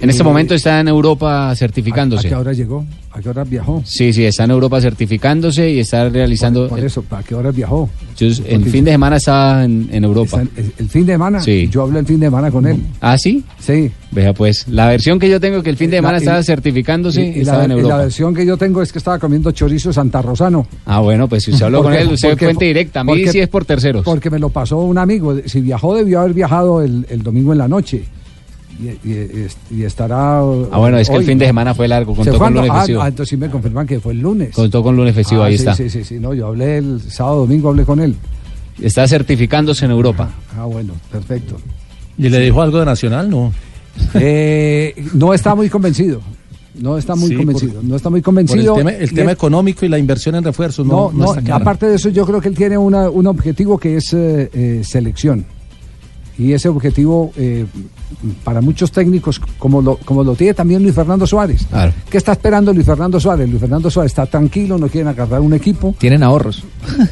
Speaker 40: En este
Speaker 6: Eh,
Speaker 40: momento está en Europa
Speaker 6: ¿A
Speaker 40: certificándose.
Speaker 6: qué hora llegó? ¿A qué hora viajó?
Speaker 40: Sí, sí, está en Europa certificándose y está realizando.
Speaker 6: Por eso, ¿a qué hora viajó?
Speaker 40: Yo- el fin de semana está en, en Europa.
Speaker 6: Está en- el, fin de semana.
Speaker 40: Sí.
Speaker 6: Yo hablé el fin de semana con él.
Speaker 40: ¿Ah, sí?
Speaker 6: Sí.
Speaker 40: Vea, pues, la versión que yo tengo que el fin de semana
Speaker 6: La- y-
Speaker 40: estaba certificándose
Speaker 6: Y, y
Speaker 40: estaba
Speaker 6: la,
Speaker 40: en
Speaker 6: y la
Speaker 40: Europa.
Speaker 6: versión que yo tengo es que estaba comiendo chorizo santarrosano.
Speaker 40: Ah, bueno, pues si usted habló con él, usted
Speaker 6: porque-
Speaker 40: fuente directa. A mí
Speaker 6: porque-
Speaker 40: sí es por terceros.
Speaker 6: Porque me lo pasó un amigo. Si viajó, debió haber viajado el, el domingo en la noche. Y, y- y estará.
Speaker 40: Ah, bueno, es que el fin de semana fue largo, contó con lunes
Speaker 6: ah,
Speaker 40: festivo.
Speaker 6: ah, entonces sí me confirman que fue el lunes.
Speaker 40: Contó con lunes festivo,
Speaker 6: Ah,
Speaker 40: ahí
Speaker 6: sí,
Speaker 40: está.
Speaker 6: Sí, sí, sí. No, yo hablé el sábado, domingo, hablé con él.
Speaker 40: Está certificándose en Europa.
Speaker 6: Ah, bueno, perfecto.
Speaker 33: ¿Y le dijo algo de Nacional? No.
Speaker 6: Eh, no está muy convencido. No está muy
Speaker 33: Sí,
Speaker 6: convencido.
Speaker 33: por-
Speaker 6: no está muy convencido.
Speaker 33: el tema, el económico y la inversión en refuerzos. No,
Speaker 6: no, no, aparte de eso, yo creo que él tiene una, un objetivo que es eh, eh, selección. Y ese objetivo, eh, para muchos técnicos, como lo, como lo tiene también Luis Fernando Suárez.
Speaker 11: Claro.
Speaker 6: ¿Qué está esperando Luis Fernando Suárez? Luis Fernando Suárez está tranquilo, no quieren agarrar un equipo.
Speaker 11: Tienen ahorros.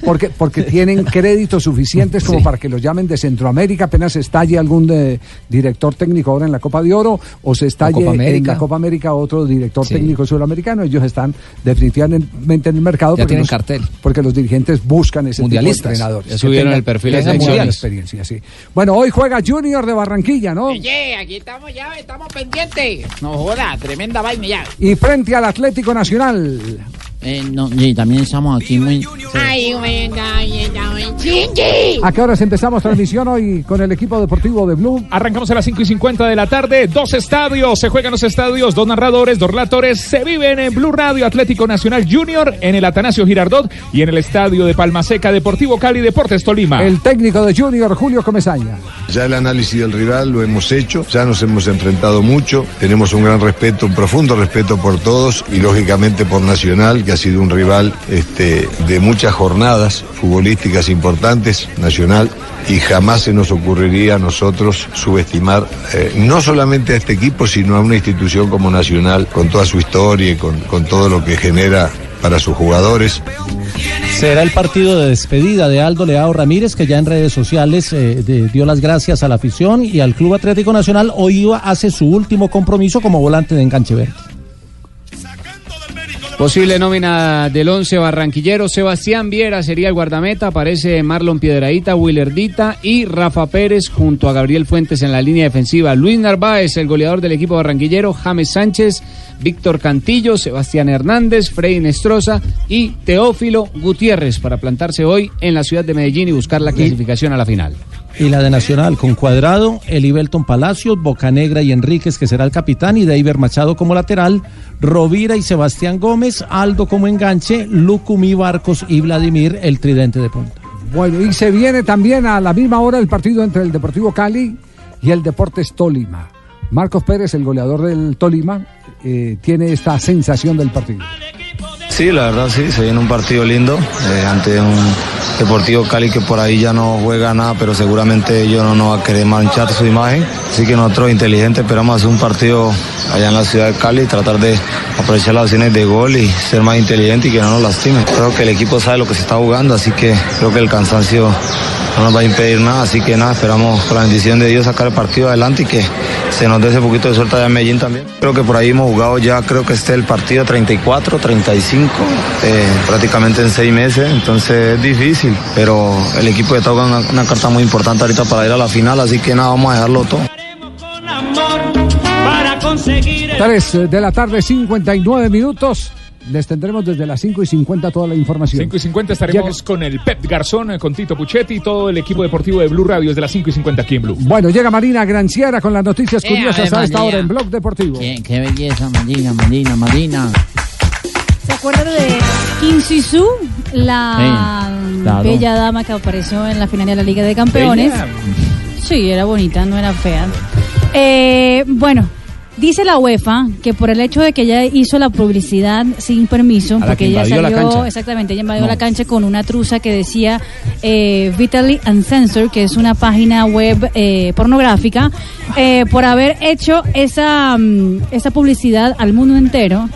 Speaker 6: Porque, porque tienen créditos suficientes como
Speaker 11: Sí.
Speaker 6: para que los llamen de Centroamérica, apenas estalle algún de- director técnico ahora en la Copa de Oro, o se estalle en la Copa América otro director
Speaker 11: Sí.
Speaker 6: técnico suramericano. Ellos están definitivamente en el mercado
Speaker 11: Ya
Speaker 6: porque,
Speaker 11: tienen
Speaker 6: los,
Speaker 11: cartel.
Speaker 6: porque los dirigentes buscan ese tipo de
Speaker 11: Mundialistas.
Speaker 6: entrenadores.
Speaker 40: Subieron el perfil de
Speaker 6: experiencia, sí. Bueno, hoy juega Junior de Barranquilla, ¿no?
Speaker 25: Oye, aquí estamos ya, estamos pendientes. No joda, tremenda vaina ya.
Speaker 6: Y frente al Atlético Nacional.
Speaker 25: Eh, no, y también estamos aquí muy... Ay.
Speaker 6: ¿A qué horas empezamos transmisión hoy con el equipo deportivo de Blue?
Speaker 27: Arrancamos a las 5 y 50 de la tarde. Dos estadios. Se juegan los estadios. Dos narradores, dos relatores. Se viven en Blue Radio Atlético Nacional Junior, en el Atanasio Girardot y en el estadio de Palmaseca Deportivo Cali Deportes Tolima.
Speaker 6: El técnico de Junior, Julio Comesaña.
Speaker 56: Ya el análisis del rival lo hemos hecho, ya nos hemos enfrentado mucho, tenemos un gran respeto, un profundo respeto por todos y lógicamente por Nacional, que ha sido un rival este, de muchas jornadas futbolísticas importantes, Nacional, y jamás se nos ocurriría a nosotros subestimar eh, no solamente a este equipo, sino a una institución como Nacional, con toda su historia y con, todo lo que genera para sus jugadores.
Speaker 33: Será el partido de despedida de Aldo Leao Ramírez, que ya en redes sociales eh, dio las gracias a la afición y al Club Atlético Nacional. Hoy hace su último compromiso como volante de enganche verde.
Speaker 40: Posible nómina del 11 barranquillero. Sebastián Viera sería el guardameta. Aparece Marlon Piedradita, Willerdita y Rafa Pérez junto a Gabriel Fuentes en la línea defensiva. Luis Narváez, el goleador del equipo barranquillero. James Sánchez, Víctor Cantillo, Sebastián Hernández, Frey Nestroza y Teófilo Gutiérrez para plantarse hoy en la ciudad de Medellín y buscar la clasificación a la final.
Speaker 33: Y la de Nacional con Cuadrado, Elibelton Palacios, Bocanegra y Enríquez, que será el capitán, y Deiber Machado como lateral, Rovira y Sebastián Gómez, Aldo como enganche, Lucumí Barcos y Vladimir, el tridente de punta.
Speaker 6: Bueno, y se viene también a la misma hora el partido entre el Deportivo Cali y el Deportes Tolima. Marcos Pérez, el goleador del Tolima, eh, tiene esta sensación del partido.
Speaker 62: Sí, la verdad sí, se viene un partido lindo eh, ante un Deportivo Cali que por ahí ya no juega nada, pero seguramente ellos no nos va a querer manchar su imagen. Así que nosotros inteligentes esperamos hacer un partido allá en la ciudad de Cali tratar de aprovechar las opciones de gol y ser más inteligente y que no nos lastime. Creo que el equipo sabe lo que se está jugando, así que creo que el cansancio no nos va a impedir nada, así que nada, esperamos con la bendición de Dios sacar el partido adelante y que se nos dé ese poquito de suerte allá en Medellín también. Creo que por ahí hemos jugado ya, creo que este es el partido 34, 35, eh, prácticamente en seis meses, entonces es difícil, pero el equipo está jugando una, una carta muy importante ahorita para ir a la final, así que nada, vamos a dejarlo todo.
Speaker 63: Para conseguir
Speaker 6: 3 de la tarde, 59 minutos. Les tendremos desde las 5 y 50 toda la información.
Speaker 27: 5 y 50 estaremos con el Pep Garzón, con Tito Puchetti y todo el equipo deportivo de Blue Radio desde las 5 y 50 aquí en Blue.
Speaker 6: Bueno, llega Marina Granciera con las noticias
Speaker 55: Eh,
Speaker 6: curiosas a esta
Speaker 55: María.
Speaker 6: hora en Blog Deportivo.
Speaker 55: Qué, qué belleza, Marina, Marina, Marina.
Speaker 7: ¿Se acuerdan de Kim Sisu, la
Speaker 55: Sí, claro.
Speaker 7: bella dama que apareció en la final de la Liga de Campeones?
Speaker 55: Bella.
Speaker 7: Sí, era bonita, no era fea. Eh, bueno, dice la UEFA que por el hecho de que ella hizo la publicidad sin permiso, porque
Speaker 55: que
Speaker 7: ella salió, exactamente, ella invadió
Speaker 55: No.
Speaker 7: la cancha con una truza que decía eh, Vitaly Uncensored, que es una página web eh, pornográfica, eh, por haber hecho esa, mm, esa publicidad al mundo entero.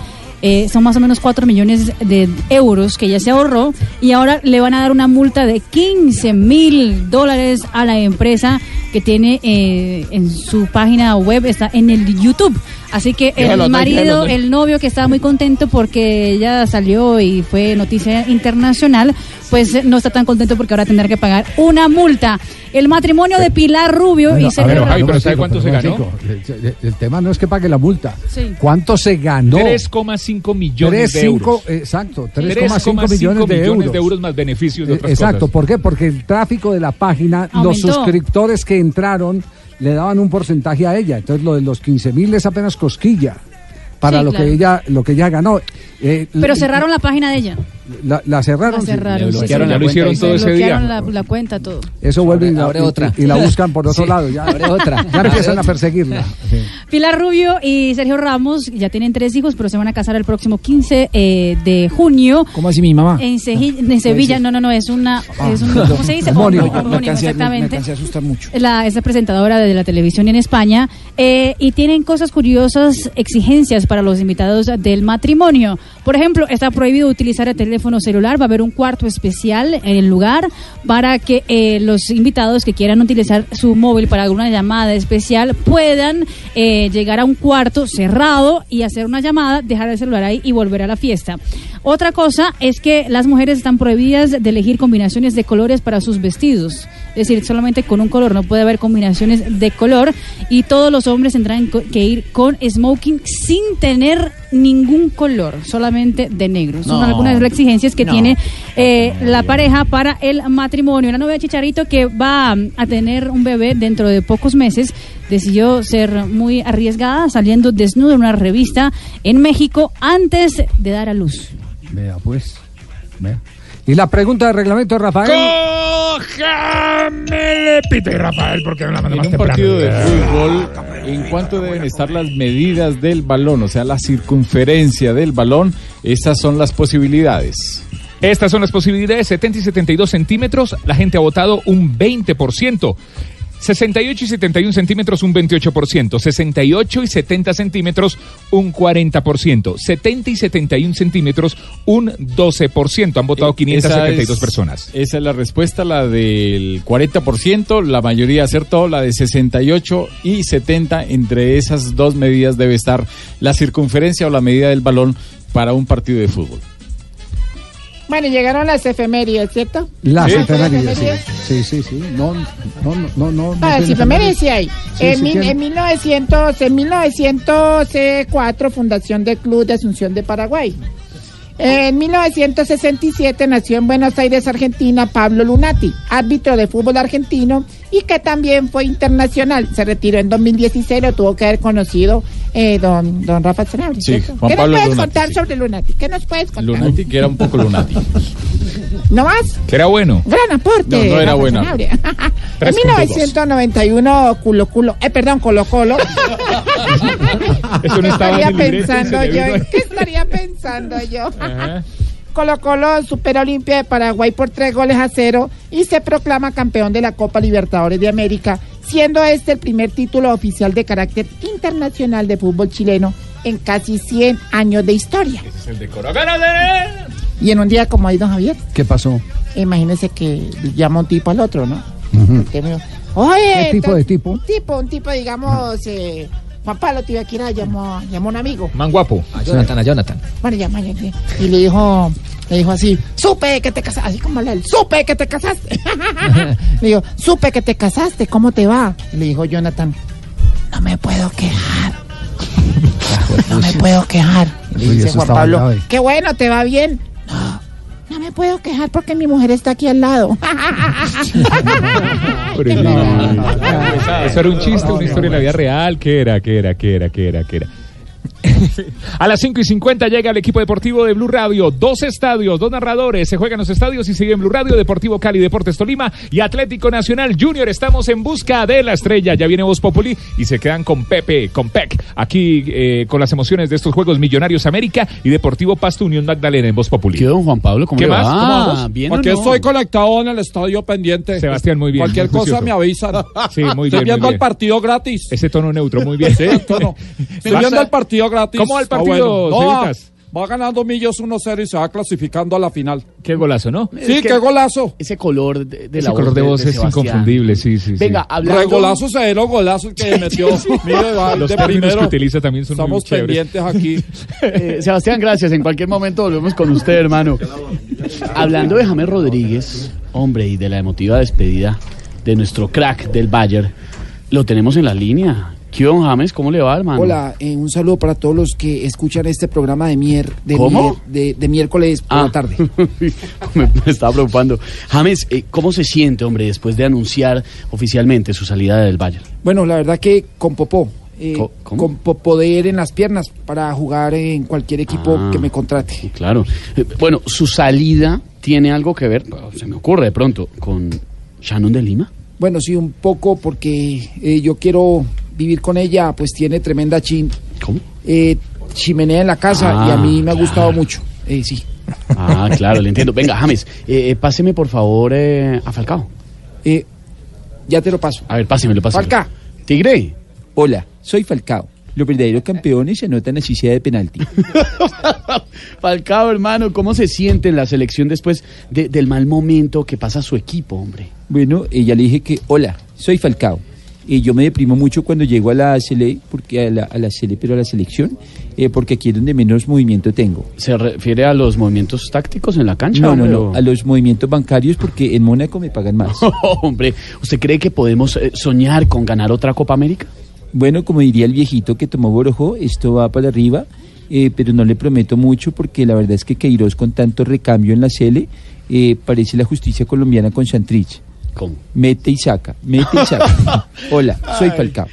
Speaker 7: Eh, son más o menos 4 millones de euros que ella se ahorró y ahora le van a dar una multa de 15 mil dólares a la empresa que tiene eh, en su página web, está en el YouTube. Así que el marido, el novio que estaba muy contento porque ella salió y fue noticia internacional, pues eh, no está tan contento porque ahora tendrá que pagar una multa. El matrimonio de Pilar Rubio
Speaker 6: Bueno,
Speaker 7: y Sergio
Speaker 6: ver,
Speaker 7: Ramos.
Speaker 6: un momentico,
Speaker 27: cuánto se ganó?
Speaker 6: El, el tema no es que pague la multa.
Speaker 7: Sí.
Speaker 6: ¿Cuánto se ganó?
Speaker 27: 3,5 millones
Speaker 6: Tres,
Speaker 27: de euros.
Speaker 6: cinco, exacto, 3,5 millones de euros.
Speaker 27: de euros más beneficios de
Speaker 6: Eh,
Speaker 27: otras
Speaker 6: Exacto,
Speaker 27: cosas.
Speaker 6: ¿por qué? Porque el tráfico de la página, los suscriptores que entraron le daban un porcentaje a ella. Entonces lo de los 15 mil es apenas cosquilla para
Speaker 7: Sí,
Speaker 6: lo
Speaker 7: claro.
Speaker 6: que ella lo que ella ganó. Eh,
Speaker 7: Pero cerraron la página de ella.
Speaker 6: La, la cerraron.
Speaker 7: La
Speaker 6: sí.
Speaker 7: cerraron. sí,
Speaker 27: bloquearon
Speaker 7: sí.
Speaker 27: la Ya lo hicieron todo ese día.
Speaker 7: La, la cuenta, todo.
Speaker 6: Eso vuelve y, la,
Speaker 55: abre
Speaker 6: y-
Speaker 55: otra.
Speaker 6: y la buscan por otro
Speaker 55: Sí,
Speaker 6: lado. Ya,
Speaker 55: abre otra.
Speaker 6: ya empiezan a perseguirla.
Speaker 7: Pilar Rubio y Sergio Ramos ya tienen tres hijos, pero se van a casar el próximo 15 eh, de junio.
Speaker 40: ¿Cómo así mi mamá?
Speaker 7: En, Seji- en Sevilla, no, no, no, es una, es un, ¿cómo se dice?
Speaker 6: Homónimo.
Speaker 7: Homónimo,
Speaker 40: Me me- me
Speaker 7: exactamente.
Speaker 40: alcancé a asustar mucho.
Speaker 7: La, es la presentadora de la televisión en España eh, y tienen cosas curiosas, exigencias para los invitados del matrimonio. Por ejemplo, está prohibido utilizar el teléfono celular, va a haber un cuarto especial en el lugar para que eh, los invitados que quieran utilizar su móvil para alguna llamada especial puedan eh, llegar a un cuarto cerrado y hacer una llamada, dejar el celular ahí y volver a la fiesta. Otra cosa es que las mujeres están prohibidas de elegir combinaciones de colores para sus vestidos. Es decir, solamente con un color, no puede haber combinaciones de color y todos los hombres tendrán que ir con smoking sin tener ningún color, solamente de negro. Son
Speaker 55: No.
Speaker 7: algunas de las exigencias que
Speaker 55: No.
Speaker 7: tiene eh, la pareja para el matrimonio. La novia de Chicharito que va a tener un bebé dentro de pocos meses decidió ser muy arriesgada saliendo desnuda en una revista en México antes de dar a luz.
Speaker 6: Vea, pues. Vea. Y la pregunta de reglamento, Rafael.
Speaker 27: ¡Cójame el pito! Y Rafael, ¿por qué no la manda
Speaker 36: En
Speaker 27: más
Speaker 36: un
Speaker 27: temprano?
Speaker 36: partido de fútbol, ¿en cuánto deben estar las medidas del balón? O sea, la circunferencia del balón. Estas son las posibilidades.
Speaker 27: Estas son las posibilidades, 70 y 72 centímetros, la gente ha votado un 20%. 68 y 71 centímetros, un 28%. 68 y 70 centímetros, un 40%. 70 y 71 centímetros, un 12%. Han votado 572
Speaker 36: Esa es-
Speaker 27: personas.
Speaker 36: Esa es la respuesta, la del 40%, la mayoría acertó, la de 68 y 70, entre esas dos medidas debe estar la circunferencia o la medida del balón para un partido de fútbol.
Speaker 25: Bueno, llegaron las efemérides, ¿cierto?
Speaker 6: Las
Speaker 25: ¿Sí?
Speaker 6: efemérides, sí. Sí, sí, sí. No, no, no, no. no,
Speaker 25: Ah, sí, efemérides sí hay.
Speaker 6: Sí,
Speaker 25: en,
Speaker 6: sí
Speaker 25: mil-
Speaker 6: tiene.
Speaker 25: en 1900, en 1904, fundación del Club de Asunción de Paraguay. En 1967 nació en Buenos Aires, Argentina, Pablo Lunati, árbitro de fútbol argentino y que también fue internacional. Se retiró en 2016, lo tuvo que haber conocido eh, don, don Rafa Sanabria.
Speaker 36: Sí,
Speaker 25: ¿cierto?
Speaker 36: Juan
Speaker 25: ¿Qué
Speaker 36: Pablo
Speaker 25: nos puedes
Speaker 36: Lunati,
Speaker 25: contar
Speaker 36: sí.
Speaker 25: sobre Lunati? ¿Qué nos puedes contar?
Speaker 36: Lunati, que era un poco Lunati.
Speaker 25: ¿No más?
Speaker 27: Que era bueno.
Speaker 25: Gran aporte.
Speaker 36: No, no era.
Speaker 25: Sanabria. en
Speaker 27: 3.2.
Speaker 25: 1991, culo, culo, eh, perdón, Colo Colo.
Speaker 27: Eso no estaba
Speaker 25: estaría
Speaker 27: en el libreto, en
Speaker 25: pensando yo,
Speaker 27: cerebro.
Speaker 25: ¿en qué estaría pensando? pensando yo. Colo Colo supera Olimpia de Paraguay por tres goles a cero y se proclama campeón de la Copa Libertadores de América, siendo este el primer título oficial de carácter internacional de fútbol chileno en casi 100 años de historia.
Speaker 27: el de Coro Ganadero.
Speaker 25: Y en un día como ahí, don Javier,
Speaker 6: ¿Qué pasó?
Speaker 25: imagínese que llama un tipo al otro, ¿no? Oye,
Speaker 6: ¿Qué tipo de tipo?
Speaker 25: Un tipo, un tipo, digamos, eh, Juan Pablo Tibaquira llamó, llamó a un amigo.
Speaker 27: Man guapo.
Speaker 64: A Jonathan, a Jonathan.
Speaker 25: Bueno, llama, y y le dijo, le dijo así, supe que te casaste, así como él, supe que te casaste. le dijo, supe que te casaste, ¿cómo te va? Y le dijo Jonathan, no me puedo quejar. no me puedo quejar. Y le dice Juan Pablo, qué bueno, ¿te va bien? No, me puedo quejar porque mi mujer está aquí al lado.
Speaker 27: Eso era un chiste, una historia de la vida real. ¿Qué era? ¿Qué era? ¿Qué era? ¿Qué era? ¿Qué era? A las 5 y 50 llega el equipo deportivo de Blue Radio. Dos estadios, dos narradores. Se juegan los estadios y sigue en Blue Radio. Deportivo Cali, Deportes Tolima y Atlético Nacional Junior. Estamos en busca de la estrella. Ya viene Voz Populi y se quedan con Pepe, con Peck. Aquí eh, con las emociones de estos Juegos Millonarios América y Deportivo Pasto Unión Magdalena en Voz Populi. ¿Qué,
Speaker 32: don Juan Pablo?
Speaker 27: ¿Qué más? ¿Cómo vamos?
Speaker 32: Aquí estoy conectado en el estadio pendiente.
Speaker 27: Sebastián, muy bien.
Speaker 32: Cualquier
Speaker 27: muy
Speaker 32: cosa
Speaker 27: juicioso.
Speaker 32: me avisan.
Speaker 27: Sí, muy
Speaker 32: Estoy
Speaker 27: bien.
Speaker 32: viendo
Speaker 27: muy
Speaker 32: el partido gratis.
Speaker 27: Ese tono neutro, muy bien.
Speaker 32: Sí, tono. Estoy viendo el partido gratis.
Speaker 27: ¿Cómo va el
Speaker 32: Está
Speaker 27: partido,
Speaker 32: bueno. No, va, ganando Millos 1-0 y se va clasificando a la final.
Speaker 27: Qué golazo, ¿no?
Speaker 32: Sí, qué golazo. Ese color de,
Speaker 27: Ese color de voz es inconfundible, sí, sí. sí.
Speaker 32: Venga, hablando... Regolazos se los golazos que metió. Mire, va,
Speaker 27: Los
Speaker 32: de
Speaker 27: términos
Speaker 32: primero.
Speaker 27: que utiliza también son muy
Speaker 32: Estamos
Speaker 27: chéveres.
Speaker 32: pendientes aquí.
Speaker 65: Eh, Sebastián, gracias. En cualquier momento volvemos con usted, hermano. Hablando de James Rodríguez, hombre, y de la emotiva despedida de nuestro crack del Bayern, lo tenemos en la línea. ¿Qué don James? ¿Cómo le va, hermano?
Speaker 26: Hola, eh, un saludo para todos los que escuchan este programa de mier de, mier- de, de miércoles por
Speaker 65: Ah.
Speaker 26: la tarde.
Speaker 65: me, me estaba preocupando. James, eh, ¿cómo se siente, hombre, después de anunciar oficialmente su salida del Bayern?
Speaker 26: Bueno, la verdad que con popó, eh, con po- poder en las piernas para jugar en cualquier equipo
Speaker 65: Ah.
Speaker 26: que me contrate.
Speaker 65: Claro. Bueno, su salida tiene algo que ver, se me ocurre de pronto, con Shannon de Lima.
Speaker 26: Bueno, sí, un poco porque yo quiero vivir con ella, pues tiene tremenda chin,
Speaker 65: ¿Cómo?
Speaker 26: eh, chimenea en la casa
Speaker 65: Ah,
Speaker 26: y a mí me ha
Speaker 65: claro.
Speaker 26: gustado mucho. Eh, sí.
Speaker 65: Ah, claro, le entiendo. Venga, James, eh, eh, páseme por favor eh, a Falcao.
Speaker 26: Eh, ya te lo paso.
Speaker 65: A ver, pásemelo, pásemelo.
Speaker 26: Falca.
Speaker 65: Tigre.
Speaker 11: Hola, soy Falcao. Los verdaderos campeones se anotan así sea de penalti.
Speaker 65: Falcao, hermano, ¿cómo se siente en la selección después de- del mal momento que pasa su equipo, hombre?
Speaker 11: Bueno, ella le dije que, hola, soy Falcao. Y yo me deprimo mucho cuando llego a la Sele, porque a la, a la pero a la selección, eh, porque aquí es donde menos movimiento tengo.
Speaker 65: ¿Se refiere a los movimientos tácticos en la cancha?
Speaker 11: No, no, no, a los movimientos bancarios porque en Mónaco me pagan más.
Speaker 65: hombre, ¿usted cree que podemos eh, soñar con ganar otra Copa América?
Speaker 11: Bueno, como diría el viejito que tomó Borojó, esto va para arriba, eh, pero no le prometo mucho porque la verdad es que Queiroz con tanto recambio en la Sele eh, parece la justicia colombiana con Santrich.
Speaker 65: ¿Cómo?
Speaker 11: Mete y saca, mete y saca. Hola, soy. Falcao.